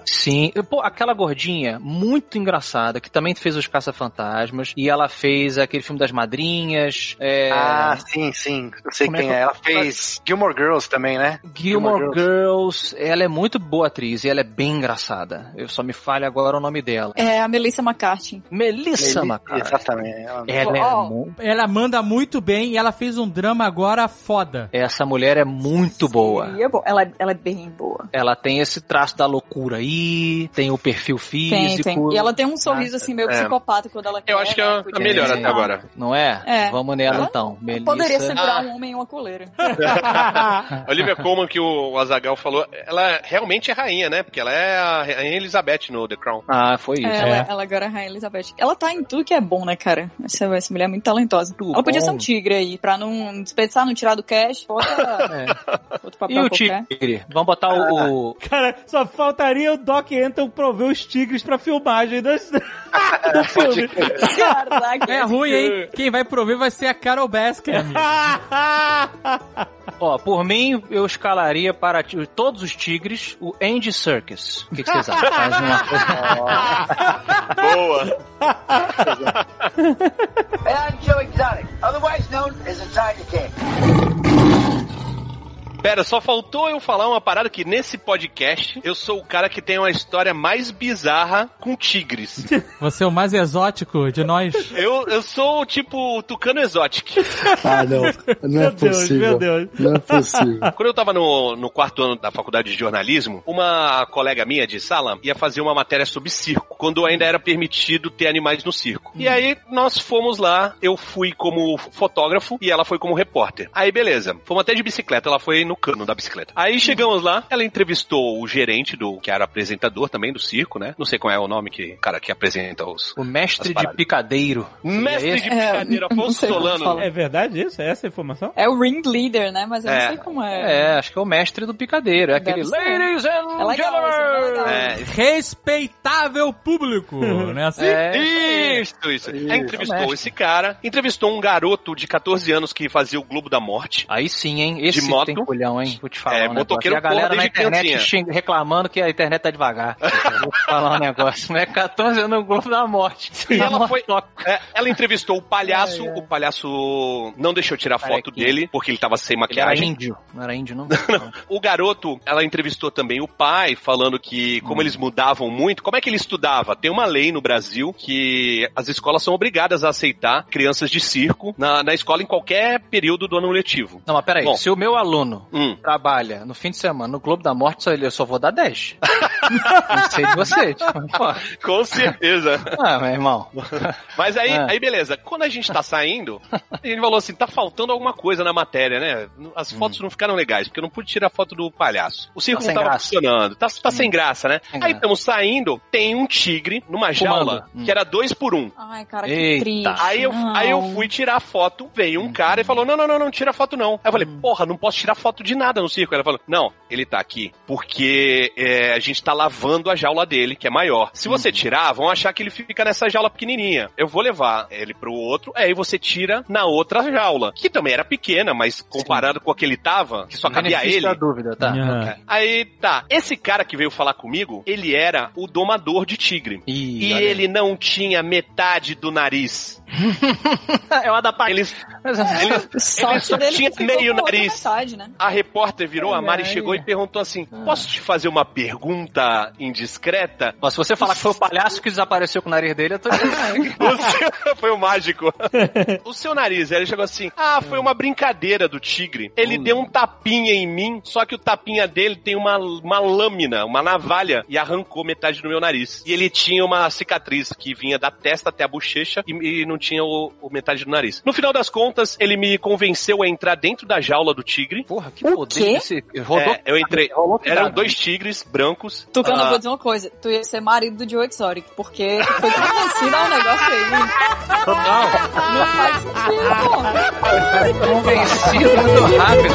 Sim. Pô, aquela gordinha, muito engraçada, que também fez os Caça-Fantasmas. E ela fez aquele filme das madrinhas. É... Ah, sim, sim. Eu sei Como é quem que- é. Ela fez Gilmore Girls também, né? Gilmore Girls. Ela é muito boa atriz e ela é bem engraçada. Eu só me falho agora o nome dela. É a Melissa McCarthy. Melissa Ele- McCarthy. Exatamente. Ela- Ela é mu- Ela manda muito bem e ela fez um drama agora foda. Essa mulher é muito boa. E é bom. Ela, ela é bem boa. Ela tem esse traço da loucura aí, tem o perfil Tem, físico. tem. E ela tem um sorriso assim meio É. psicopata quando ela quer. Eu acho que é a, a melhor. Até agora. Não é? É. Vamos nela Ela então. Melissa. Poderia segurar Ah. um homem em uma coleira. A Olivia Colman, que o Azagal falou, ela realmente é rainha, né? Porque ela é a Rainha Elizabeth no The Crown. Ah, foi isso. É, ela, ela agora é a Rainha Elizabeth. Ela tá em tudo que é bom, né, cara? Essa, essa mulher é muito talentosa. Tudo ela podia bom. ser um tigre aí, pra não desperdiçar, não tirar do cash. Bota É. outro E papel o qualquer. tigre? Vamos botar o. o- Cara, só faltaria o Doc Anton prover os tigres pra filmagem das... do filme. Caraca, É ruim, hein? Quem vai prover vai ser a Carol Baskin. amigo. Ó, por mim, eu escalaria para todos os tigres o Andy Serkis. O que, que vocês acham? Faz uma coisa... Boa! And I'm Joe Exotic, otherwise known as the Tiger King. Pera, só faltou eu falar uma parada que nesse podcast eu sou o cara que tem uma história mais bizarra com tigres. Você é o mais exótico de nós. Eu, eu sou tipo Tucano Exotic. Ah, não. Não é Meu Deus, possível. meu Deus. Não é possível. Quando eu tava no, no quarto ano da faculdade de jornalismo, uma colega minha de sala ia fazer uma matéria sobre circo, quando ainda era permitido ter animais no circo. E aí nós fomos lá, eu fui como fotógrafo e ela foi como repórter. Aí beleza, fomos até de bicicleta, ela foi no cano da bicicleta. Aí chegamos lá, ela entrevistou o gerente do, que era apresentador também do circo, né? Não sei qual é o nome que o cara que apresenta os... O mestre de picadeiro. Mestre de brincadeira, É, Afonso Solano. É verdade isso? É essa a informação? É o ringleader, né? Mas eu É. não sei como é. É, acho que é o mestre do picadeiro. É Deve aquele ser. Ladies and É legal, é. É, Respeitável público, né assim? É, Isso, isso. Isso. Entrevistou esse cara, entrevistou um garoto de 14 anos que fazia o Globo da Morte. Aí sim, hein? Esse De moto. Tem culhão, hein? Vou te falar É, um motoqueiro E a galera na internet xing- reclamando que a internet tá devagar. Vou te falar um negócio. Não é 14 anos no Globo da Morte. E Tá ela foi. é, ela entrevistou o palhaço, o palhaço não deixou tirar foto dele, porque ele tava sem Ele era maquiagem. índio. Não era índio, não? O garoto, ela entrevistou também o pai, falando que como eles mudavam muito, como é que ele estudava? Tem uma lei no Brasil que as escolas são obrigadas a aceitar crianças de circo na, na escola em qualquer período do ano letivo. Não, mas peraí. Bom. Se o meu aluno Hum. trabalha no fim de semana no Globo da Morte, só- eu só vou dar 10. não sei de você. Tipo, pô. Com certeza. Ah, meu irmão. Mas aí, Ah. aí beleza. Quando a gente tá saindo, a gente falou assim, tá faltando alguma coisa na matéria, né? As fotos não ficaram legais, porque eu não pude tirar foto do palhaço. O circo Tá não tava graça. funcionando. Tá, tá sem graça, né? Sem aí estamos saindo, tem um tigre numa Fumando. jaula Hum. que era dois por um. Ai, cara, que Eita. triste. Aí eu, Não. aí eu fui tirar foto, veio um cara e falou: Não, não, não, não, tira foto não. Aí eu falei: Porra, não posso tirar foto de nada no circo. Ela falou: Não, ele tá aqui porque é, a gente tá lavando a jaula dele, que é maior. Se você tirar, vão achar que ele fica nessa jaula pequenininha. Eu vou levar ele pro outro, aí você tira na outra jaula, que também era pequena, mas comparado com a que ele tava, que só cabia Benefício ele. da dúvida, tá? Ah. ok. Aí tá, esse cara que veio falar comigo, ele era o domador de tigre. Ih, E ele não tinha metade do nariz. é Adapac. Eles, Mas- eles, Sorte ele só dele tinha ficou meio nariz. metade, né? A repórter virou, a Mari Ai. chegou e perguntou assim: Posso te fazer uma pergunta indiscreta? Ó, se você falar que foi o palhaço que desapareceu com o nariz dele, eu tô dizendo. O. Foi o mágico. o seu nariz, ele chegou assim: Ah, foi uma brincadeira do tigre. Ele deu um tapinha em mim, só que o tapinha dele tem uma, uma lâmina, uma navalha, e arrancou metade do meu nariz. E ele tinha uma cicatriz que vinha da testa até a bochecha e, e não tinha o, o metade do nariz. No final das contas, ele me convenceu a entrar dentro da jaula do tigre. Porra, que O poder quê? desse... Rodou... É, eu entrei. Que Eram dois tigres brancos. Tucano, Ah, eu vou dizer uma coisa. Tu ia ser marido do Joe Exotic, porque tu foi convencido ao negócio aí. Não faz sentido, pô. Convencido muito rápido.